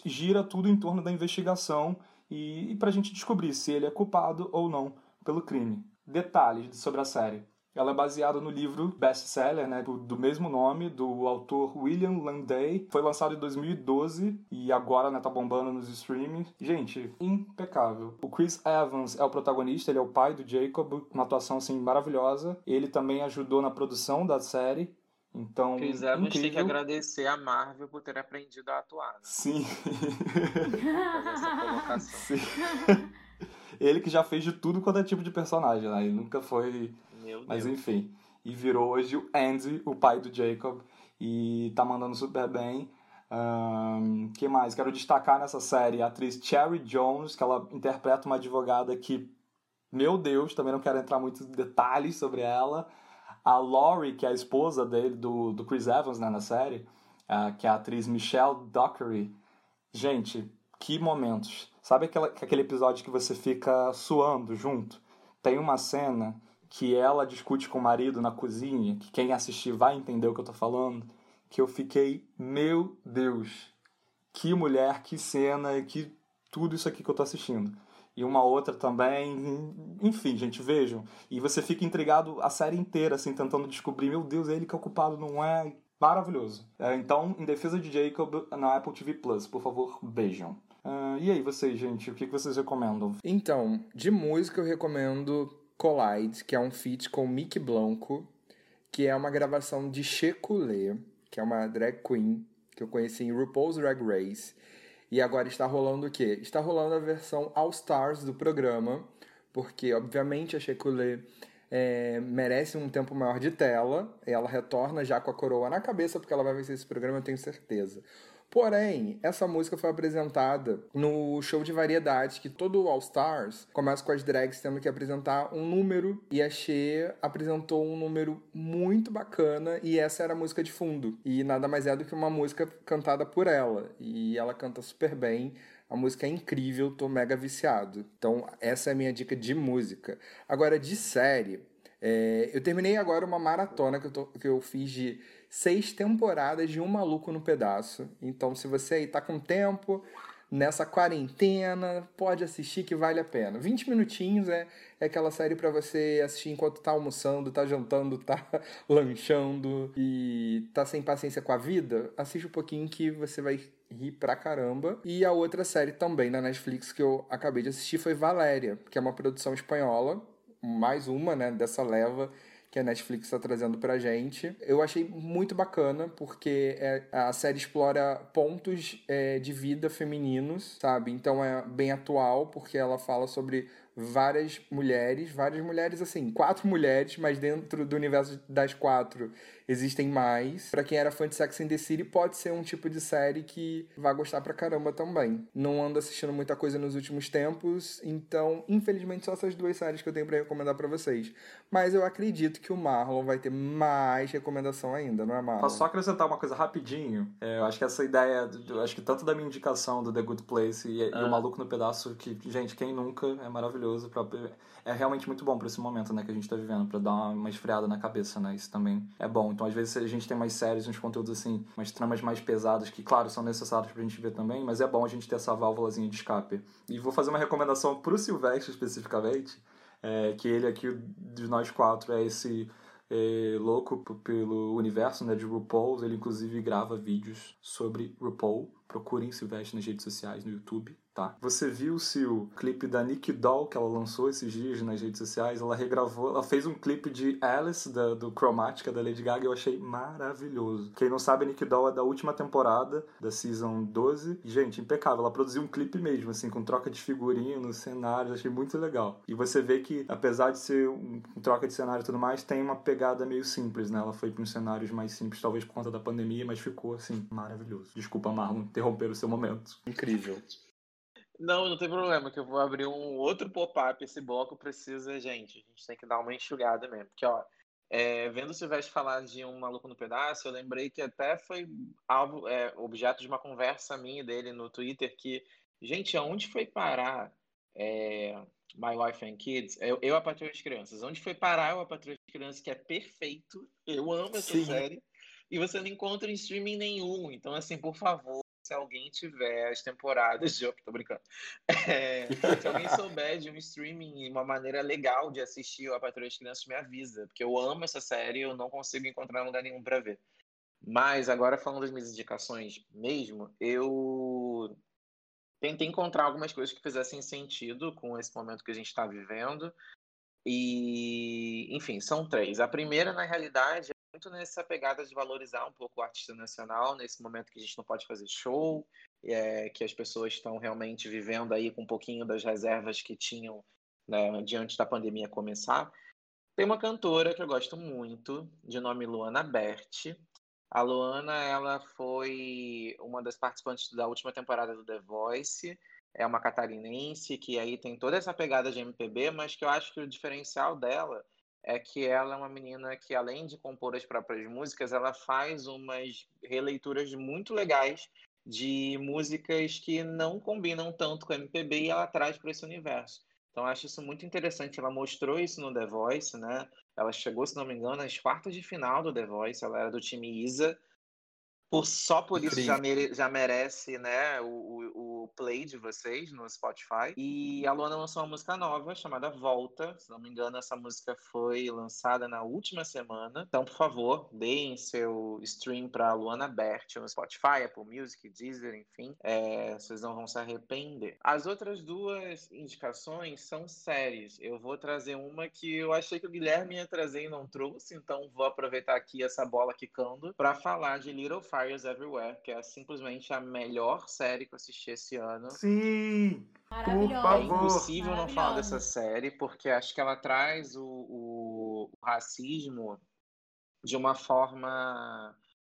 gira tudo em torno da investigação e, e pra gente descobrir se ele é culpado ou não pelo crime. Detalhes sobre a série. Ela é baseada no livro best-seller, né, do, do mesmo nome, do autor William Landay. Foi lançado em 2012 e agora, né, tá bombando nos streamings. Gente, impecável. O Chris Evans é o protagonista, ele é o pai do Jacob, uma atuação, assim, maravilhosa. Ele também ajudou na produção da série. Então, Chris Evans incrível. tem que agradecer a Marvel por ter aprendido a atuar. Né? Sim. Sim. Ele que já fez de tudo quanto é tipo de personagem, né? Ele nunca foi. Meu Mas Deus. enfim. E virou hoje o Andy, o pai do Jacob. E tá mandando super bem. Ahn, que mais? Quero destacar nessa série a atriz Cherry Jones, que ela interpreta uma advogada que, meu Deus, também não quero entrar muito em detalhes sobre ela. A Laurie, que é a esposa dele, do, do Chris Evans né, na série, ah, que é a atriz Michelle Dockery. Gente, que momentos. Sabe aquela, aquele episódio que você fica suando junto? Tem uma cena que ela discute com o marido na cozinha, que quem assistir vai entender o que eu tô falando, que eu fiquei, meu Deus, que mulher, que cena, que tudo isso aqui que eu tô assistindo. E uma outra também, enfim, gente, vejam. E você fica intrigado a série inteira, assim, tentando descobrir, meu Deus, é ele que é o culpado, não é? Maravilhoso. É, então, em defesa de Jacob, na Apple TV Plus, por favor, vejam. Ah, e aí, vocês, gente, o que vocês recomendam? Então, de música eu recomendo Collide, que é um feat com Mickey Blanco, que é uma gravação de Checulé, que é uma drag queen que eu conheci em RuPaul's Drag Race. E agora está rolando o quê? Está rolando a versão All Stars do programa, porque obviamente a Checulé é, merece um tempo maior de tela. Ela retorna já com a coroa na cabeça, porque ela vai vencer esse programa, eu tenho certeza. Porém, essa música foi apresentada no show de variedades, que todo All Stars começa com as drags tendo que apresentar um número, e a Cher apresentou um número muito bacana, e essa era a música de fundo. E nada mais é do que uma música cantada por ela, e ela canta super bem. A música é incrível, tô mega viciado. Então, essa é a minha dica de música. Agora, de série, é, eu terminei agora uma maratona que eu, tô- que eu fiz de seis temporadas de Um Maluco no Pedaço. Então, se você aí tá com tempo, nessa quarentena, pode assistir que vale a pena. 20 minutinhos é, é aquela série pra você assistir enquanto tá almoçando, tá jantando, tá lanchando e tá sem paciência com a vida. Assiste um pouquinho que você vai rir pra caramba. E a outra série também na Netflix que eu acabei de assistir foi Valéria, que é uma produção espanhola mais uma, né, dessa leva que a Netflix está trazendo pra gente. Eu achei muito bacana, porque é- a série explora pontos é, de vida femininos, sabe? Então é bem atual, porque ela fala sobre várias mulheres, várias mulheres, assim, quatro mulheres, mas dentro do universo das quatro existem mais. Pra quem era fã de Sex and the City, pode ser um tipo de série que vai gostar pra caramba também. Não ando assistindo muita coisa nos últimos tempos, então, infelizmente, só essas duas séries que eu tenho pra recomendar pra vocês. Mas eu acredito que o Marlon vai ter mais recomendação ainda, não é, Marlon? Posso só acrescentar uma coisa rapidinho? É, eu acho que essa ideia, acho que tanto da minha indicação do The Good Place e, e Ah. o Maluco no Pedaço, que, gente, quem nunca é maravilhoso. Pra, é realmente muito bom pra esse momento, né, que a gente tá vivendo, pra dar uma, uma esfriada na cabeça, né? Isso também é bom. Então, às vezes, a gente tem mais séries, uns conteúdos assim, umas tramas mais pesadas, que, claro, são necessários pra gente ver também, mas é bom a gente ter essa válvulazinha de escape. E vou fazer uma recomendação pro Silvestre, especificamente, é, que ele aqui, de nós quatro, é esse é, louco pelo universo né, de RuPaul. Ele, inclusive, grava vídeos sobre RuPaul. Procurem Silvestre nas redes sociais, no YouTube, tá? Você viu, Sil, o clipe da Nick Doll que ela lançou esses dias nas redes sociais? Ela regravou, ela fez um clipe de Alice, da, do Chromatica, da Lady Gaga, eu achei maravilhoso. Quem não sabe, a Nick Doll é da última temporada, da Season 12. E, gente, impecável. Ela produziu um clipe mesmo, assim, com troca de figurinos, cenários, achei muito legal. E você vê que, apesar de ser um, troca de cenário e tudo mais, tem uma pegada meio simples, né? Ela foi para uns cenários mais simples, talvez por conta da pandemia, mas ficou, assim, maravilhoso. Desculpa, Marlon, interromper o seu momento. Incrível. Não, não tem problema, que eu vou abrir um outro pop-up. Esse bloco precisa, gente, a gente tem que dar uma enxugada mesmo. Porque, ó, é, vendo o Silvestre falar de um maluco no pedaço, eu lembrei que até foi alvo, é, objeto de uma conversa minha dele no Twitter que, gente, aonde foi parar é, My Wife and Kids? Eu, eu a Patrulha de Crianças. Onde foi parar eu a Patrulha de Crianças, que é perfeito? Eu amo essa Sim. série. E você não encontra em streaming nenhum. Então, assim, por favor, se alguém tiver as temporadas de. Tô brincando. É, se alguém souber de um streaming, uma maneira legal de assistir a Patrulha das Crianças, me avisa. Porque eu amo essa série e eu não consigo encontrar lugar nenhum pra ver. Mas agora falando das minhas indicações mesmo, eu tentei encontrar algumas coisas que fizessem sentido com esse momento que a gente está vivendo. E, enfim, são três. A primeira, na realidade, muito nessa pegada de valorizar um pouco o artista nacional, nesse momento que a gente não pode fazer show, é, que as pessoas estão realmente vivendo aí com um pouquinho das reservas que tinham né, diante da pandemia começar. Tem uma cantora que eu gosto muito, de nome Luana Berti. A Luana, ela foi uma das participantes da última temporada do The Voice. É uma catarinense que aí tem toda essa pegada de MPB, mas que eu acho que o diferencial dela é que ela é uma menina que, além de compor as próprias músicas, ela faz umas releituras muito legais de músicas que não combinam tanto com MPB e ela traz para esse universo. Então, acho isso muito interessante. Ela mostrou isso no The Voice, né? Ela chegou, se não me engano, às quartas de final do The Voice. Ela era do time Isa. Por, só por isso já, mere, já merece né, o, o, play de vocês no Spotify. E a Luana lançou uma música nova chamada Volta. Se não me engano, essa música foi lançada na última semana. Então, por favor, deem seu stream para Luana Bert no Spotify, Apple Music, Deezer, enfim. É, vocês não vão se arrepender. As outras duas indicações são séries. Eu vou trazer uma que eu achei que o Guilherme ia trazer e não trouxe, então vou aproveitar aqui essa bola quicando para falar de Little Fire Fires Everywhere, que é simplesmente a melhor série que eu assisti esse ano. Sim! Por favor. É impossível não falar dessa série, porque acho que ela traz o, o, o racismo de uma forma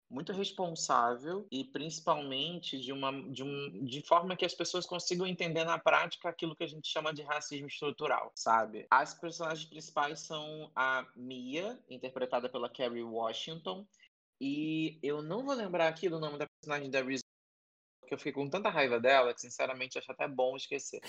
muito responsável e principalmente de uma de, um, de forma que as pessoas consigam entender na prática aquilo que a gente chama de racismo estrutural, sabe? As personagens principais são a Mia, interpretada pela Kerry Washington, e eu não vou lembrar aqui do nome da personagem da Reese, porque eu fiquei com tanta raiva dela que, sinceramente, acho até bom esquecer.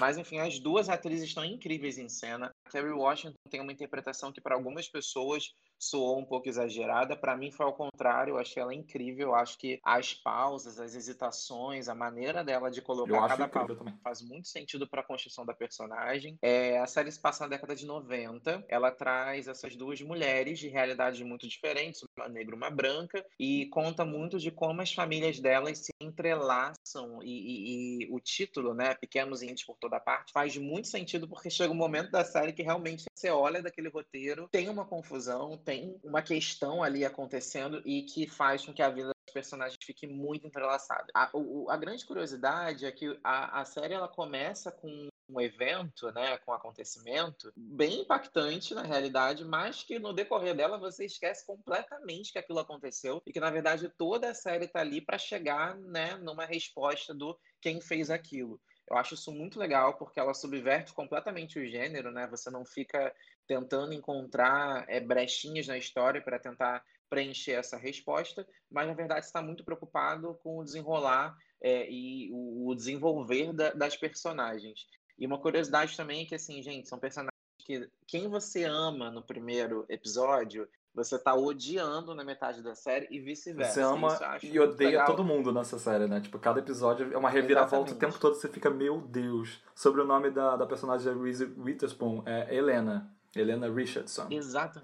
Mas, enfim, as duas atrizes estão incríveis em cena. A Kerry Washington tem uma interpretação que, para algumas pessoas, soou um pouco exagerada. Para mim foi ao contrário, eu achei ela incrível. Eu acho que as pausas, as hesitações, a maneira dela de colocar cada palavra faz muito sentido para a construção da personagem. É, a série se passa na década de 90. Ela traz essas duas mulheres de realidades muito diferentes, uma negra e uma branca, e conta muito de como as famílias delas se entrelaçam e, e, e o título, né, Pequenos Índios por toda parte, faz muito sentido porque chega um momento da série que realmente você olha daquele roteiro, tem uma confusão, tem tem uma questão ali acontecendo e que faz com que a vida dos personagens fique muito entrelaçada. A, o, a grande curiosidade é que a, a série ela começa com um evento, né, com um acontecimento bem impactante na realidade, mas que no decorrer dela você esquece completamente que aquilo aconteceu e que na verdade toda a série está ali para chegar, né, numa resposta do quem fez aquilo. Eu acho isso muito legal porque ela subverte completamente o gênero, né? Você não fica tentando encontrar é, brechinhas na história para tentar preencher essa resposta, mas na verdade está muito preocupado com o desenrolar é, e o, desenvolver da, das personagens. E uma curiosidade também é que, assim, gente, são personagens que quem você ama no primeiro episódio, você tá odiando na metade da série e vice-versa. Você ama e odeia legal. todo mundo nessa série, né? Tipo, cada episódio é uma reviravolta Exatamente. o tempo todo você fica, meu Deus. Sobre o nome da, da personagem da Reese Witherspoon, é Helena. Helena Richardson. Exato.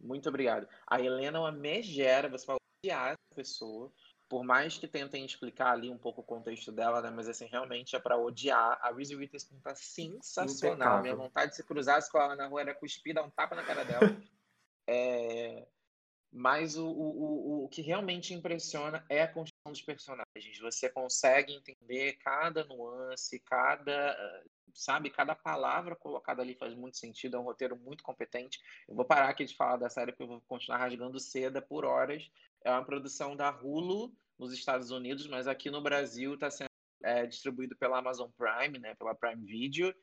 Muito obrigado. A Helena é uma megera, você vai odiar essa pessoa. Por mais que tentem explicar ali um pouco o contexto dela, né? Mas assim, realmente é para odiar. A Reese Witherspoon tá sensacional. Impecável. Minha vontade de se cruzar com ela na rua era cuspir, dar um tapa na cara dela. é... Mas o, o, o que realmente impressiona é a dos personagens. Você consegue entender cada nuance, cada sabe, cada palavra colocada ali faz muito sentido, é um roteiro muito competente. Eu vou parar aqui de falar da série porque eu vou continuar rasgando seda por horas. É uma produção da Hulu nos Estados Unidos, mas aqui no Brasil está sendo é, distribuído pela Amazon Prime, né, pela Prime Video.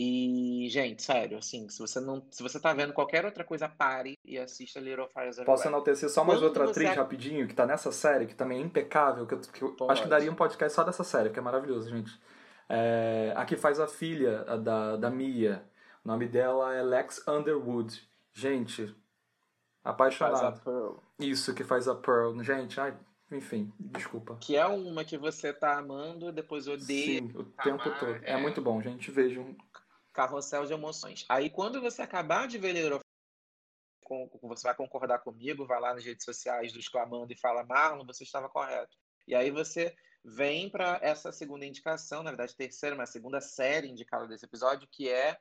E, gente, sério, assim, se você não, se você tá vendo qualquer outra coisa, pare e assista Little Fires Everywhere. Posso enaltecer só mais Quando outra atriz rapidinho, que tá nessa série, que também é impecável, que eu, que eu acho que daria um podcast só dessa série, que é maravilhoso, gente. É, a que faz a filha a da, da Mia. O nome dela é Lex Underwood. Gente, apaixonado. Isso, que faz a Pearl. Gente, ai, enfim, desculpa. Que é uma que você tá amando, depois odeia. Sim, o tempo amar, todo. É... é... muito bom, gente. Vejam. Carrossel de emoções. Aí quando você acabar de ver Little você vai concordar comigo, vai lá nas redes sociais do Exclamando e fala, Marlon, você estava correto. E aí você vem para essa segunda indicação, na verdade, terceira, mas segunda série indicada desse episódio, que é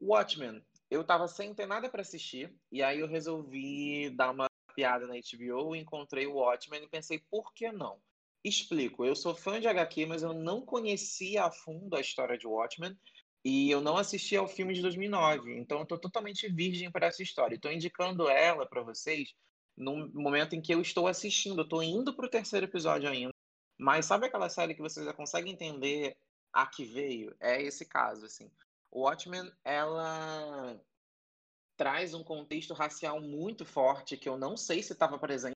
Watchmen. eu tava sem ter nada para assistir, e aí eu resolvi dar uma piada na HBO, encontrei o Watchmen e pensei, por que não? Explico, eu sou fã de HQ, mas eu não conhecia a fundo a história de Watchmen, e eu não assisti ao filme de 2009, então eu tô totalmente virgem para essa história. Estou indicando ela para vocês no momento em que eu estou assistindo, eu tô indo pro terceiro episódio ainda. Mas sabe aquela série que você já consegue entender a que veio? É esse caso, assim. O Watchmen, ela traz um contexto racial muito forte que eu não sei se estava presente,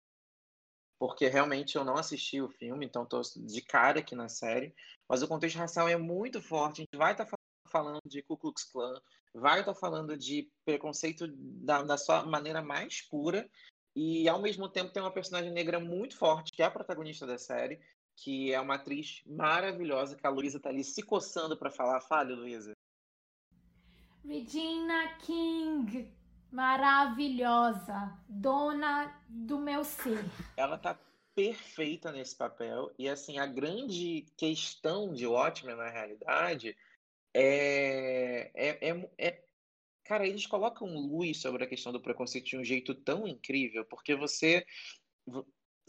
porque realmente eu não assisti o filme, então estou de cara aqui na série. Mas o contexto racial é muito forte. A gente vai estar tá falando de Ku Klux Klan, vai estar falando de preconceito da, da sua maneira mais pura. E ao mesmo tempo tem uma personagem negra muito forte, que é a protagonista da série, que é uma atriz maravilhosa, que a Luísa tá ali se coçando para falar. Fale, Luísa. Regina King, maravilhosa, dona do meu ser. Ela tá perfeita nesse papel e assim a grande questão de Watchmen na realidade é, é, é, é cara eles colocam luz sobre a questão do preconceito de um jeito tão incrível porque você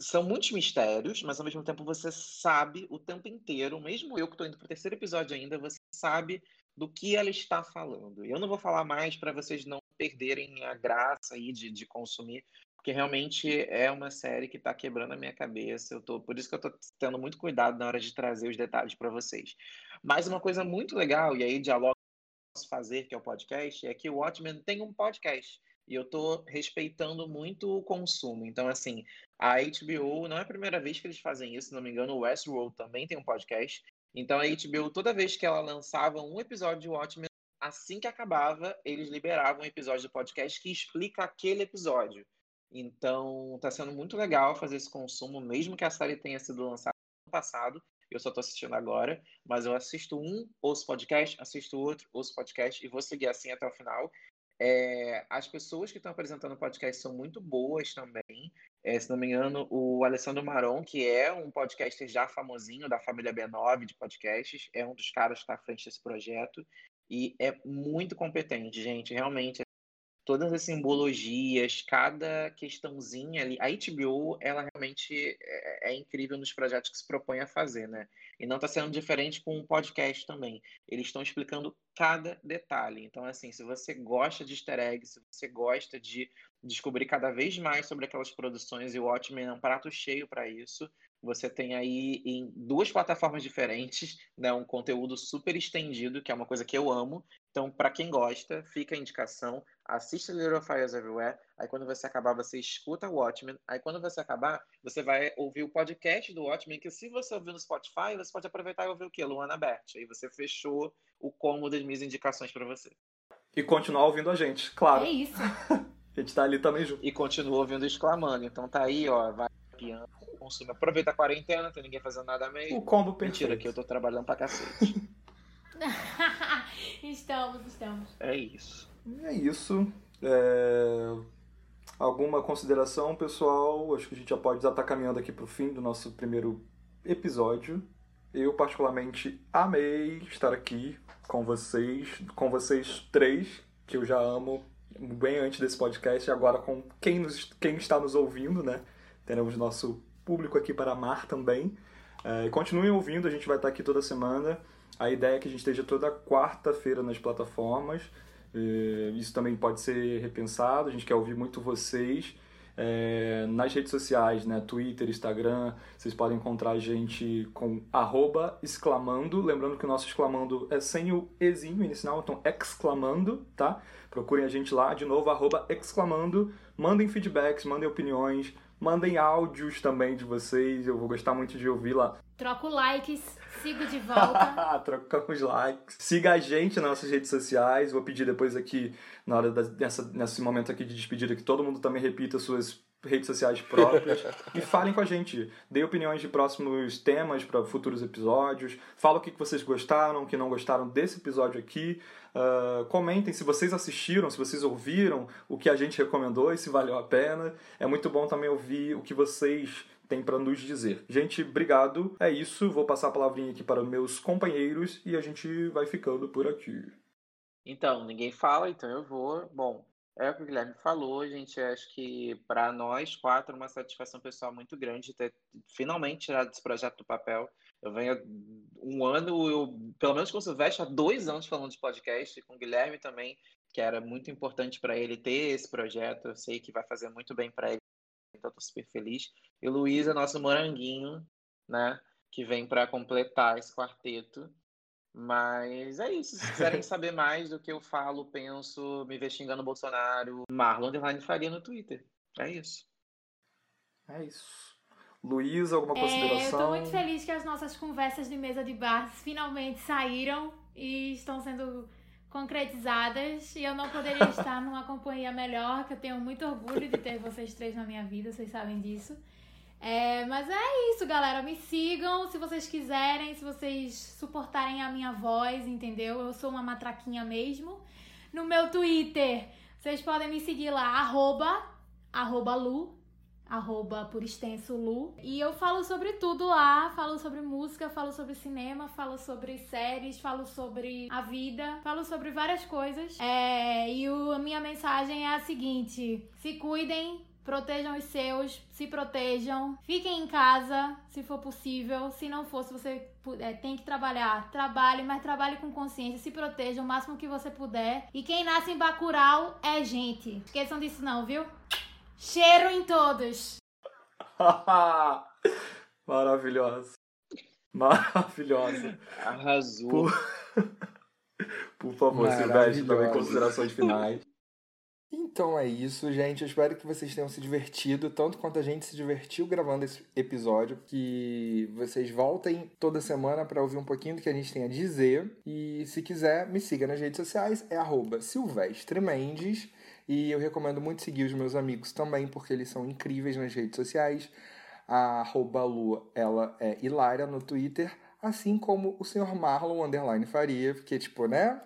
são muitos mistérios, mas ao mesmo tempo você sabe o tempo inteiro, mesmo eu que estou indo para o terceiro episódio ainda, você sabe do que ela está falando. Eu não vou falar mais para vocês não perderem a graça aí de, de consumir, porque realmente é uma série que está quebrando a minha cabeça. Eu tô, por isso que eu estou tendo muito cuidado na hora de trazer os detalhes para vocês. Mas uma coisa muito legal, e aí diálogo posso fazer, que é o podcast, é que o Watchmen tem um podcast. E eu tô respeitando muito o consumo. Então, assim, a HBO não é a primeira vez que eles fazem isso, se não me engano, o Westworld também tem um podcast. Então a HBO, toda vez que ela lançava um episódio de Watchmen, assim que acabava, eles liberavam um episódio do podcast que explica aquele episódio. Então, tá sendo muito legal fazer esse consumo, mesmo que a série tenha sido lançada no passado. Eu só tô assistindo agora, mas eu assisto um, ouço podcast, assisto outro, ouço podcast e vou seguir assim até o final. É, as pessoas que estão apresentando o podcast são muito boas também. É, se não me engano, o Alessandro Maron, que é um podcaster já famosinho da família B9 de podcasts, é um dos caras que está à frente desse projeto e é muito competente, gente. Realmente, todas as simbologias, cada questãozinha ali. A HBO, ela realmente é, é, incrível nos projetos que se propõe a fazer, né? E não está sendo diferente com o podcast também. Eles estão explicando cada detalhe. Então, assim, se você gosta de easter eggs, se você gosta de descobrir cada vez mais sobre aquelas produções, e o Watchmen é um prato cheio para isso, você tem aí em duas plataformas diferentes, né, um conteúdo super estendido, que é uma coisa que eu amo. Então, para quem gosta, fica a indicação, assista Little Fires Everywhere. Aí quando você acabar, você escuta o Watchmen. Aí quando você acabar, você vai ouvir o podcast do Watchmen, que se você ouvir no Spotify, você pode aproveitar e ouvir o quê? Luana Bert. Aí você fechou o combo das minhas indicações para você. E continuar ouvindo a gente, claro. É isso. a gente tá ali também junto. E continua ouvindo exclamando. Então tá aí, ó, vai piano consumo. Aproveita a quarentena, não tem ninguém fazendo nada mesmo. O combo perfeito. Mentira, que eu tô trabalhando pra cacete. estamos, estamos. É isso. É isso. É... Alguma consideração, pessoal? Acho que a gente já pode estar tá caminhando aqui pro fim do nosso primeiro episódio. Eu, particularmente, amei estar aqui com vocês, com vocês três, que eu já amo bem antes desse podcast, e agora com quem, nos, quem está nos ouvindo, né? Teremos nosso público aqui para amar também. É, continuem ouvindo, a gente vai estar aqui toda semana. A ideia é que a gente esteja toda quarta-feira nas plataformas. É, isso também pode ser repensado, a gente quer ouvir muito vocês. É, nas redes sociais, né? Twitter, Instagram, vocês podem encontrar a gente com arroba exclamando. Lembrando que o nosso exclamando é sem o ezinho inicial, então exclamando, tá? Procurem a gente lá, de novo, arroba exclamando. Mandem feedbacks, mandem opiniões, Mandem áudios também de vocês, eu vou gostar muito de ouvir lá. Troco likes, sigo de volta. Trocamos likes. Siga a gente nas nossas redes sociais. Vou pedir depois aqui, na hora dessa, nesse momento aqui de despedida, que todo mundo também repita suas redes sociais próprias e falem com a gente. Deem opiniões de próximos temas para futuros episódios. Fala o que vocês gostaram, o que não gostaram desse episódio aqui. Uh, comentem se vocês assistiram, se vocês ouviram o que a gente recomendou e se valeu a pena. É muito bom também ouvir o que vocês têm para nos dizer. Gente, obrigado. É isso. Vou passar a palavrinha aqui para meus companheiros e a gente vai ficando por aqui. Então, ninguém fala, então eu vou. Bom, é o que o Guilherme falou, gente. Acho que para nós quatro, uma satisfação pessoal muito grande ter finalmente tirado esse projeto do papel. Eu venho um ano, eu, pelo menos com o Silvestre, há dois anos falando de podcast, com o Guilherme também, que era muito importante para ele ter esse projeto. Eu sei que vai fazer muito bem para ele, então estou super feliz. E Luiz é nosso moranguinho, né? Que vem para completar esse quarteto. Mas é isso. Se quiserem saber mais do que eu falo, penso, me ver xingando o Bolsonaro, Marlon Underline faria no Twitter. É isso. É isso. Luiz, alguma consideração? É, eu tô muito feliz que as nossas conversas de mesa de bar finalmente saíram e estão sendo concretizadas. E eu não poderia estar numa companhia melhor, que eu tenho muito orgulho de ter vocês três na minha vida, vocês sabem disso. É, mas é isso, galera. Me sigam se vocês quiserem, se vocês suportarem a minha voz, entendeu? Eu sou uma matraquinha mesmo. No meu Twitter, vocês podem me seguir lá, arroba, arroba Lu, arroba por extenso Lu. E eu falo sobre tudo lá, falo sobre música, falo sobre cinema, falo sobre séries, falo sobre a vida, falo sobre várias coisas. É, e o, a minha mensagem é a seguinte: se cuidem, Protejam os seus, se protejam, fiquem em casa, se for possível. Se não for, se você é, tem que trabalhar, trabalhe, mas trabalhe com consciência, se proteja o máximo que você puder. E quem nasce em Bacurau é gente. Esqueçam disso não, viu? Cheiro em todos! Maravilhosa. Maravilhosa. Arrasou. Por, Por favor, Silvestre, também considerações finais. Então é isso, gente. Eu espero que vocês tenham se divertido, tanto quanto a gente se divertiu gravando esse episódio. Que vocês voltem toda semana para ouvir um pouquinho do que a gente tem a dizer. E se quiser, me siga nas redes sociais, é Silvestre Mendes. E eu recomendo muito seguir os meus amigos também, porque eles são incríveis nas redes sociais. A arroba Lu, ela é hilária no Twitter, assim como o senhor Marlon Underline Faria, porque, tipo, né?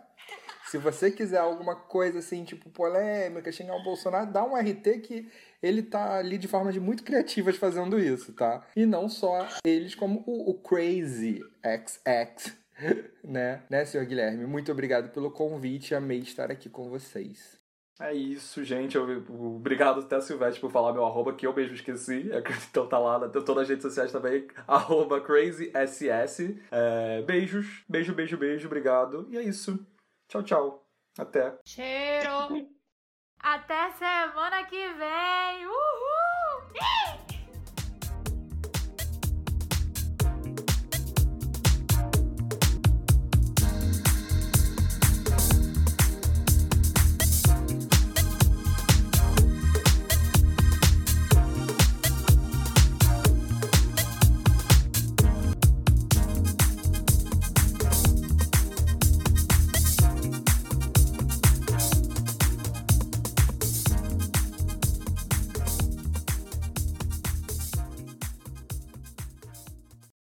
Se você quiser alguma coisa assim, tipo polêmica, xingar o Bolsonaro, dá um RT que ele tá ali de formas muito criativas fazendo isso, tá? E não só eles, como o, o Crazy XX, né? Né, senhor Guilherme? Muito obrigado pelo convite, amei estar aqui com vocês. É isso, gente. Obrigado até, Silvestre, por falar meu arroba, que eu mesmo esqueci. Então tá lá, tô nas redes sociais também, arroba crazyss. É, beijos, beijo, beijo, beijo, obrigado. E é isso. Tchau, tchau. Até. Cheiro. Até semana que vem. Uhul!